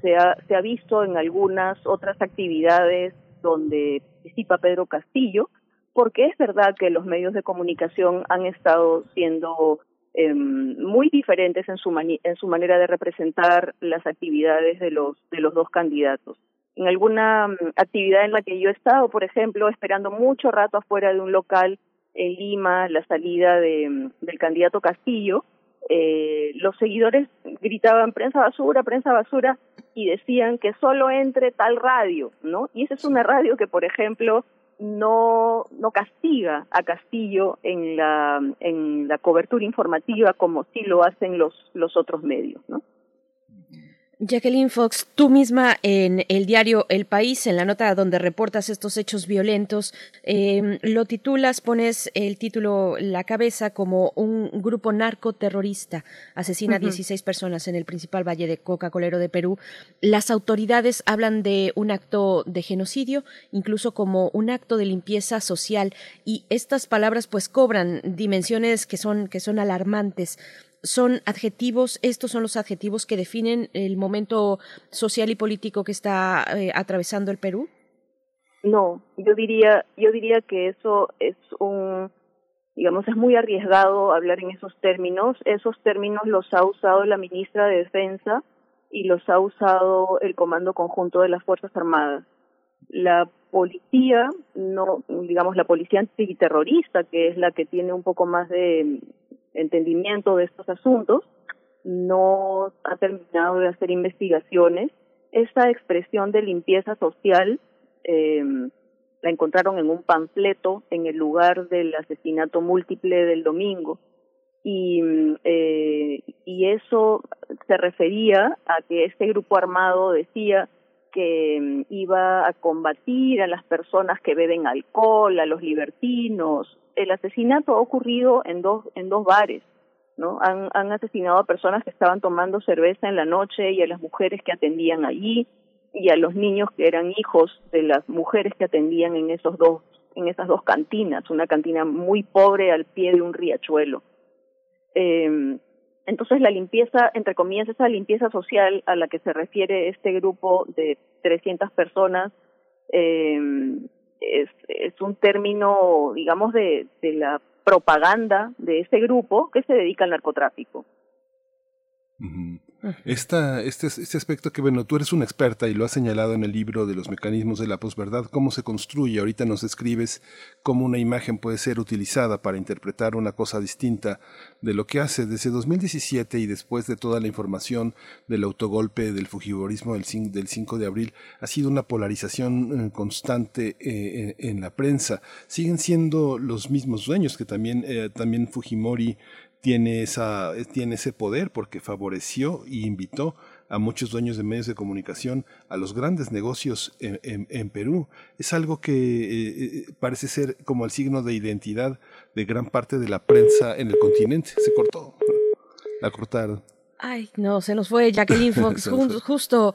[SPEAKER 27] se, ha, se ha visto en algunas otras actividades donde participa Pedro Castillo, porque es verdad que los medios de comunicación han estado siendo eh, muy diferentes en su, en su manera de representar las actividades de los, de los dos candidatos. En alguna mm, actividad en la que yo he estado, por ejemplo, esperando mucho rato afuera de un local en Lima, la salida de, del candidato Castillo, eh, los seguidores gritaban prensa basura, prensa basura y decían que solo entre tal radio, ¿no? Y esa es una radio que, por ejemplo, no no castiga a Castillo en la en la cobertura informativa como sí lo hacen los los otros medios, ¿no?
[SPEAKER 2] Jacqueline Fox, tú misma en el diario El País, en la nota donde reportas estos hechos violentos, eh, lo titulas, pones el título La cabeza como un grupo narcoterrorista asesina a 16 personas en el principal valle de Coca-Colero de Perú. Las autoridades hablan de un acto de genocidio, incluso como un acto de limpieza social, y estas palabras pues cobran dimensiones que son, que son alarmantes. Son adjetivos, estos son los adjetivos que definen el momento social y político que está eh, atravesando el Perú?
[SPEAKER 27] No, yo diría, yo diría que eso es un, digamos, es muy arriesgado hablar en esos términos. Esos términos los ha usado la ministra de Defensa y los ha usado el Comando Conjunto de las Fuerzas Armadas. La policía, no, digamos, la policía antiterrorista, que es la que tiene un poco más de entendimiento de estos asuntos, no ha terminado de hacer investigaciones. Esta expresión de limpieza social eh, la encontraron en un panfleto en el lugar del asesinato múltiple del domingo. Y, eh, y eso se refería a que este grupo armado decía que mm, iba a combatir a las personas que beben alcohol, a los libertinos. El asesinato ha ocurrido en dos, en dos bares, ¿no? Han, han asesinado a personas que estaban tomando cerveza en la noche y a las mujeres que atendían allí y a los niños que eran hijos de las mujeres que atendían en esos dos en esas dos cantinas, una cantina muy pobre al pie de un riachuelo. Eh, entonces la limpieza, entre comillas, esa limpieza social a la que se refiere este grupo de 300 personas eh, es, un término, digamos, de, de la propaganda de ese grupo que se dedica al narcotráfico.
[SPEAKER 1] Este, este aspecto que, bueno, tú eres una experta y lo has señalado en el libro de los mecanismos de la posverdad, cómo se construye. Ahorita nos escribes cómo una imagen puede ser utilizada para interpretar una cosa distinta de lo que hace. Desde 2017 y después de toda la información del autogolpe del fujiborismo del 5, del 5 de abril, ha sido una polarización eh, constante eh, en, la prensa. Siguen siendo los mismos dueños que también, eh, también Fujimori tiene, esa, tiene ese poder porque favoreció y invitó a muchos dueños de medios de comunicación a los grandes negocios en, en, Perú. Es algo que eh, eh, parece ser como el signo de identidad de gran parte de la prensa en el continente. Se cortó. La cortaron.
[SPEAKER 2] Ay, no, se nos fue Jacqueline Fox. justo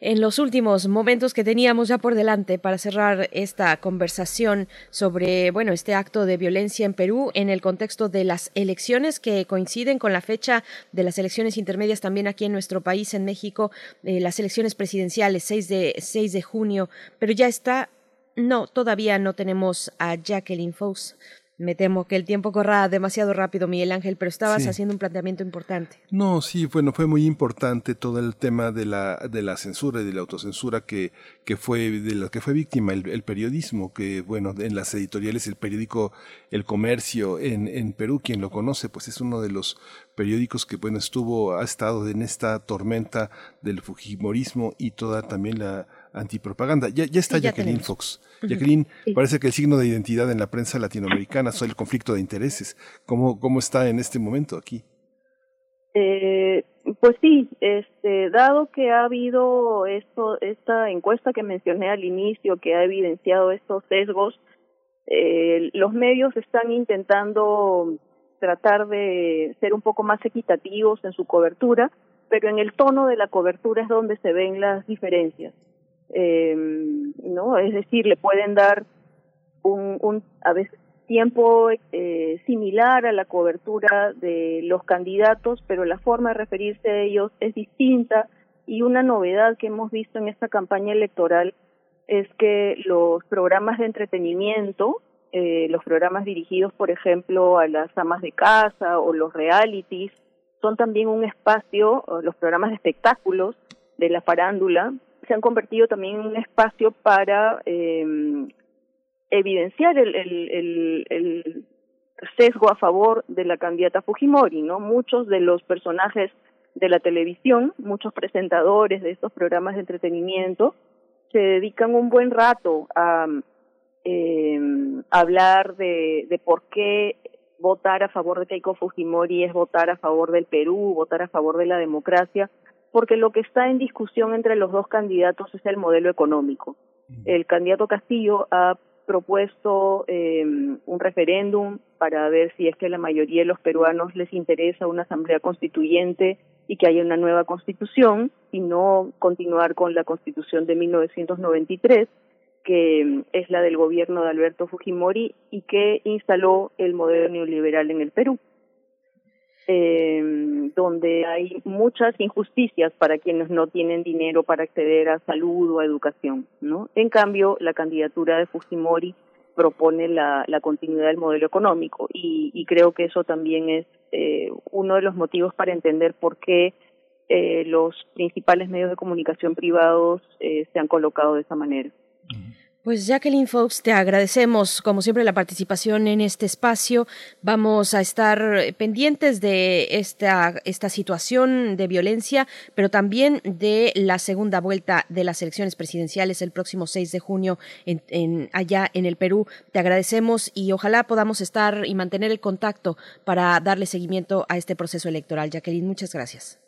[SPEAKER 2] en los últimos momentos que teníamos ya por delante para cerrar esta conversación sobre, bueno, este acto de violencia en Perú en el contexto de las elecciones que coinciden con la fecha de las elecciones intermedias también aquí en nuestro país, en México, eh, las elecciones presidenciales, 6 de, 6 de junio, pero ya está, no, todavía no tenemos a Jacqueline Fox me temo que el tiempo corra demasiado rápido, Miguel Ángel, pero estabas haciendo un planteamiento importante.
[SPEAKER 1] No, sí, bueno, fue muy importante todo el tema de la, de la censura y de la autocensura que, que fue, de la que fue víctima el, periodismo, que bueno, en las editoriales, el periódico El Comercio en, en Perú, quien lo conoce, pues es uno de los periódicos que bueno, estuvo, ha estado en esta tormenta del fujimorismo y toda también la antipropaganda. Ya, ya está Jacqueline Fox. Jacqueline, parece que el signo de identidad en la prensa latinoamericana es el conflicto de intereses. ¿Cómo, cómo está en este momento aquí?
[SPEAKER 27] Eh, pues sí, este, dado que ha habido esto, esta encuesta que mencioné al inicio, que ha evidenciado estos sesgos, eh, los medios están intentando tratar de ser un poco más equitativos en su cobertura, pero en el tono de la cobertura es donde se ven las diferencias eh, ¿no? Es decir, le pueden dar un, un a veces tiempo eh, similar a la cobertura de los candidatos, pero la forma de referirse a ellos es distinta y una novedad que hemos visto en esta campaña electoral es que los programas de entretenimiento, eh, los programas dirigidos, por ejemplo, a las amas de casa o los realities, son también un espacio, los programas de espectáculos de la farándula, se han convertido también en un espacio para eh, evidenciar el, el, el, sesgo a favor de la candidata Fujimori, ¿no? Muchos de los personajes de la televisión, muchos presentadores de estos programas de entretenimiento, se dedican un buen rato a eh, hablar de, de por qué votar a favor de Keiko Fujimori es votar a favor del Perú, votar a favor de la democracia, porque lo que está en discusión entre los dos candidatos es el modelo económico. El candidato Castillo ha propuesto eh, un referéndum para ver si es que a la mayoría de los peruanos les interesa una asamblea constituyente y que haya una nueva constitución y no continuar con la constitución de 1993 que es la del gobierno de Alberto Fujimori y que instaló el modelo neoliberal en el Perú. Eh, donde hay muchas injusticias para quienes no tienen dinero para acceder a salud o a educación, ¿no? En cambio, la candidatura de Fujimori propone la, la continuidad del modelo económico y, creo que eso también es eh, uno de los motivos para entender por qué eh, los principales medios de comunicación privados eh, se han colocado de esa manera.
[SPEAKER 2] Pues Jacqueline Fox, te agradecemos como siempre la participación en este espacio. Vamos a estar pendientes de esta, esta situación de violencia, pero también de la segunda vuelta de las elecciones presidenciales el próximo 6 de junio en, en, allá en el Perú. Te agradecemos y ojalá podamos estar y mantener el contacto para darle seguimiento a este proceso electoral. Jacqueline, muchas gracias.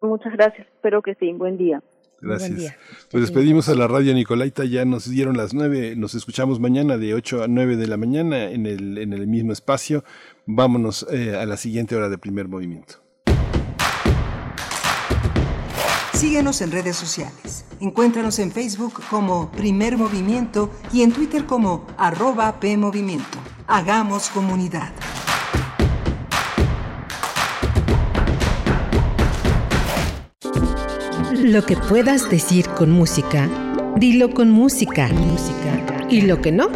[SPEAKER 27] Muchas gracias. Espero que sí. Buen día.
[SPEAKER 1] Gracias. Pues despedimos a la radio Nicolaita, ya nos dieron las nueve, nos escuchamos mañana de 8 a 9 de la mañana en el, en el mismo espacio. Vámonos eh, a la siguiente hora de primer movimiento.
[SPEAKER 5] Síguenos en redes sociales. Encuéntranos en Facebook como Primer Movimiento y en Twitter como arroba PMovimiento. Hagamos comunidad.
[SPEAKER 28] Lo que puedas decir con música, dilo con música. música. Y lo que no,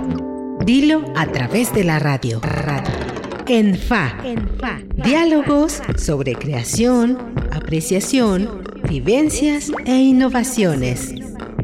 [SPEAKER 28] dilo a través de la radio. radio. En FA. En FA. Diálogos sobre creación, apreciación, vivencias e innovaciones.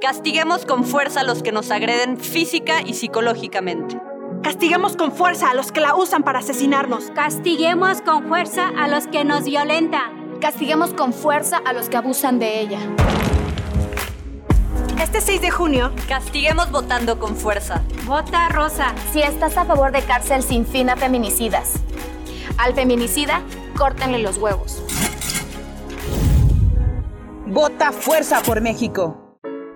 [SPEAKER 29] Castiguemos con fuerza a los que nos agreden física y psicológicamente.
[SPEAKER 30] Castiguemos con fuerza a los que la usan para asesinarnos.
[SPEAKER 31] Castiguemos con fuerza a los que nos violentan.
[SPEAKER 32] Castiguemos con fuerza a los que abusan de ella.
[SPEAKER 30] Este 6 de junio,
[SPEAKER 29] castiguemos votando con fuerza.
[SPEAKER 31] Vota rosa.
[SPEAKER 32] Si estás a favor de cárcel sin fin a feminicidas. Al feminicida, córtenle los huevos.
[SPEAKER 30] Vota fuerza por México.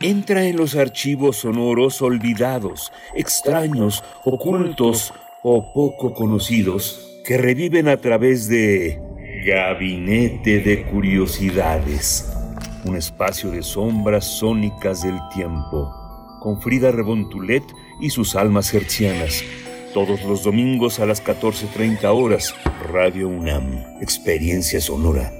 [SPEAKER 33] Entra en los archivos sonoros olvidados, extraños, ocultos o poco conocidos que reviven a través de Gabinete de Curiosidades, un espacio de sombras sónicas del tiempo, con Frida Rebontulet y sus almas hertzianas. Todos los domingos a las 14.30 horas, Radio UNAM, Experiencia Sonora.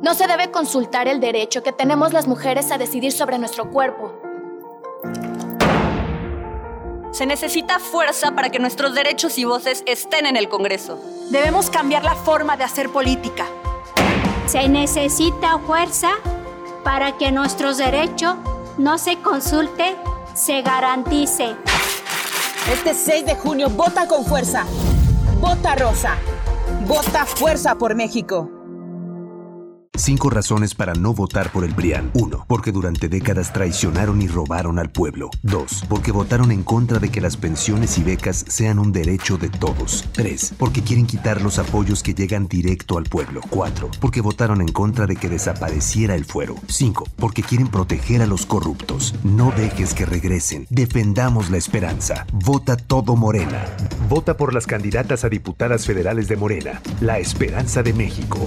[SPEAKER 32] No se debe consultar el derecho que tenemos las mujeres a decidir sobre nuestro cuerpo.
[SPEAKER 29] Se necesita fuerza para que nuestros derechos y voces estén en el Congreso.
[SPEAKER 30] Debemos cambiar la forma de hacer política.
[SPEAKER 31] Se necesita fuerza para que nuestros derechos no se consulte, se garantice.
[SPEAKER 34] Este 6 de junio vota con fuerza. Vota rosa. Vota fuerza por México.
[SPEAKER 35] Cinco razones para no votar por el PRIAN. 1. Porque durante décadas traicionaron y robaron al pueblo. 2. Porque votaron en contra de que las pensiones y becas sean un derecho de todos. 3. Porque quieren quitar los apoyos que llegan directo al pueblo. 4. Porque votaron en contra de que desapareciera el fuero. 5. Porque quieren proteger a los corruptos. No dejes que regresen. Defendamos la esperanza. Vota todo Morena. Vota por las candidatas a diputadas federales de Morena. La esperanza de México.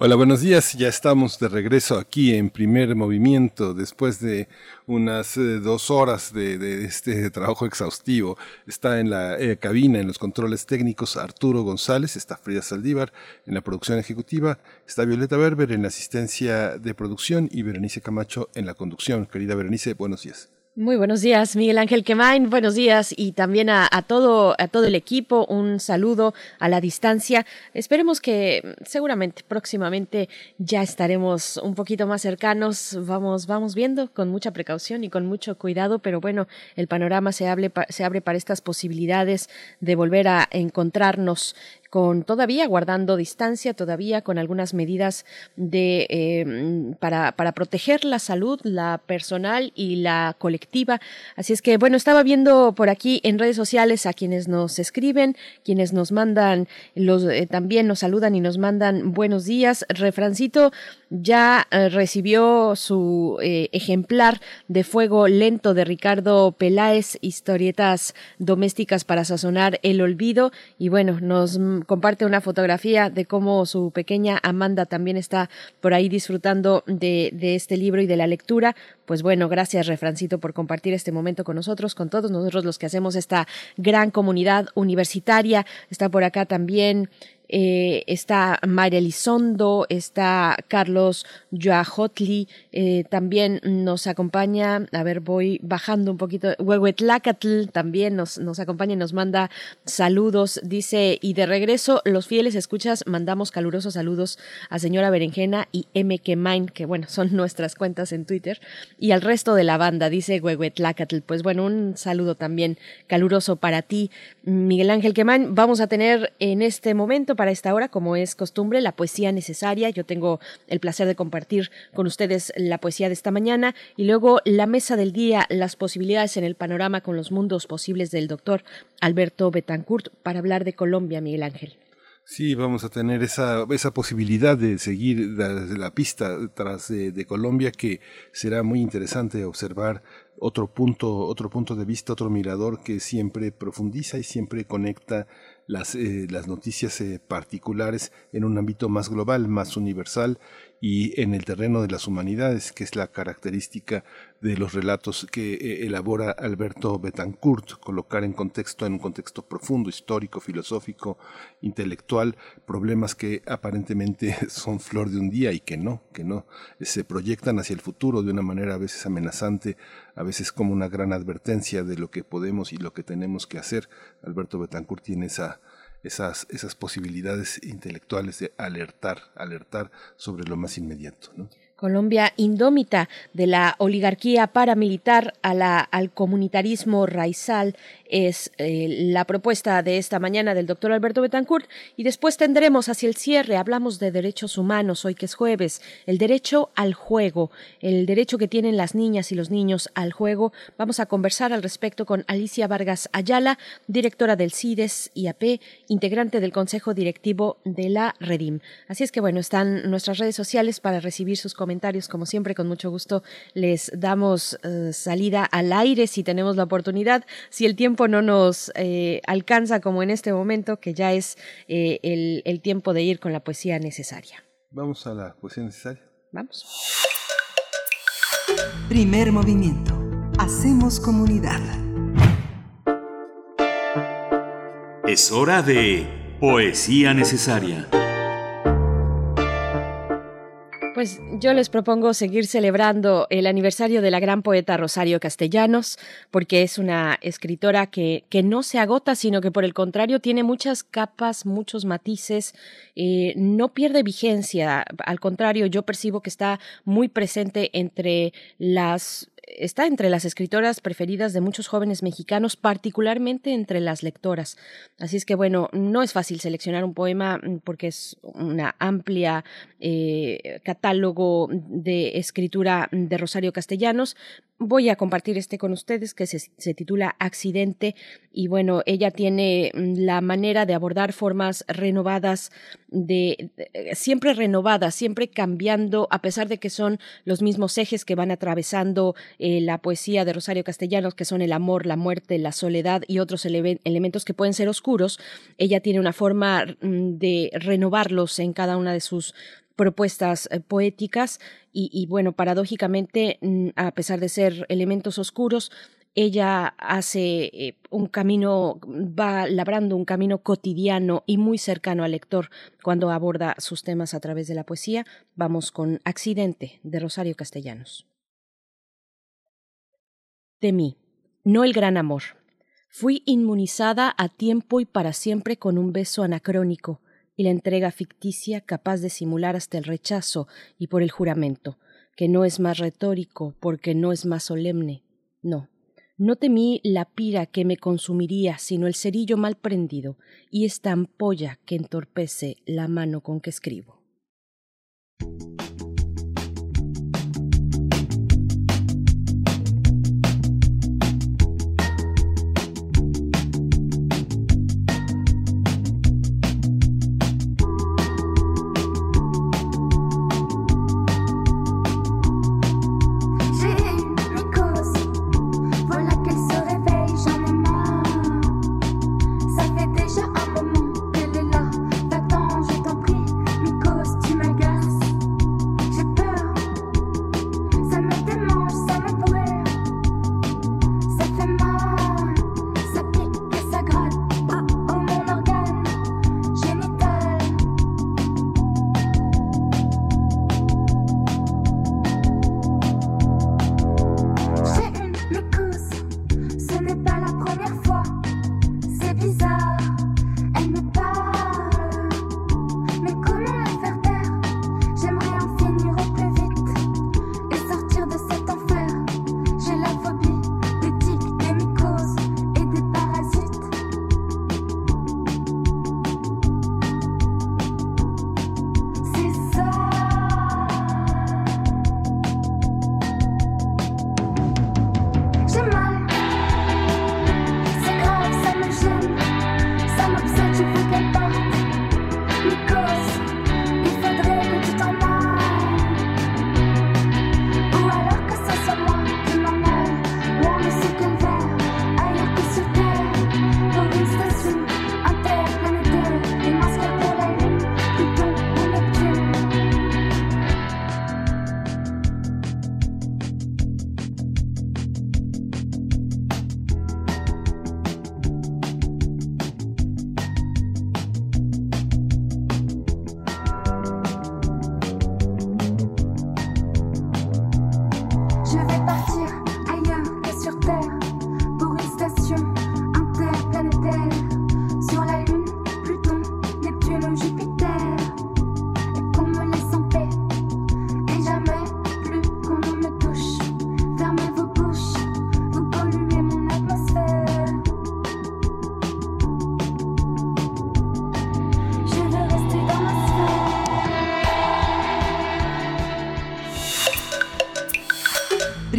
[SPEAKER 1] Buenos días. Ya estamos de regreso aquí en primer movimiento después de unas eh, dos horas de, de este trabajo exhaustivo. Está en la eh, cabina, en los controles técnicos, Arturo González, está Frida Saldívar en la producción ejecutiva, está Violeta Berber en la asistencia de producción y Berenice Camacho en la conducción. Querida Berenice, buenos días.
[SPEAKER 2] Muy buenos días, Miguel Ángel Quemain. Buenos días y también a, a, todo a todo el equipo. Un saludo a la distancia. Esperemos que mm, seguramente próximamente ya estaremos un poquito más cercanos. Vamos vamos viendo con mucha precaución y con mucho cuidado, pero bueno, el panorama se abre se abre para estas posibilidades de volver a encontrarnos con todavía guardando distancia, todavía con algunas medidas de eh, para, para proteger la salud, la personal y la colectiva. Así es que, bueno, estaba viendo por aquí en redes sociales a quienes nos escriben, quienes nos mandan, los eh, también nos saludan y nos mandan buenos días. Refrancito ya eh, recibió su eh, ejemplar de Fuego Lento de Ricardo Peláez, historietas domésticas para sazonar el olvido. Y bueno, nos comparte una fotografía de cómo su pequeña Amanda también está por ahí disfrutando de, de este libro y de la lectura. Pues bueno, gracias Refrancito por compartir este momento con nosotros, con todos nosotros los que hacemos esta gran comunidad universitaria. Está por acá también eh, está María Elizondo, está Carlos Joajotli, eh, también nos acompaña, a ver, voy bajando un poquito, Huehuetlacatl también nos, nos acompaña y nos manda saludos, dice, y de regreso, los fieles escuchas, mandamos calurosos saludos a señora Berenjena y M. Mine, que bueno, son nuestras cuentas en Twitter, y al resto de la banda, dice Huehuetlacatl, pues bueno, un saludo también caluroso para ti, Miguel Ángel Quemán. Vamos a tener en este momento para esta hora, como es costumbre, la poesía necesaria. Yo tengo el placer de compartir con ustedes la poesía de esta mañana y luego la mesa del día, las posibilidades en el panorama con los mundos posibles del doctor Alberto Betancourt para hablar de Colombia, Miguel Ángel.
[SPEAKER 1] Sí, vamos a tener esa, esa posibilidad de seguir la, pista tras de, de, Colombia que será muy interesante observar otro punto, otro punto de vista, otro mirador que siempre profundiza y siempre conecta las, eh, las noticias eh, particulares en un ámbito más global, más universal y en el terreno de las humanidades, que es la característica de los relatos que eh, elabora Alberto Betancourt, colocar en contexto, en un contexto profundo, histórico, filosófico, intelectual, problemas que aparentemente son flor de un día y que no, que no, se proyectan hacia el futuro de una manera a veces amenazante, a veces como una gran advertencia de lo que podemos y lo que tenemos que hacer. Alberto Betancourt tiene esa esas, esas posibilidades intelectuales de alertar, alertar sobre lo más inmediato.
[SPEAKER 2] Colombia indómita de la oligarquía paramilitar a la, al comunitarismo raizal es eh, la propuesta de esta mañana del doctor Alberto Betancourt y después tendremos hacia el cierre, hablamos de derechos humanos hoy que es jueves, el derecho al juego, el derecho que tienen las niñas y los niños al juego. Vamos a conversar al respecto con Alicia Vargas Ayala, directora del CIDES IAP, integrante del Consejo Directivo de la Redim. Así es que bueno, están nuestras redes sociales para recibir sus comentarios como siempre, con mucho gusto les damos eh, salida al aire si tenemos la oportunidad, si el tiempo no nos eh, alcanza como en este momento, que ya es eh, el, el tiempo de ir con la poesía necesaria.
[SPEAKER 1] Vamos a la poesía necesaria.
[SPEAKER 2] Vamos.
[SPEAKER 5] Primer movimiento. Hacemos comunidad.
[SPEAKER 36] Es hora de poesía necesaria.
[SPEAKER 2] Pues yo les propongo seguir celebrando el aniversario de la gran poeta Rosario Castellanos, porque es una escritora que, que no se agota, sino que por el contrario tiene muchas capas, muchos matices, no pierde vigencia, al contrario, yo percibo que está muy presente entre las está entre las escritoras preferidas de muchos jóvenes mexicanos, particularmente entre las lectoras. Así es que, bueno, no es fácil seleccionar un poema mm, porque es una amplia eh, catálogo de escritura de Rosario Castellanos, voy a compartir este con ustedes que se, se, titula Accidente y bueno, ella tiene mm, la manera de abordar formas renovadas, de, de, siempre renovadas, siempre cambiando, a pesar de que son los mismos ejes que van atravesando eh, la poesía de Rosario Castellanos, que son el amor, la muerte, la soledad y otros ele elementos que pueden ser oscuros, ella tiene una forma mm, de renovarlos en cada una de sus propuestas eh, poéticas y, bueno, paradójicamente, mm, a pesar de ser elementos oscuros, ella hace eh, un camino, va labrando un camino cotidiano y muy cercano al lector cuando aborda sus temas a través de la poesía. Vamos con Accidente de Rosario Castellanos. De mí, no el gran amor. Fui inmunizada a tiempo y para siempre con un beso anacrónico, y la entrega ficticia capaz de simular hasta el rechazo y por el juramento, que no es más retórico porque no es más solemne. No, no temí la pira que me consumiría, sino el cerillo mal prendido y esta ampolla que entorpece la mano con que escribo.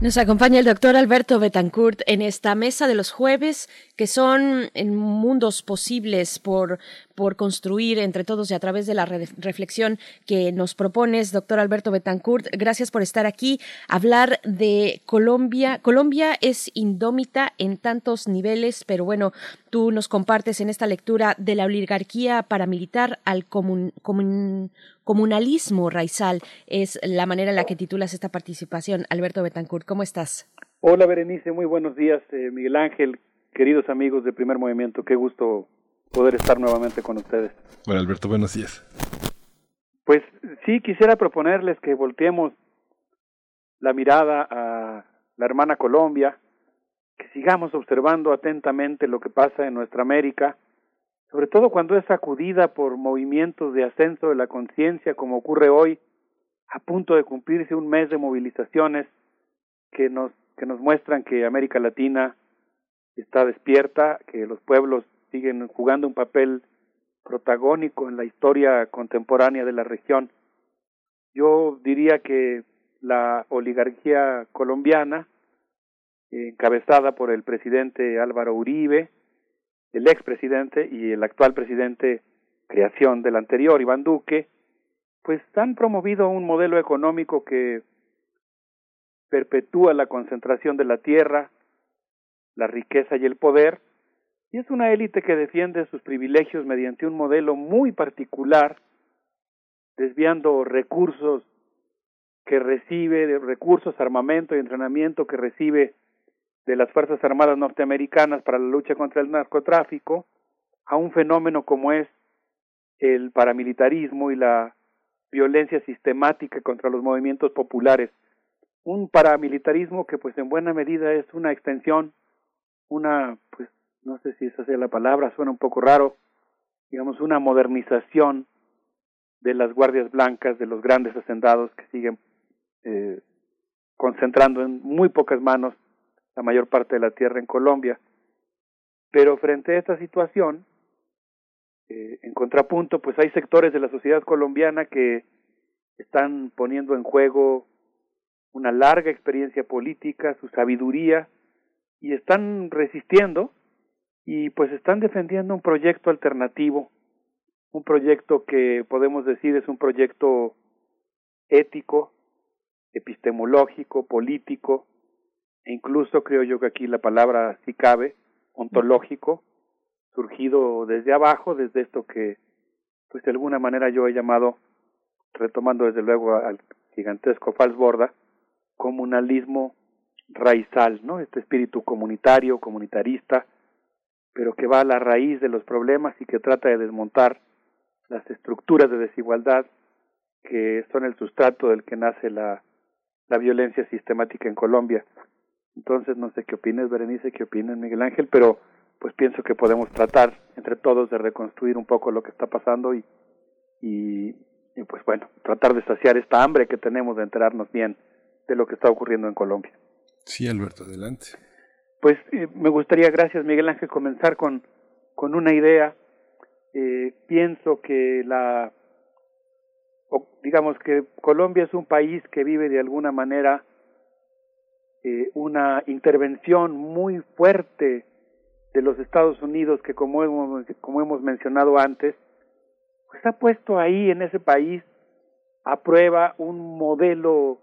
[SPEAKER 2] Nos acompaña el doctor Alberto Betancourt en esta mesa de los jueves, que son en mundos posibles por, por construir entre todos y a través de la reflexión que nos propones, doctor Alberto Betancourt. Gracias por estar aquí. Hablar de Colombia. Colombia es indómita en tantos niveles, pero bueno, tú nos compartes en esta lectura de la oligarquía paramilitar al comun, comunalismo raizal. Es la manera en la que titulas esta participación. Alberto Betancourt, ¿cómo estás?
[SPEAKER 37] Hola Berenice, muy buenos días. Eh, Miguel Ángel, queridos amigos de Primer Movimiento, qué gusto poder estar nuevamente con ustedes.
[SPEAKER 1] Bueno, Alberto, buenos días.
[SPEAKER 37] Pues sí, quisiera proponerles que volteemos la mirada a la hermana Colombia, que sigamos observando atentamente lo que pasa en nuestra América, sobre todo cuando es sacudida por movimientos de ascenso de la conciencia, como ocurre hoy, a punto de cumplirse un mes de movilizaciones que nos, que nos muestran que América Latina está despierta, que los pueblos siguen jugando un papel protagónico en la historia contemporánea de la región. Yo diría que la oligarquía colombiana, encabezada por el presidente Álvaro Uribe, el expresidente y el actual presidente, creación del anterior, Iván Duque, pues han promovido un modelo económico que perpetúa la concentración de la tierra, la riqueza y el poder, y es una élite que defiende sus privilegios mediante un modelo muy particular, desviando recursos que recibe, recursos, armamento y entrenamiento que recibe de las Fuerzas Armadas norteamericanas para la lucha contra el narcotráfico, a un fenómeno como es el paramilitarismo y la violencia sistemática contra los movimientos populares. Un paramilitarismo que pues en buena medida es una extensión, una pues no sé si esa sea la palabra, suena un poco raro, digamos, una modernización de las guardias blancas, de los grandes hacendados que siguen eh, concentrando en muy pocas manos la mayor parte de la tierra en Colombia. Pero frente a esta situación, eh, en contrapunto, pues hay sectores de la sociedad colombiana que están poniendo en juego una larga experiencia política, su sabiduría, y están resistiendo y pues están defendiendo un proyecto alternativo, un proyecto que podemos decir es un proyecto ético, epistemológico, político, e incluso creo yo que aquí la palabra sí cabe, ontológico, surgido desde abajo, desde esto que pues de alguna manera yo he llamado, retomando desde luego al gigantesco Falsborda, comunalismo raizal, ¿no? Este espíritu comunitario, comunitarista, pero que va a la raíz de los problemas y que trata de desmontar las estructuras de desigualdad que son el sustrato del que nace la, la violencia sistemática en Colombia. Entonces, no sé qué opines, Berenice, qué opinas, Miguel Ángel, pero pues pienso que podemos tratar entre todos de reconstruir un poco lo que está pasando y, y, y pues bueno, tratar de saciar esta hambre que tenemos de enterarnos bien de lo que está ocurriendo en Colombia.
[SPEAKER 1] Sí, Alberto, adelante.
[SPEAKER 37] Pues eh, me gustaría, gracias Miguel Ángel, comenzar con, con una idea. Eh, pienso que la, digamos que Colombia es un país que vive de alguna manera eh, una intervención muy fuerte de los Estados Unidos que como hemos, como hemos mencionado antes, pues ha puesto ahí en ese país a prueba un modelo,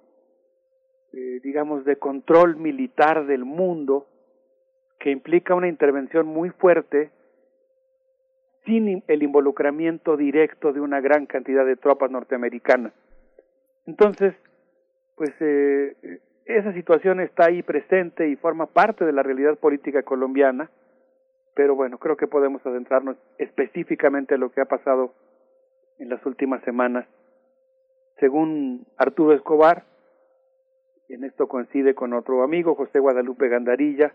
[SPEAKER 37] eh, digamos, de control militar del mundo que implica una intervención muy fuerte sin el involucramiento directo de una gran cantidad de tropas norteamericanas. Entonces, pues eh, esa situación está ahí presente y forma parte de la realidad política colombiana, pero bueno, creo que podemos adentrarnos específicamente a lo que ha pasado en las últimas semanas. Según Arturo Escobar, y en esto coincide con otro amigo, José Guadalupe Gandarilla,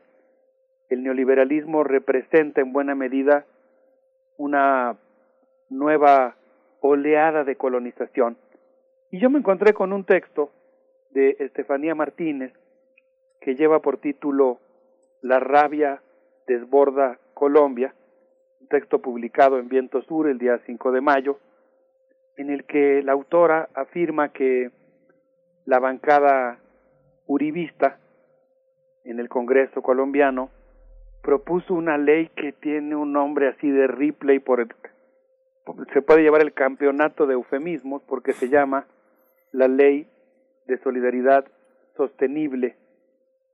[SPEAKER 37] el neoliberalismo representa en buena medida una nueva oleada de colonización. Y yo me encontré con un texto de Estefanía Martínez que lleva por título La rabia desborda Colombia, un texto publicado en Viento Sur el día 5 de mayo, en el que la autora afirma que la bancada uribista en el Congreso colombiano, propuso una ley que tiene un nombre así de Ripley por el, se puede llevar el campeonato de eufemismos porque se llama la ley de solidaridad sostenible,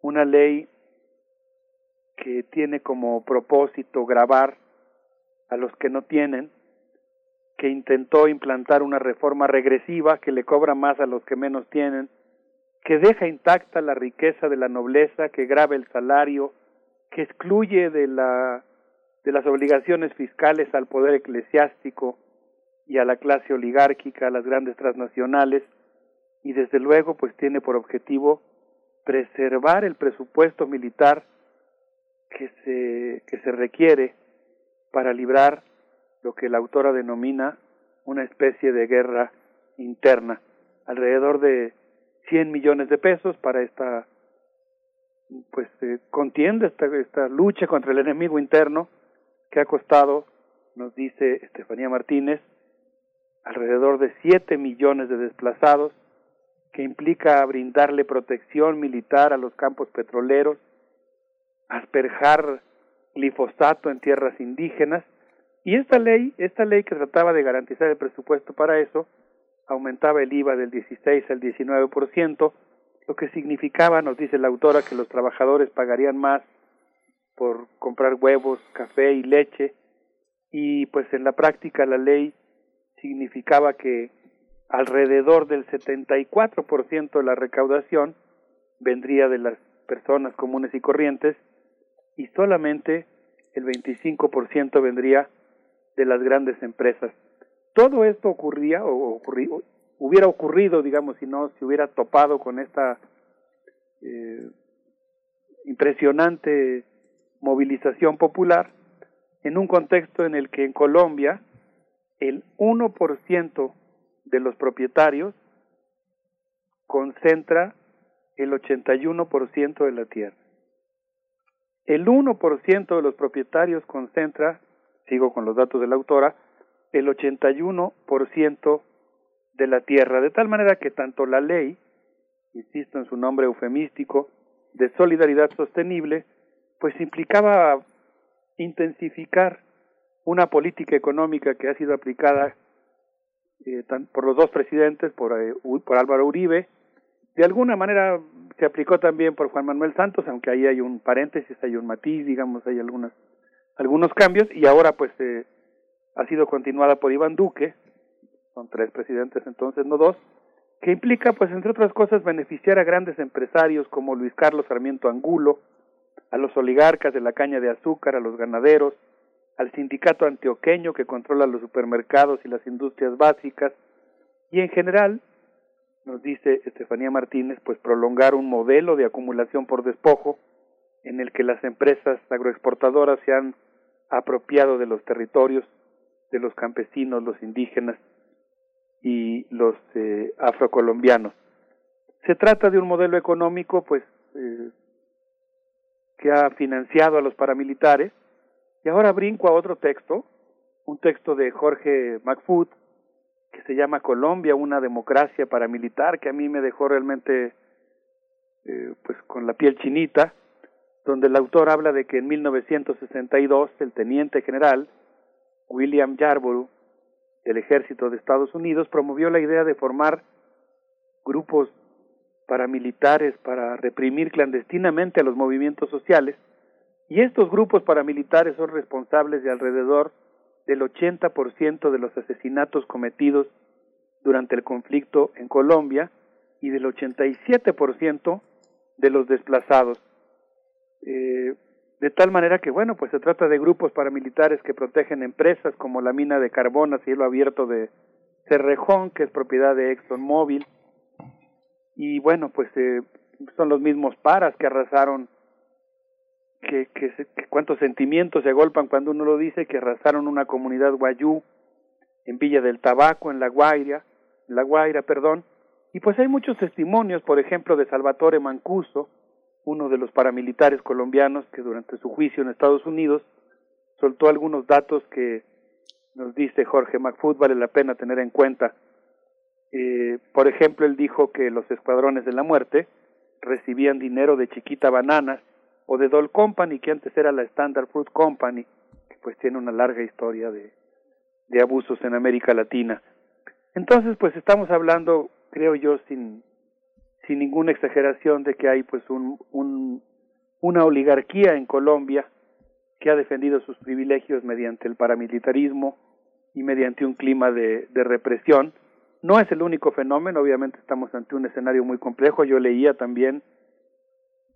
[SPEAKER 37] una ley que tiene como propósito grabar a los que no tienen, que intentó implantar una reforma regresiva que le cobra más a los que menos tienen, que deja intacta la riqueza de la nobleza, que grave el salario, que excluye de la de las obligaciones fiscales al poder eclesiástico y a la clase oligárquica, a las grandes transnacionales, y desde luego pues tiene por objetivo preservar el presupuesto militar que se, que se requiere para librar lo que la autora denomina una especie de guerra interna, alrededor de 100 millones de pesos para esta pues eh, contienda, esta, esta lucha contra el enemigo interno que ha costado, nos dice Estefanía Martínez, alrededor de 7 millones de desplazados, que implica brindarle protección militar a los campos petroleros, asperjar glifosato en tierras indígenas, y esta ley, esta ley que trataba de garantizar el presupuesto para eso, aumentaba el IVA del 16 al 19%, lo que significaba, nos dice la autora, que los trabajadores pagarían más por comprar huevos, café y leche, y pues en la práctica la ley significaba que alrededor del 74% de la recaudación vendría de las personas comunes y corrientes y solamente el 25% vendría de las grandes empresas. Todo esto ocurría o hubiera ocurrido, digamos, si no se hubiera topado con esta eh, impresionante movilización popular en un contexto en el que en Colombia el 1% de los propietarios concentra el 81% de la tierra. El 1% de los propietarios concentra, sigo con los datos de la autora, el 81% de la tierra, de tal manera que tanto la ley, insisto en su nombre eufemístico, de solidaridad sostenible, pues implicaba intensificar una política económica que ha sido aplicada eh, por los dos presidentes, por, eh, por Álvaro Uribe, de alguna manera se aplicó también por Juan Manuel Santos, aunque ahí hay un paréntesis, hay un matiz, digamos, hay algunas, algunos cambios, y ahora pues eh, ha sido continuada por Iván Duque, son tres presidentes entonces, no dos, que implica, pues, entre otras cosas, beneficiar a grandes empresarios como Luis Carlos Sarmiento Angulo, a los oligarcas de la caña de azúcar, a los ganaderos, al sindicato antioqueño que controla los supermercados y las industrias básicas, y en general, nos dice Estefanía Martínez, pues prolongar un modelo de acumulación por despojo en el que las empresas agroexportadoras se han apropiado de los territorios de los campesinos, los indígenas y los eh, afrocolombianos. Se trata de un modelo económico, pues, eh, que ha financiado a los paramilitares. Y ahora brinco a otro texto, un texto de Jorge McFood, que se llama Colombia, una democracia paramilitar, que a mí me dejó realmente, eh, pues, con la piel chinita, donde el autor habla de que en 1962 el teniente general William Yarborough el ejército de Estados Unidos promovió la idea de formar grupos paramilitares para reprimir clandestinamente a los movimientos sociales y estos grupos paramilitares son responsables de alrededor del 80% de los asesinatos cometidos durante el conflicto en Colombia y del 87% de los desplazados. Eh, de tal manera que, bueno, pues se trata de grupos paramilitares que protegen empresas como la mina de carbón a cielo abierto de Cerrejón, que es propiedad de ExxonMobil. Y bueno, pues eh, son los mismos paras que arrasaron, que, que, que, cuántos sentimientos se agolpan cuando uno lo dice, que arrasaron una comunidad guayú en Villa del Tabaco, en La Guaira, La Guaira, perdón. Y pues hay muchos testimonios, por ejemplo, de Salvatore Mancuso, uno de los paramilitares colombianos que durante su juicio en Estados Unidos soltó algunos datos que nos dice Jorge McFood vale la pena tener en cuenta. Eh, por ejemplo, él dijo que los escuadrones de la muerte recibían dinero de Chiquita Bananas, o de Doll Company, que antes era la Standard Fruit Company, que pues tiene una larga historia de, de abusos en América Latina. Entonces, pues estamos hablando, creo yo, sin, sin ninguna exageración, de que hay pues un, un, una oligarquía en Colombia que ha defendido sus privilegios mediante el paramilitarismo y mediante un clima de, de represión. No es el único fenómeno, obviamente estamos ante un escenario muy complejo. Yo leía también,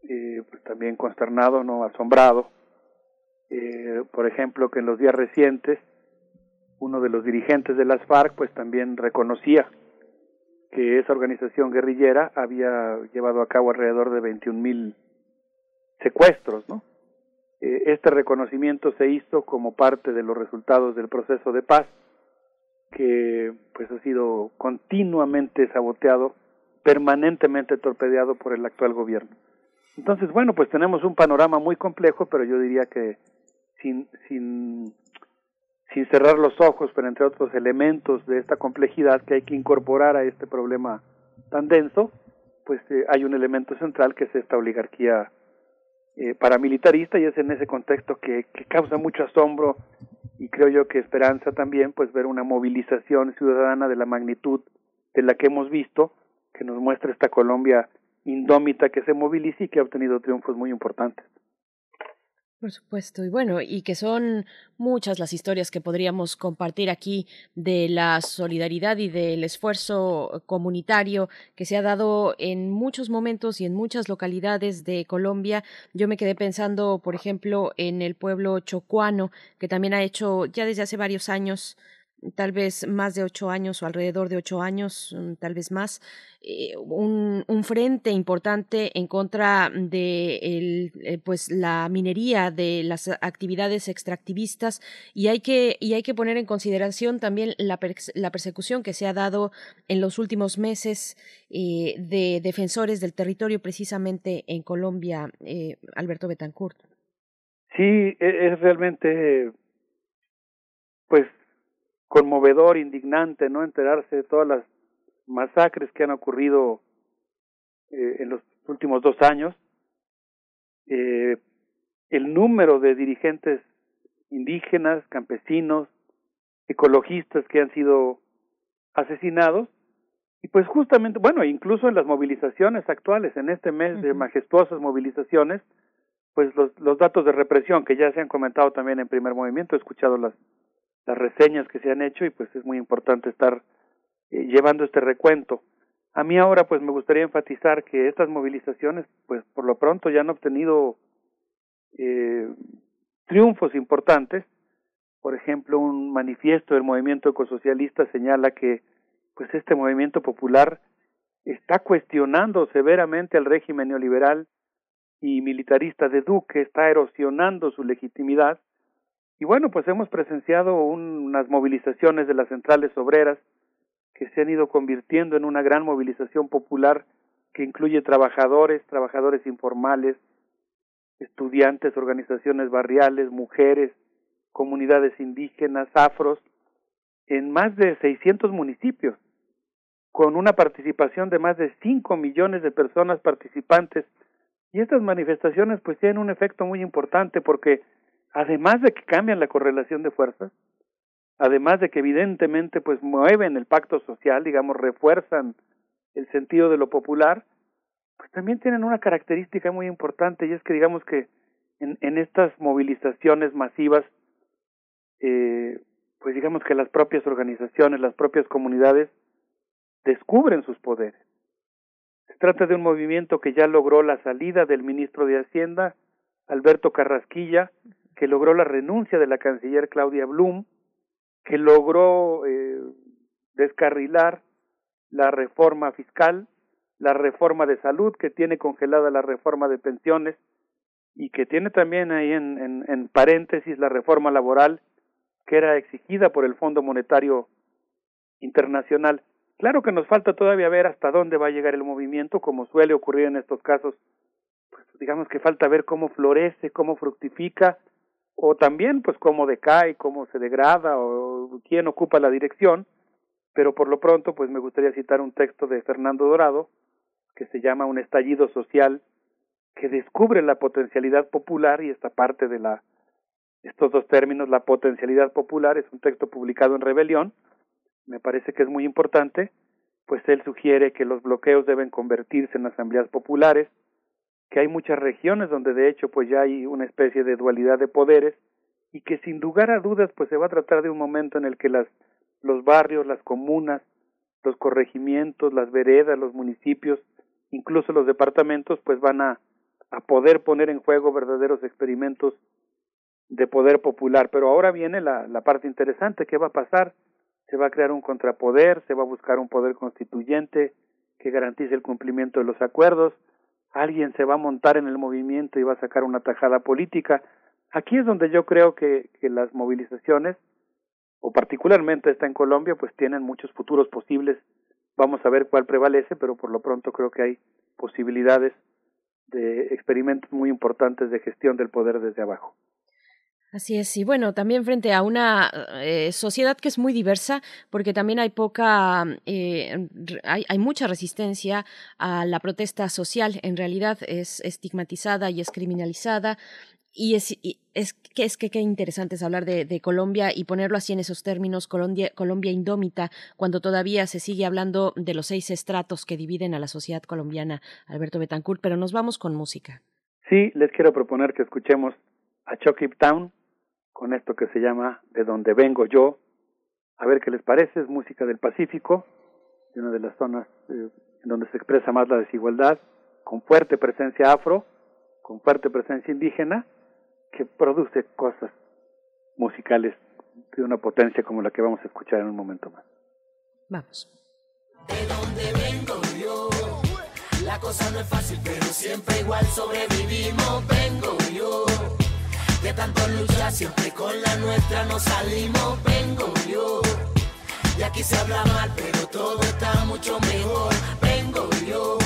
[SPEAKER 37] eh, pues también consternado, no asombrado, eh, por ejemplo, que en los días recientes uno de los dirigentes de las FARC pues también reconocía que esa organización guerrillera había llevado a cabo alrededor de 21 mil secuestros, ¿no? Eh, este reconocimiento se hizo como parte de los resultados del proceso de paz que pues ha sido continuamente saboteado, permanentemente torpedeado por el actual gobierno. Entonces, bueno, pues tenemos un panorama muy complejo, pero yo diría que sin sin sin cerrar los ojos, pero entre otros elementos de esta complejidad que hay que incorporar a este problema tan denso, pues eh, hay un elemento central que es esta oligarquía eh, paramilitarista y es en ese contexto que, que causa mucho asombro y creo yo que esperanza también pues ver una movilización ciudadana de la magnitud de la que hemos visto que nos muestra esta Colombia indómita que se moviliza y que ha obtenido triunfos muy importantes.
[SPEAKER 2] Por supuesto, y bueno, y que son muchas las historias que podríamos compartir aquí de la solidaridad y del esfuerzo comunitario que se ha dado en muchos momentos y en muchas localidades de Colombia. Yo me quedé pensando, por ejemplo, en el pueblo chocuano, que también ha hecho ya desde hace varios años tal vez más de ocho años o alrededor de ocho años, mm, tal vez más, eh, un, un, frente importante en contra de el, eh, pues la minería, de las actividades extractivistas y hay que y hay que poner en consideración también la, la persecución que se ha dado en los últimos meses eh, de defensores del territorio precisamente en Colombia, Alberto Betancourt.
[SPEAKER 37] Sí, e, es realmente pues conmovedor, indignante, ¿no? Enterarse de todas las masacres que han ocurrido eh, en los últimos dos años. Eh, el número de dirigentes indígenas, campesinos, ecologistas que han sido asesinados y pues justamente, bueno, incluso en las movilizaciones actuales, en este mes de majestuosas movilizaciones, pues los, los datos de represión que ya se han comentado también en primer movimiento, he escuchado las las reseñas que se han hecho y pues es muy importante estar eh, llevando este recuento. A mí ahora pues me gustaría enfatizar que estas movilizaciones pues por lo pronto ya han obtenido eh, triunfos importantes. Por ejemplo, un manifiesto del movimiento ecosocialista señala que pues este movimiento popular está cuestionando severamente al régimen neoliberal y militarista de Duque, está erosionando su legitimidad y bueno, pues hemos presenciado unas movilizaciones de las centrales obreras que se han ido convirtiendo en una gran movilización popular que incluye trabajadores, trabajadores informales, estudiantes, organizaciones barriales, mujeres, comunidades indígenas, afros, en más de 600 municipios, con una participación de más de 5 millones de personas participantes. Y estas manifestaciones pues tienen un efecto muy importante porque además de que cambian la correlación de fuerzas, además de que evidentemente pues mueven el pacto social, digamos, refuerzan el sentido de lo popular, pues también tienen una característica muy importante y es que digamos que en, estas movilizaciones masivas, eh, pues digamos que las propias organizaciones, las propias comunidades descubren sus poderes. Se trata de un movimiento que ya logró la salida del ministro de Hacienda, Alberto Carrasquilla, que logró la renuncia de la canciller Claudia Blum, que logró eh, descarrilar la reforma fiscal, la reforma de salud, que tiene congelada la reforma de pensiones y que tiene también ahí en, en, paréntesis la reforma laboral que era exigida por el Fondo Monetario Internacional. Claro que nos falta todavía ver hasta dónde va a llegar el movimiento, como suele ocurrir en estos casos. Pues digamos que falta ver cómo florece, cómo fructifica o también pues cómo decae, cómo se degrada o quién ocupa la dirección, pero por lo pronto pues me gustaría citar un texto de Fernando Dorado que se llama Un estallido social que descubre la potencialidad popular y esta parte de la estos dos términos, la potencialidad popular, es un texto publicado en Rebelión, me parece que es muy importante, pues él sugiere que los bloqueos deben convertirse en asambleas populares, que hay muchas regiones donde de hecho pues ya hay una especie de dualidad de poderes y que sin lugar a dudas pues se va a tratar de un momento en el que las los barrios, las comunas, los corregimientos, las veredas, los municipios, incluso los departamentos pues van a a poder poner en juego verdaderos experimentos de poder popular. Pero ahora viene la, la parte interesante, ¿qué va a pasar? Se va a crear un contrapoder, se va a buscar un poder constituyente que garantice el cumplimiento de los acuerdos, alguien se va a montar en el movimiento y va a sacar una tajada política. Aquí es donde yo creo que, las movilizaciones, o particularmente esta en Colombia, pues tienen muchos futuros posibles. Vamos a ver cuál prevalece, pero por lo pronto creo que hay posibilidades de experimentos muy importantes de gestión del poder desde abajo.
[SPEAKER 2] Así es, y bueno, también frente a una eh, sociedad que es muy diversa, porque también hay poca, eh, hay, hay, mucha resistencia a la protesta social, en realidad es estigmatizada y es criminalizada, y es, es que es que qué interesante es hablar de, Colombia y ponerlo así en esos términos, Colombia, Colombia indómita, cuando todavía se sigue hablando de los seis estratos que dividen a la sociedad colombiana, Alberto Betancourt, pero nos vamos con música.
[SPEAKER 37] Sí, les quiero proponer que escuchemos a Chucky Town con esto que se llama De donde vengo yo. A ver qué les parece, es música del Pacífico, de una de las zonas eh, en donde se expresa más la desigualdad, con fuerte presencia afro, con fuerte presencia indígena, que produce cosas musicales de una potencia como la que vamos a escuchar en un momento más.
[SPEAKER 2] Vamos.
[SPEAKER 38] De donde vengo yo, la cosa no es fácil, pero siempre igual sobrevivimos. Vengo yo, de tanto luchar, siempre con la nuestra nos salimos. Vengo yo, y aquí se habla mal, pero todo está mucho mejor. Vengo yo.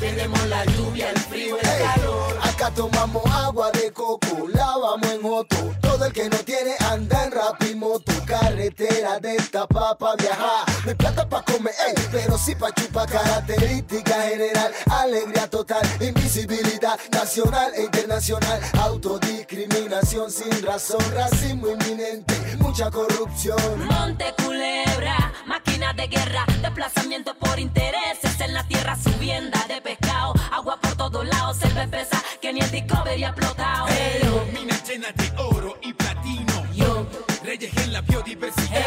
[SPEAKER 38] Tenemos la lluvia, el frío, el calor.
[SPEAKER 39] Tomamos agua de coco, lavamos en otro. Todo el que no tiene anda en rapimoto. Carretera de esta papa viajar. No hay plata pa' comer, ey, pero sí pa' chupar. Característica general, alegría total, invisibilidad nacional e internacional. Autodiscriminación sin razón, racismo inminente, mucha corrupción.
[SPEAKER 38] Monte Culebra, máquina de guerra, desplazamiento por intereses en la tierra, subienda de pescado, agua todos lados, se pesa que ni el Discovery ha explotado. Pero,
[SPEAKER 40] minas llenas de oro y platino,
[SPEAKER 38] yo,
[SPEAKER 40] reyes en la biodiversidad,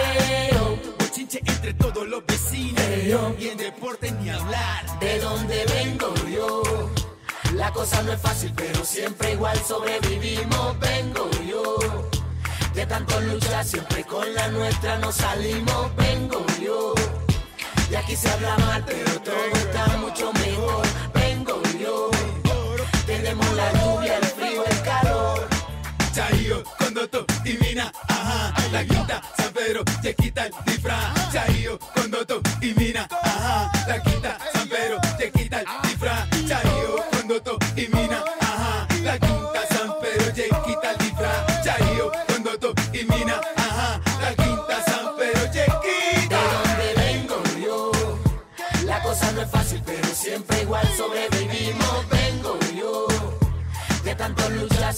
[SPEAKER 38] yo,
[SPEAKER 40] bochinche entre todos los vecinos,
[SPEAKER 38] yo,
[SPEAKER 40] y en deporte ni hablar.
[SPEAKER 38] De donde vengo yo, la cosa no es fácil, pero siempre igual sobrevivimos. Vengo yo, de tanto luchar, siempre con la nuestra nos salimos. Vengo yo. Y aquí se habla mal, pero todo está mucho mejor. La lluvia, el frío, el calor.
[SPEAKER 40] Chayo, Condoto, Divina, ajá. La quinta, San Pedro, te quita el disfraz. Chayo, Condoto, Divina, ajá. La quinta,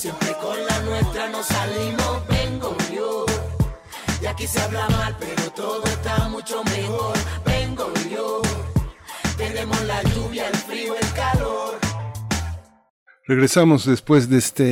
[SPEAKER 38] siempre con la nuestra nos salimos. Vengo yo, y aquí se habla mal, pero todo está mucho mejor. Vengo yo, tenemos la lluvia, el frío, el calor.
[SPEAKER 1] Regresamos después de este,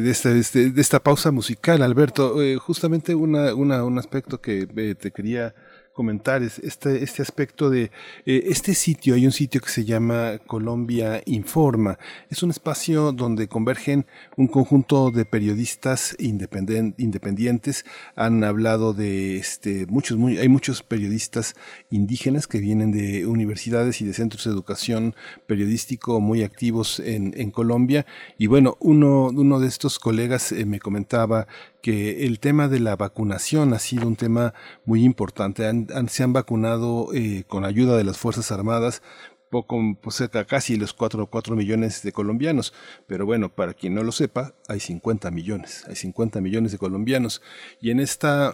[SPEAKER 1] de esta, de, este, de esta pausa musical, Alberto. Eh, justamente una, una, un aspecto que eh, te quería comentar es este, este aspecto de eh, este sitio, hay un sitio que se llama Colombia Informa, es un espacio donde convergen un conjunto de periodistas independientes, han hablado de este, muchos, muy, hay muchos periodistas indígenas que vienen de universidades y de centros de educación periodístico muy activos en, en Colombia. Y bueno, uno, uno de estos colegas eh, me comentaba que el tema de la vacunación ha sido un tema muy importante. Se han vacunado eh, con ayuda de las Fuerzas Armadas poco, pues cerca casi los 4, 4 millones de colombianos. Pero bueno, para quien no lo sepa, hay 50 millones, hay 50 millones de colombianos. Y en esta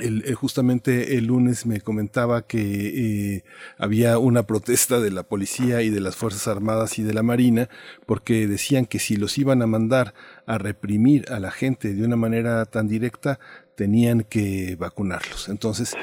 [SPEAKER 1] eh, justamente el lunes me comentaba que eh, había una protesta de la policía y de las Fuerzas Armadas y de la Marina porque decían que si los iban a mandar a reprimir a la gente de una manera tan directa, tenían que vacunarlos. Entonces,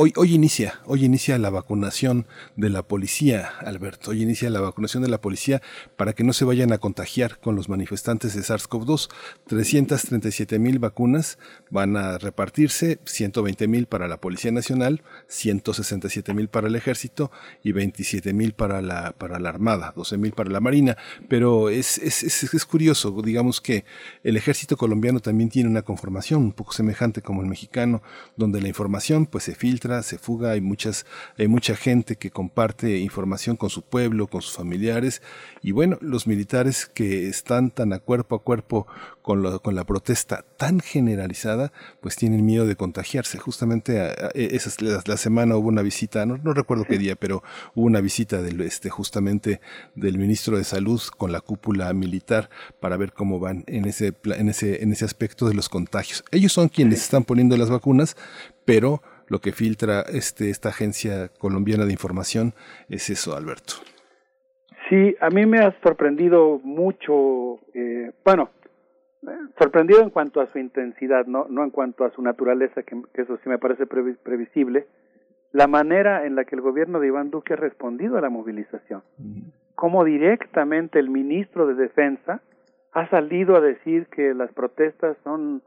[SPEAKER 1] Hoy, hoy inicia, hoy inicia la vacunación de la policía, Alberto. Hoy inicia la vacunación de la policía para que no se vayan a contagiar con los manifestantes de SARS-CoV-2. 337 mil vacunas van a repartirse, 120 mil para la Policía Nacional, 167 mil para el Ejército y 27 mil para la, para la Armada, 12 mil para la Marina. Pero es, es, es, es curioso, digamos que el Ejército colombiano también tiene una conformación un poco semejante como el mexicano, donde la información pues se filtra se fuga, hay muchas, hay mucha gente que comparte información con su pueblo, con sus familiares, y bueno, los militares que están tan a cuerpo a cuerpo con, con la protesta tan generalizada, pues tienen miedo de contagiarse. Justamente a, esa, la, semana hubo una visita, no, no recuerdo qué día, pero hubo una visita del, este, justamente del ministro de Salud con la cúpula militar para ver cómo van en ese, en ese, en ese aspecto de los contagios. Ellos son quienes están poniendo las vacunas, pero lo que filtra este, esta agencia colombiana de información es eso, Alberto.
[SPEAKER 37] Sí, a mí me ha sorprendido mucho, eh, bueno, sorprendido en cuanto a su intensidad, no, no en cuanto a su naturaleza, que, eso sí me parece previsible, la manera en la que el gobierno de Iván Duque ha respondido a la movilización. Cómo directamente el ministro de Defensa ha salido a decir que las protestas son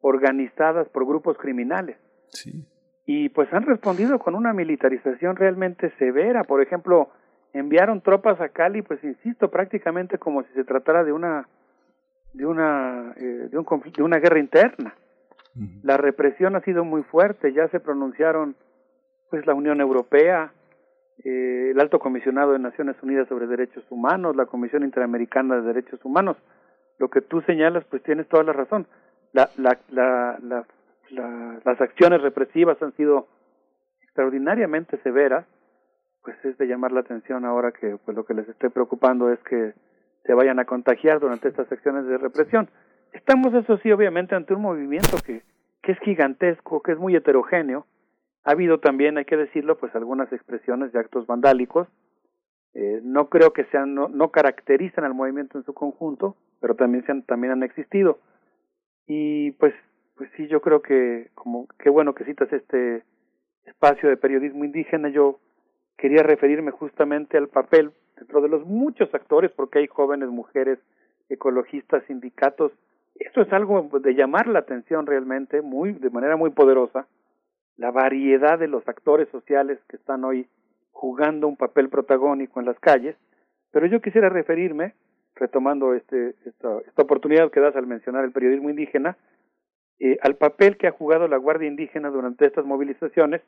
[SPEAKER 37] organizadas por grupos criminales.
[SPEAKER 1] Sí
[SPEAKER 37] y pues han respondido con una militarización realmente severa. Por ejemplo, enviaron tropas a Cali, pues insisto, prácticamente como si se tratara de una de una eh, de un conflicto, de una guerra interna. La represión ha sido muy fuerte, ya se pronunciaron pues la Unión Europea, eh, el Alto Comisionado de Naciones Unidas sobre Derechos Humanos, la Comisión Interamericana de Derechos Humanos. Lo que tú señalas, pues tienes toda la razón. La, la, la, la las acciones represivas han sido extraordinariamente severas, pues es de llamar la atención ahora que pues lo que les esté preocupando es que se vayan a contagiar durante estas acciones de represión. Estamos, eso sí, obviamente ante un movimiento que, que es gigantesco, que es muy heterogéneo. Ha habido también, hay que decirlo, pues algunas expresiones de actos vandálicos. Eh, no creo que sean, no, no caracterizan al movimiento en su conjunto, pero también, se han, también han existido. Y pues pues sí, yo creo que como qué bueno que citas este espacio de periodismo indígena. Yo quería referirme justamente al papel dentro de los muchos actores, porque hay jóvenes, mujeres, ecologistas, sindicatos. Esto es algo de llamar la atención realmente, muy de manera muy poderosa, la variedad de los actores sociales que están hoy jugando un papel protagónico en las calles. Pero yo quisiera referirme, retomando este, esta, esta oportunidad que das al mencionar el periodismo indígena, eh, al papel que ha jugado la Guardia Indígena durante estas movilizaciones.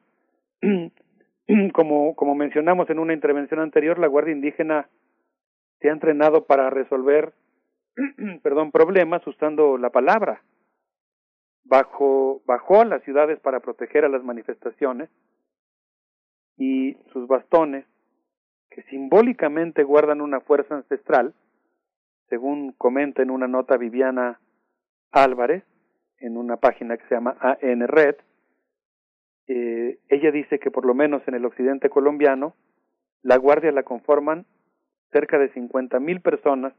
[SPEAKER 37] como, como mencionamos en una intervención anterior, la Guardia Indígena se ha entrenado para resolver perdón, problemas usando la palabra. Bajo, bajó a las ciudades para proteger a las manifestaciones y sus bastones, que simbólicamente guardan una fuerza ancestral, según comenta en una nota Viviana Álvarez, en una página que se llama AN Red, eh, ella dice que por lo menos en el occidente colombiano, la guardia la conforman cerca de 50 mil personas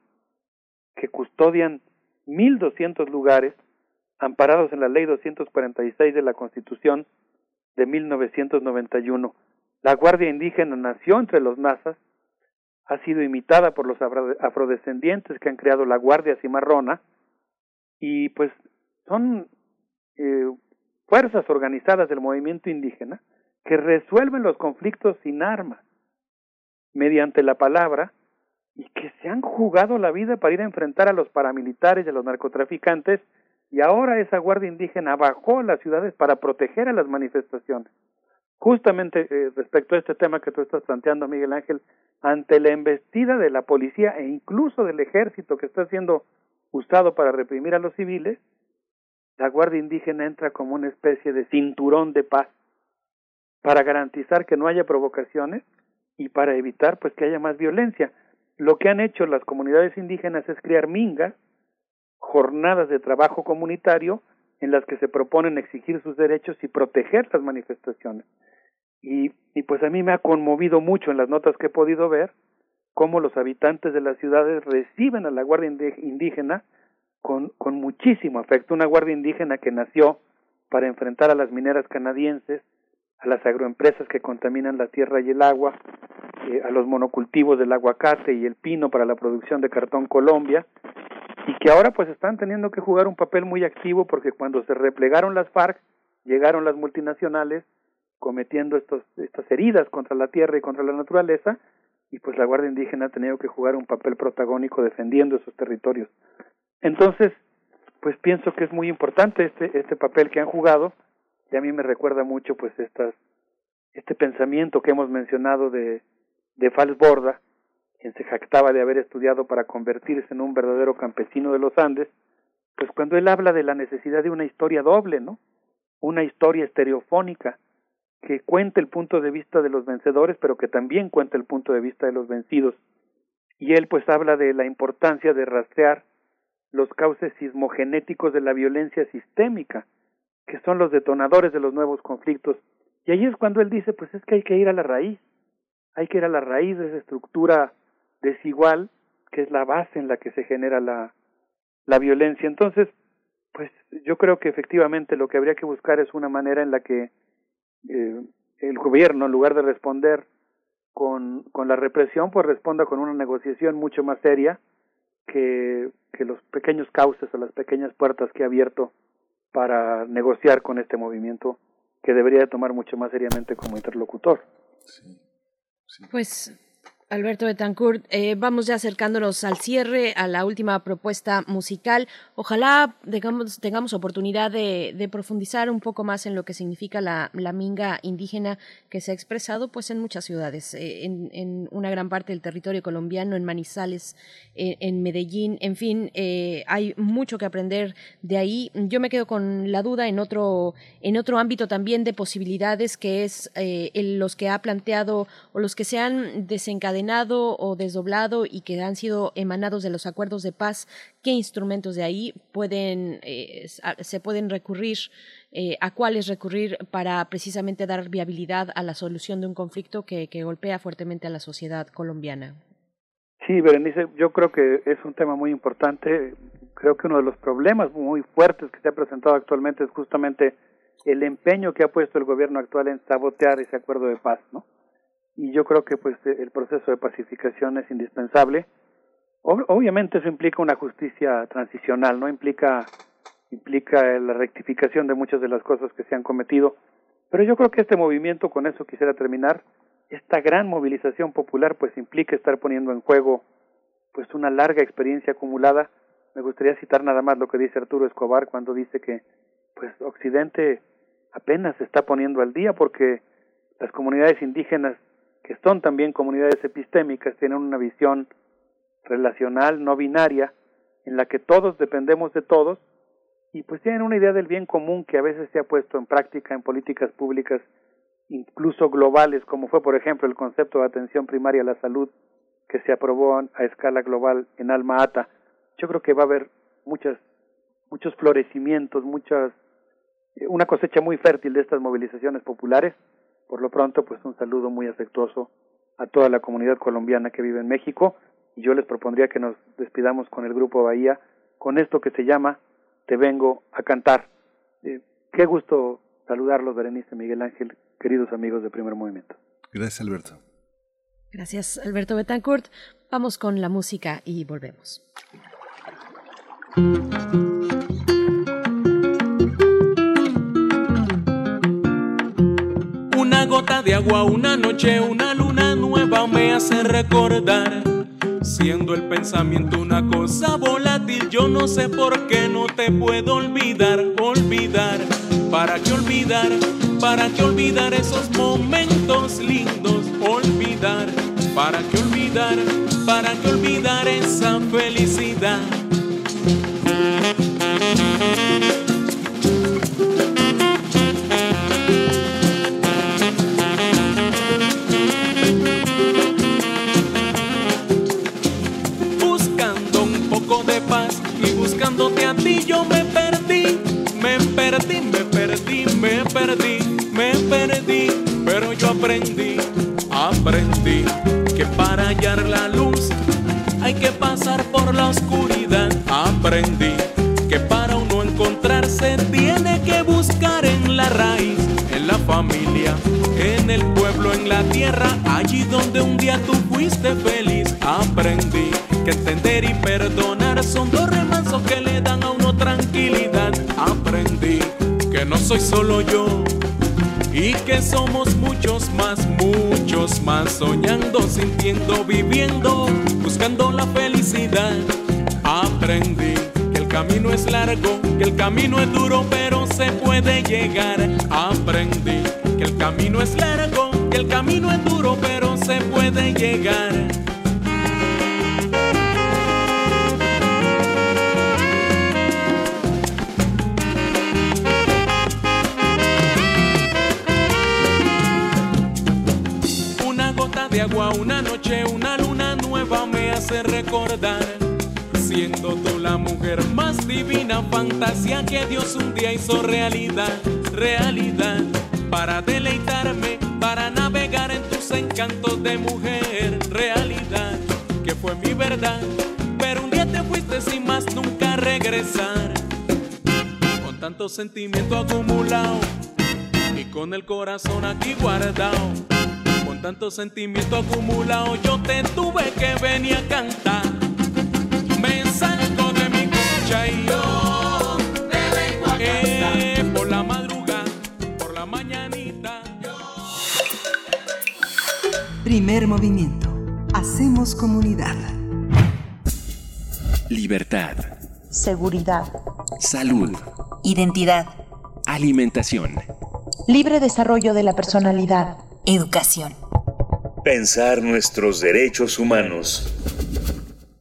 [SPEAKER 37] que custodian 1.200 lugares amparados en la ley 246 de la Constitución de 1991. La Guardia Indígena nació entre los nazas, ha sido imitada por los afrodescendientes que han creado la Guardia Cimarrona y pues son eh, fuerzas organizadas del movimiento indígena que resuelven los conflictos sin armas, mediante la palabra, y que se han jugado la vida para ir a enfrentar a los paramilitares y a los narcotraficantes, y ahora esa guardia indígena bajó a las ciudades para proteger a las manifestaciones. Justamente eh, respecto a este tema que tú estás planteando, Miguel Ángel, ante la embestida de la policía e incluso del ejército que está siendo usado para reprimir a los civiles, la Guardia Indígena entra como una especie de cinturón de paz para garantizar que no haya provocaciones y para evitar pues que haya más violencia. Lo que han hecho las comunidades indígenas es crear mingas, jornadas de trabajo comunitario en las que se proponen exigir sus derechos y proteger las manifestaciones. Y, y pues a mí me ha conmovido mucho en las notas que he podido ver cómo los habitantes de las ciudades reciben a la Guardia Indígena con, con muchísimo afecto. Una Guardia Indígena que nació para enfrentar a las mineras canadienses, a las agroempresas que contaminan la tierra y el agua, eh, a los monocultivos del aguacate y el pino para la producción de cartón Colombia, y que ahora pues están teniendo que jugar un papel muy activo porque cuando se replegaron las FARC, llegaron las multinacionales cometiendo estos, estas heridas contra la tierra y contra la naturaleza, y pues la Guardia Indígena ha tenido que jugar un papel protagónico defendiendo esos territorios. Entonces, pues pienso que es muy importante este, este papel que han jugado, y a mí me recuerda mucho pues estas, este pensamiento que hemos mencionado de, de Falsborda, quien se jactaba de haber estudiado para convertirse en un verdadero campesino de los Andes, pues cuando él habla de la necesidad de una historia doble, ¿no? Una historia estereofónica, que cuente el punto de vista de los vencedores, pero que también cuente el punto de vista de los vencidos. Y él pues habla de la importancia de rastrear los cauces sismogenéticos de la violencia sistémica, que son los detonadores de los nuevos conflictos. Y ahí es cuando él dice, pues es que hay que ir a la raíz, hay que ir a la raíz de esa estructura desigual, que es la base en la que se genera la, la violencia. Entonces, pues yo creo que efectivamente lo que habría que buscar es una manera en la que eh, el gobierno, en lugar de responder con, con la represión, pues responda con una negociación mucho más seria que, que los pequeños cauces o las pequeñas puertas que ha abierto para negociar con este movimiento que debería de tomar mucho más seriamente como interlocutor.
[SPEAKER 2] Pues Alberto Betancourt, eh, vamos ya acercándonos al cierre, a la última propuesta musical. Ojalá tengamos, oportunidad de, profundizar un poco más en lo que significa la, minga indígena que se ha expresado pues en muchas ciudades, eh, en, una gran parte del territorio colombiano, en Manizales, eh, en Medellín, en fin, hay mucho que aprender de ahí. Yo me quedo con la duda en otro, en otro ámbito también de posibilidades que es los que ha planteado o los que se han desencadenado o desdoblado y que han sido emanados de los acuerdos de paz, ¿qué instrumentos de ahí pueden, eh, se pueden recurrir, eh, a cuáles recurrir para precisamente dar viabilidad a la solución de un conflicto que, que golpea fuertemente a la sociedad colombiana?
[SPEAKER 37] Sí, Berenice, yo creo que es un tema muy importante. Creo que uno de los problemas muy fuertes que se ha presentado actualmente es justamente el empeño que ha puesto el gobierno actual en sabotear ese acuerdo de paz, ¿no? Y yo creo que pues el proceso de pacificación es indispensable. obviamente eso implica una justicia transicional, no implica implica la rectificación de muchas de las cosas que se han cometido, pero yo creo que este movimiento con eso quisiera terminar, esta gran movilización popular pues implica estar poniendo en juego pues una larga experiencia acumulada. Me gustaría citar nada más lo que dice Arturo Escobar cuando dice que pues Occidente apenas se está poniendo al día porque las comunidades indígenas que son también comunidades epistémicas, tienen una visión relacional, no binaria, en la que todos dependemos de todos y pues tienen una idea del bien común que a veces se ha puesto en práctica en políticas públicas incluso globales, como fue por ejemplo el concepto de atención primaria a la salud que se aprobó a escala global en Alma Ata. Yo creo que va a haber muchas muchos florecimientos, muchas una cosecha muy fértil de estas movilizaciones populares por lo pronto, pues un saludo muy afectuoso a toda la comunidad colombiana que vive en México y yo les propondría que nos despidamos con el grupo Bahía con esto que se llama Te vengo a cantar. Eh, qué gusto saludarlos, Berenice Miguel Ángel, queridos amigos de Primer Movimiento.
[SPEAKER 1] Gracias, Alberto.
[SPEAKER 2] Gracias, Alberto Betancourt. Vamos con la música y volvemos.
[SPEAKER 41] De agua, una noche, una luna nueva me hace recordar. Siendo el pensamiento una cosa volátil, yo no sé por qué no te puedo olvidar, olvidar. ¿Para qué olvidar? ¿Para qué olvidar esos momentos lindos? Olvidar. ¿Para qué olvidar? ¿Para qué olvidar esa felicidad? Aprendí que para hallar la luz hay que pasar por la oscuridad. Aprendí que para uno encontrarse tiene que buscar en la raíz, en la familia, en el pueblo, en la tierra, allí donde un día tú fuiste feliz. Aprendí que entender y perdonar son dos remansos que le dan a uno tranquilidad. Aprendí que no soy solo yo y que somos muchos más, muchos más, soñando, sintiendo, viviendo, buscando la felicidad. Aprendí que el camino es largo, que el camino es duro, pero se puede llegar. Aprendí que el camino es largo, que el camino es duro, pero se puede llegar. Siendo tú la mujer más divina, fantasía que Dios un día hizo realidad, realidad. Para deleitarme, para navegar en tus encantos de mujer, realidad. Que fue mi verdad, pero un día te fuiste sin más nunca regresar. Con tanto sentimiento acumulado y con el corazón aquí guardado. Tanto sentimiento acumulado, yo te tuve que venir a cantar. Me salgo de mi cocha y yo te vengo a cantar. por la madrugada, por la mañanita.
[SPEAKER 5] Primer movimiento. Hacemos comunidad.
[SPEAKER 42] Libertad.
[SPEAKER 43] Seguridad.
[SPEAKER 42] Salud.
[SPEAKER 43] Identidad.
[SPEAKER 42] Alimentación.
[SPEAKER 43] Libre desarrollo de la personalidad.
[SPEAKER 29] Educación.
[SPEAKER 36] Pensar nuestros derechos humanos.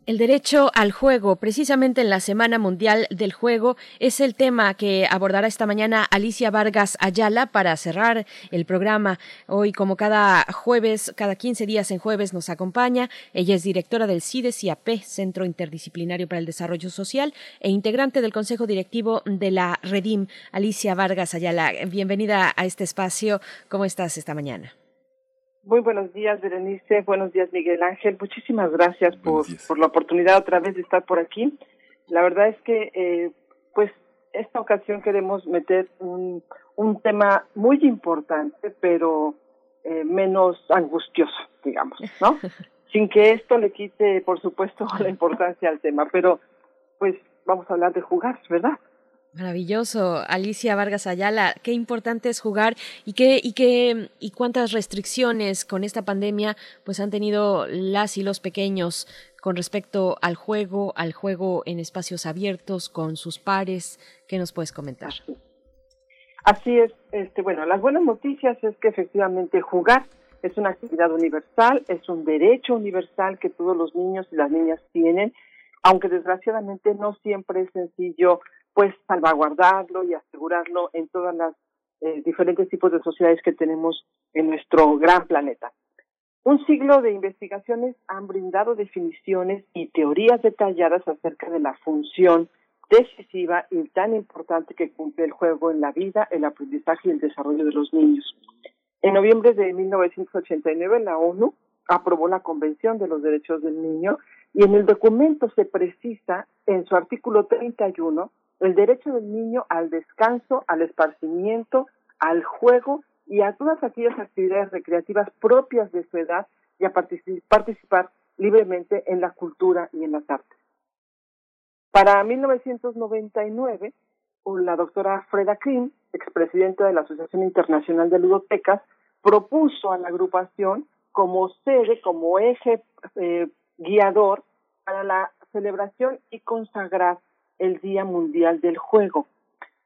[SPEAKER 2] El derecho al juego, precisamente en la Semana Mundial del Juego, es el tema que abordará esta mañana Alicia Vargas Ayala para cerrar el programa. Hoy, como cada jueves, cada 15 días en jueves nos acompaña. Ella es directora del CIDES-IAP, Centro Interdisciplinario para el Desarrollo Social, e integrante del Consejo Directivo de la Redim. Alicia Vargas Ayala, bienvenida a este espacio. ¿Cómo estás esta mañana?
[SPEAKER 44] Muy buenos días, Berenice. Buenos días, Miguel Ángel. Muchísimas gracias por, por la oportunidad otra vez de estar por aquí. La verdad es que, eh, pues, esta ocasión queremos meter un, un tema muy importante, pero eh, menos angustioso, digamos, ¿no? Sin que esto le quite, por supuesto, la importancia al tema, pero, pues, vamos a hablar de jugar, ¿verdad?
[SPEAKER 2] Maravilloso, Alicia Vargas Ayala, qué importante es jugar y qué y qué y cuántas restricciones con esta pandemia pues han tenido las y los pequeños con respecto al juego, al juego en espacios abiertos con sus pares, ¿qué nos puedes comentar?
[SPEAKER 44] Así es, este bueno, las buenas noticias es que efectivamente jugar es una actividad universal, es un derecho universal que todos los niños y las niñas tienen, aunque desgraciadamente no siempre es sencillo pues salvaguardarlo y asegurarlo en todas las eh, diferentes tipos de sociedades que tenemos en nuestro gran planeta. Un siglo de investigaciones han brindado definiciones y teorías detalladas acerca de la función decisiva y tan importante que cumple el juego en la vida, el aprendizaje y el desarrollo de los niños. En noviembre de 1989 la ONU aprobó la Convención de los Derechos del Niño y en el documento se precisa en su artículo 31 el derecho del niño al descanso, al esparcimiento, al juego y a todas aquellas actividades recreativas propias de su edad y a participar libremente en la cultura y en las artes. Para 1999, la doctora Freda Krim, expresidenta de la Asociación Internacional de Ludotecas, propuso a la agrupación como sede, como eje eh, guiador para la celebración y consagrar el Día Mundial del Juego.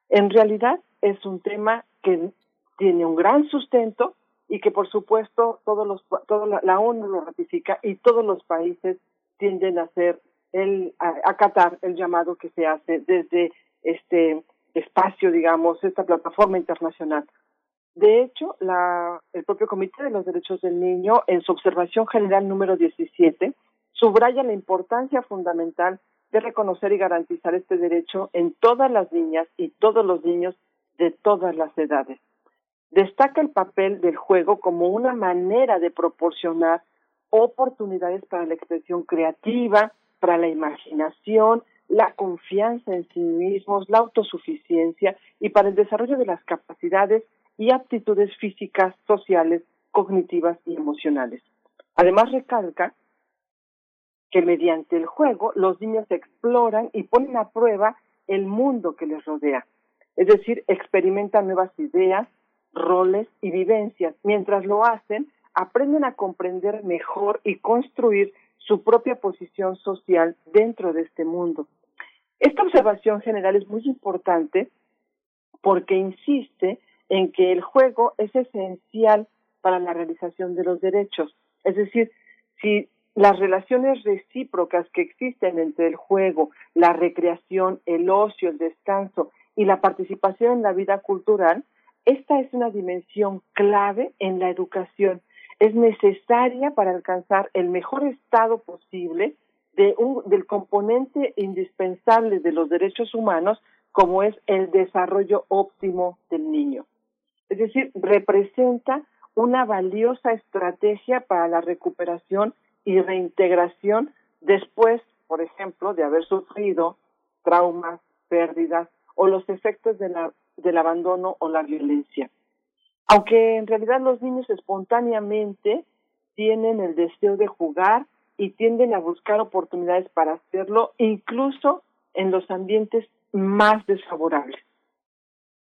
[SPEAKER 44] En realidad es un tema que tiene un gran sustento y que por supuesto todos los todo la, ONU lo ratifica y todos los países tienden a hacer el a, acatar el llamado que se hace desde este espacio digamos esta plataforma internacional de hecho la, el propio Comité de los Derechos del Niño en su observación general número 17 subraya la importancia fundamental de reconocer y garantizar este derecho en todas las niñas y todos los niños de todas las edades. destaca el papel del juego como una manera de proporcionar oportunidades para la expresión creativa, para la imaginación, la confianza en sí mismos, la autosuficiencia y para el desarrollo de las capacidades y aptitudes físicas, sociales, cognitivas y emocionales. Además recalca que mediante el juego los niños exploran y ponen a prueba el mundo que les rodea. Es decir, experimentan nuevas ideas, roles y vivencias. Mientras lo hacen, aprenden a comprender mejor y construir su propia posición social dentro de este mundo. Esta observación general es muy importante porque insiste en que el juego es esencial para la realización de los derechos. Es decir, si las relaciones recíprocas que existen entre el juego, la recreación, el ocio, el descanso y la participación en la vida cultural, esta es una dimensión clave en la educación. Es necesaria para alcanzar el mejor estado posible de un, del componente indispensable de los derechos humanos, como es el desarrollo óptimo del niño. Es decir, representa una valiosa estrategia para la recuperación y reintegración después, por ejemplo, de haber sufrido traumas, pérdidas o los efectos de del abandono o la violencia. Aunque en realidad los niños espontáneamente tienen el deseo de jugar y tienden a buscar oportunidades para hacerlo, incluso en los ambientes más desfavorables.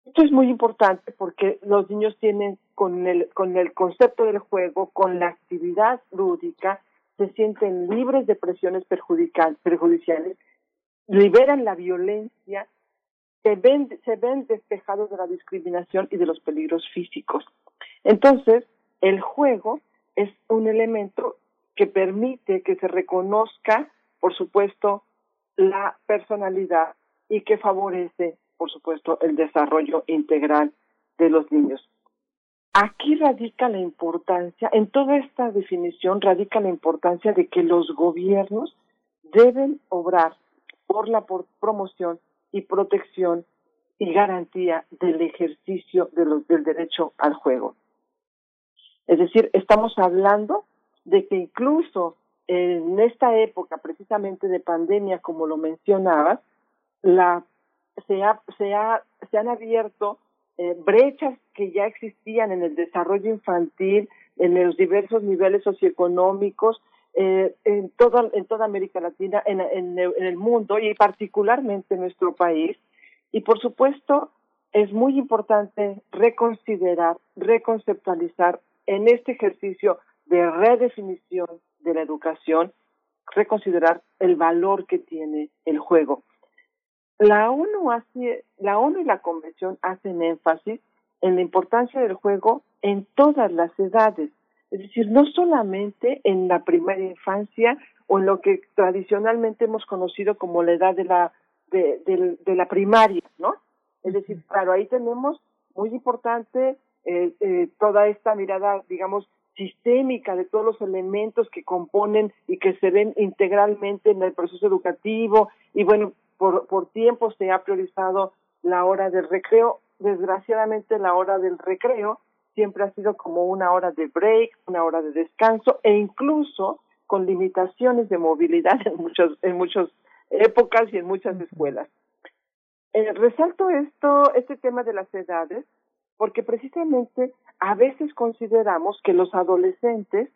[SPEAKER 44] Esto es muy importante porque los niños tienen con el, con el concepto del juego, con la actividad lúdica, se sienten libres de presiones perjudiciales, liberan la violencia, se ven, se ven despejados de la discriminación y de los peligros físicos. Entonces, el juego es un elemento que permite que se reconozca, por supuesto, la personalidad y que favorece, por supuesto, el desarrollo integral de los niños. Aquí radica la importancia, en toda esta definición radica la importancia de que los gobiernos deben obrar por la promoción y protección y garantía del ejercicio de los, del derecho al juego. Es decir, estamos hablando de que incluso en esta época precisamente de pandemia, como lo mencionabas, la, se, ha, se, ha, se han abierto eh, brechas que ya existían en el desarrollo infantil, en los diversos niveles socioeconómicos, eh, en, toda, toda América Latina, en, en el mundo y particularmente en nuestro país. Y por supuesto, es muy importante reconsiderar, reconceptualizar en este ejercicio de redefinición de la educación, reconsiderar el valor que tiene el juego. La ONU, hace, la ONU y la Convención hacen énfasis en la importancia del juego en todas las edades, es decir, no solamente en la primera infancia o en lo que tradicionalmente hemos conocido como la edad de la de, de, la primaria, ¿no? Es decir, claro, ahí tenemos muy importante eh, eh, toda esta mirada, digamos, sistémica de todos los elementos que componen y que se ven integralmente en el proceso educativo y bueno, por, por tiempo se ha priorizado la hora del recreo. Desgraciadamente la hora del recreo siempre ha sido como una hora de break, una hora de descanso e incluso con limitaciones de movilidad en muchas en muchas épocas y en muchas escuelas. Eh, resalto esto, este tema de las edades, porque precisamente a veces consideramos que los adolescentes,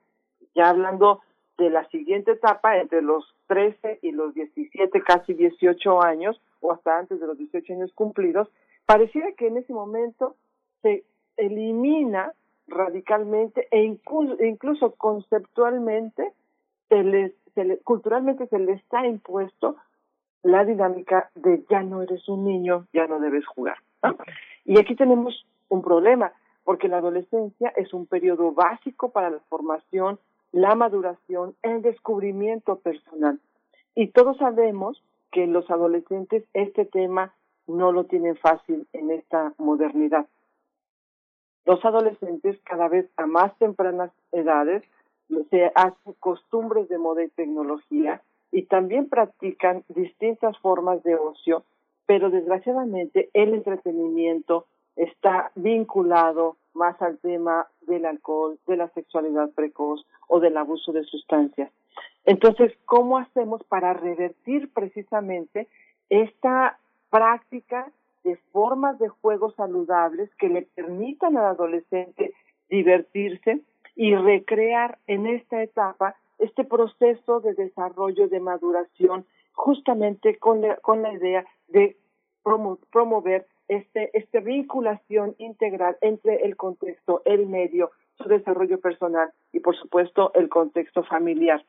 [SPEAKER 44] ya hablando de la siguiente etapa entre los 13 y los 17, casi 18 años, o hasta antes de los 18 años cumplidos, pareciera que en ese momento se elimina radicalmente e incluso, incluso conceptualmente, se les, culturalmente se le está impuesto la dinámica de ya no eres un niño, ya no debes jugar. Y aquí tenemos un problema, porque la adolescencia es un periodo básico para la formación la maduración, el descubrimiento personal. Y todos sabemos que los adolescentes este tema no lo tienen fácil en esta modernidad. Los adolescentes cada vez a más tempranas edades se hacen costumbres de moda y tecnología y también practican distintas formas de ocio, pero desgraciadamente el entretenimiento está vinculado más al tema del alcohol, de la sexualidad precoz o del abuso de sustancias. Entonces, ¿cómo hacemos para revertir precisamente esta práctica de formas de juegos saludables que le permitan al adolescente divertirse y recrear en esta etapa este proceso de desarrollo, de maduración, justamente con la, con la idea de promover este, esta vinculación integral entre el contexto, el medio, su desarrollo personal y, por supuesto, el contexto familiar.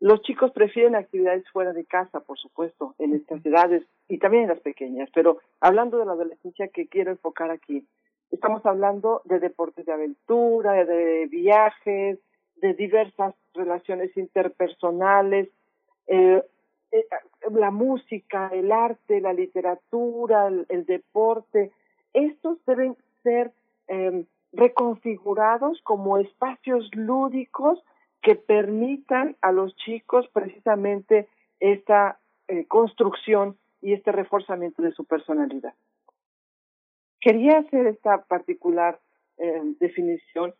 [SPEAKER 44] Los chicos prefieren actividades fuera de casa, por supuesto, en estas edades y también en las pequeñas, pero hablando de la adolescencia que quiero enfocar aquí, estamos hablando de deportes de aventura, de viajes, de diversas relaciones interpersonales, eh, eh, la música, el arte, la literatura, el, deporte, estos deben ser em, reconfigurados como espacios lúdicos que permitan a los chicos precisamente esta eh, construcción y este reforzamiento de su personalidad. Quería hacer esta particular em, definición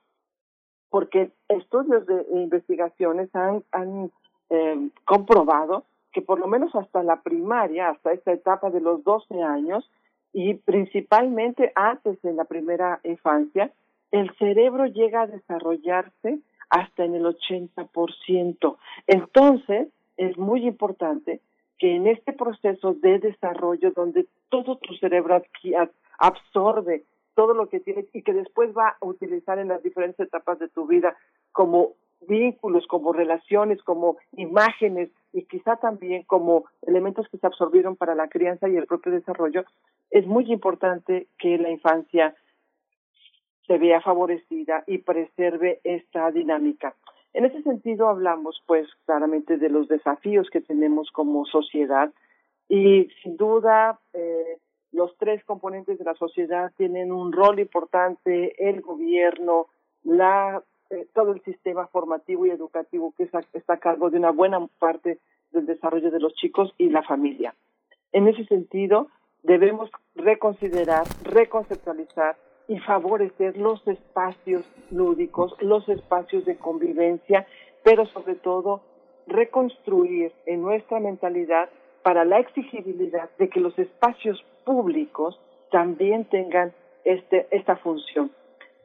[SPEAKER 44] porque estudios de investigaciones han, han em, comprobado que por lo menos hasta la primaria, hasta esta etapa de los 12 años, y principalmente antes en la primera infancia, el cerebro llega a desarrollarse hasta en el 80%. Entonces, es muy importante que en este proceso de desarrollo, donde todo tu cerebro absorbe todo lo que tienes y que después va a utilizar en las diferentes etapas de tu vida como vínculos, como relaciones, como imágenes y quizá también como elementos que se absorbieron para la crianza y el propio desarrollo, es muy importante que la infancia se vea favorecida y preserve esta dinámica. En ese sentido hablamos pues claramente de los desafíos que tenemos como sociedad y sin duda eh, los tres componentes de la sociedad tienen un rol importante, el gobierno, la eh, todo el sistema formativo y educativo que está a cargo de una buena parte del desarrollo de los chicos y la familia. En ese sentido, debemos reconsiderar, reconceptualizar y favorecer los espacios lúdicos, los espacios de convivencia, pero sobre todo reconstruir en nuestra mentalidad para la exigibilidad de que los espacios públicos también tengan este, esta función.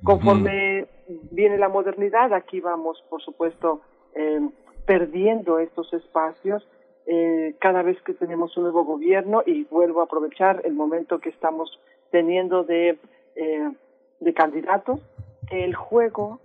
[SPEAKER 44] Conforme viene la modernidad, aquí vamos, por supuesto, eh, perdiendo estos espacios eh, cada vez que tenemos un nuevo gobierno y vuelvo a aprovechar el momento que estamos teniendo de, eh, de candidatos, que el juego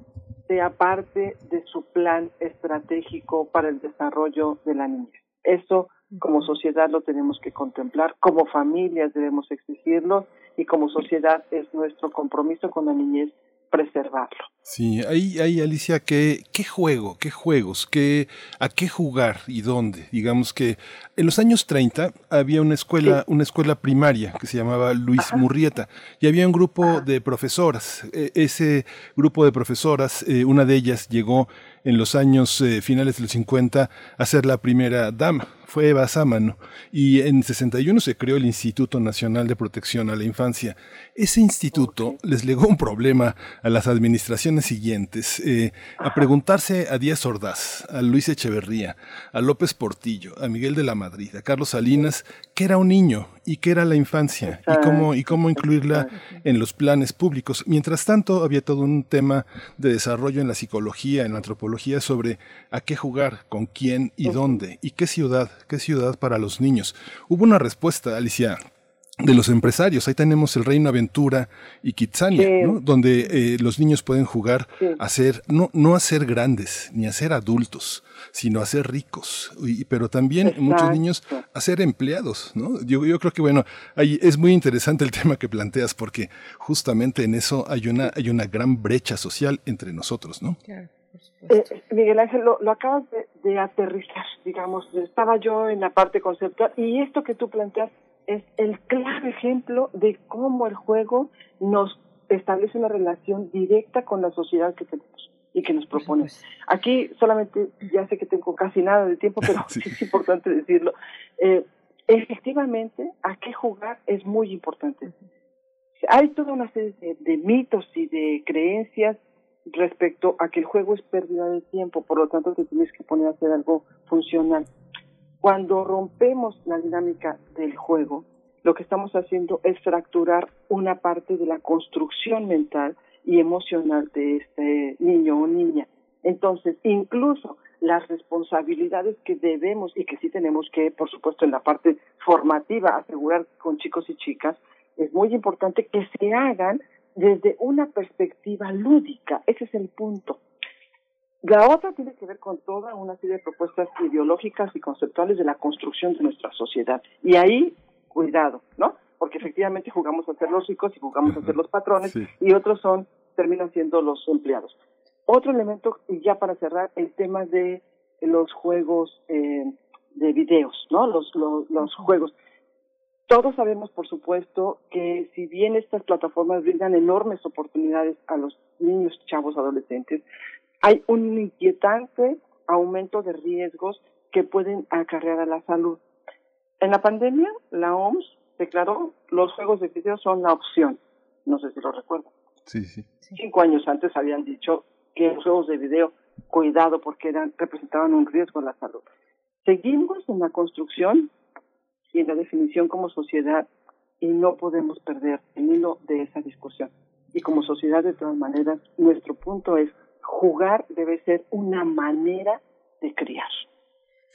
[SPEAKER 44] sea parte de su plan estratégico para el desarrollo de la niñez. Eso como sociedad lo tenemos que contemplar, como familias debemos exigirlo y como sociedad es nuestro compromiso con la niñez preservarlo.
[SPEAKER 1] Sí, ahí, ahí Alicia, ¿qué, ¿qué juego, qué juegos, qué, a qué jugar y dónde? Digamos que en los años 30 había una escuela, una escuela primaria que se llamaba Luis Murrieta y había un grupo de profesoras. E, ese grupo de profesoras, eh, una de ellas llegó en los años eh, finales de los 50 a ser la primera dama. Fue Eva Sámano. Y en 61 se creó el Instituto Nacional de Protección a la Infancia. Ese instituto les legó un problema a las administraciones siguientes, eh, a preguntarse a Díaz Ordaz, a Luis Echeverría, a López Portillo, a Miguel de la Madrid, a Carlos Salinas, qué era un niño y qué era la infancia y cómo, y cómo incluirla en los planes públicos. Mientras tanto, había todo un tema de desarrollo en la psicología, en la antropología, sobre a qué jugar, con quién y dónde, y qué ciudad, qué ciudad para los niños. Hubo una respuesta, Alicia, de los empresarios. Ahí tenemos el Reino Aventura y Kitsania, donde eh, los niños pueden jugar a ser, no, no a ser grandes, ni a ser adultos, sino a ser ricos. pero también muchos niños a ser empleados, ¿no? Yo, yo creo que, bueno, ahí es muy interesante el tema que planteas, porque justamente en eso hay una, hay una gran brecha social entre nosotros, ¿no?
[SPEAKER 44] Eh, Miguel Ángel, lo, acabas de, de, aterrizar, digamos, estaba yo en la parte conceptual y esto que tú planteas es el claro ejemplo de cómo el juego nos establece una relación directa con la sociedad que tenemos y que nos propone. Aquí solamente, ya sé que tengo casi nada de tiempo, pero es importante decirlo. Eh, efectivamente, a qué jugar es muy importante. Hay toda una serie de, de mitos y de creencias respecto a que el juego es pérdida de tiempo, por lo tanto te tienes que poner a hacer algo funcional. Cuando rompemos la dinámica del juego, lo que estamos haciendo es fracturar una parte de la construcción mental y emocional de este niño o niña. Entonces, incluso las responsabilidades que debemos y que sí tenemos que, por supuesto, en la parte formativa, asegurar con chicos y chicas, es muy importante que se hagan desde una perspectiva lúdica. Ese es el punto. La otra tiene que ver con toda una serie de propuestas ideológicas y conceptuales de la construcción de nuestra sociedad. Y ahí, cuidado, ¿no? Porque efectivamente jugamos a ser los ricos y jugamos a ser los patrones y otros son, terminan siendo los empleados. Otro elemento, y ya para cerrar, el tema de los juegos eh, de videos, ¿no? Los, los, los juegos. Todos sabemos, por supuesto, que si bien estas plataformas brindan enormes oportunidades a los niños, chavos, adolescentes, hay un inquietante aumento de riesgos que pueden acarrear a la salud. En la pandemia, la OMS declaró los juegos de video son la opción. No sé si lo recuerdan.
[SPEAKER 1] Sí, sí.
[SPEAKER 44] Cinco años antes habían dicho que los juegos de video, cuidado porque eran, representaban un riesgo a la salud. Seguimos en la construcción y en la definición como sociedad y no podemos perder el hilo de esa discusión. Y como sociedad, de todas maneras, nuestro punto es jugar debe ser una manera de criar.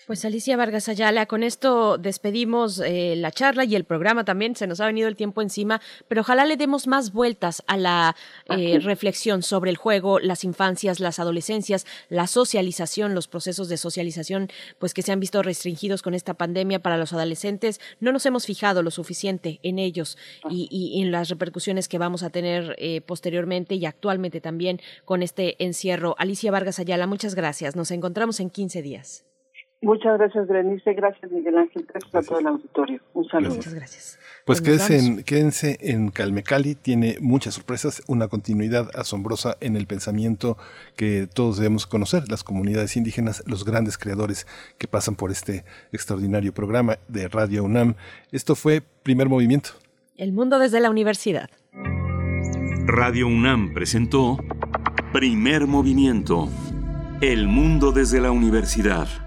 [SPEAKER 2] Pues Alicia Vargas Ayala, con esto despedimos eh, la charla y el programa también, se nos ha venido el tiempo encima, pero ojalá le demos más vueltas a la eh, reflexión sobre el juego, las infancias, las adolescencias, la socialización, los procesos de socialización, pues que se han visto restringidos con esta pandemia para los adolescentes. No nos hemos fijado lo suficiente en ellos y, y en las repercusiones que vamos a tener eh, posteriormente y actualmente también con este encierro. Alicia Vargas Ayala, muchas gracias. Nos encontramos en 15 días.
[SPEAKER 44] Muchas gracias, Berenice. Gracias, Miguel Ángel. Gracias a todo el auditorio. Un saludo.
[SPEAKER 2] Muchas gracias.
[SPEAKER 1] Pues
[SPEAKER 2] Pues
[SPEAKER 1] quédense en, quédense en Calmecali, tiene muchas sorpresas, una continuidad asombrosa en el pensamiento que todos debemos conocer, las comunidades indígenas, los grandes creadores que pasan por este extraordinario programa de Radio UNAM. Esto fue Primer Movimiento.
[SPEAKER 2] El mundo desde la universidad.
[SPEAKER 36] Radio UNAM presentó Primer Movimiento. El mundo desde la universidad.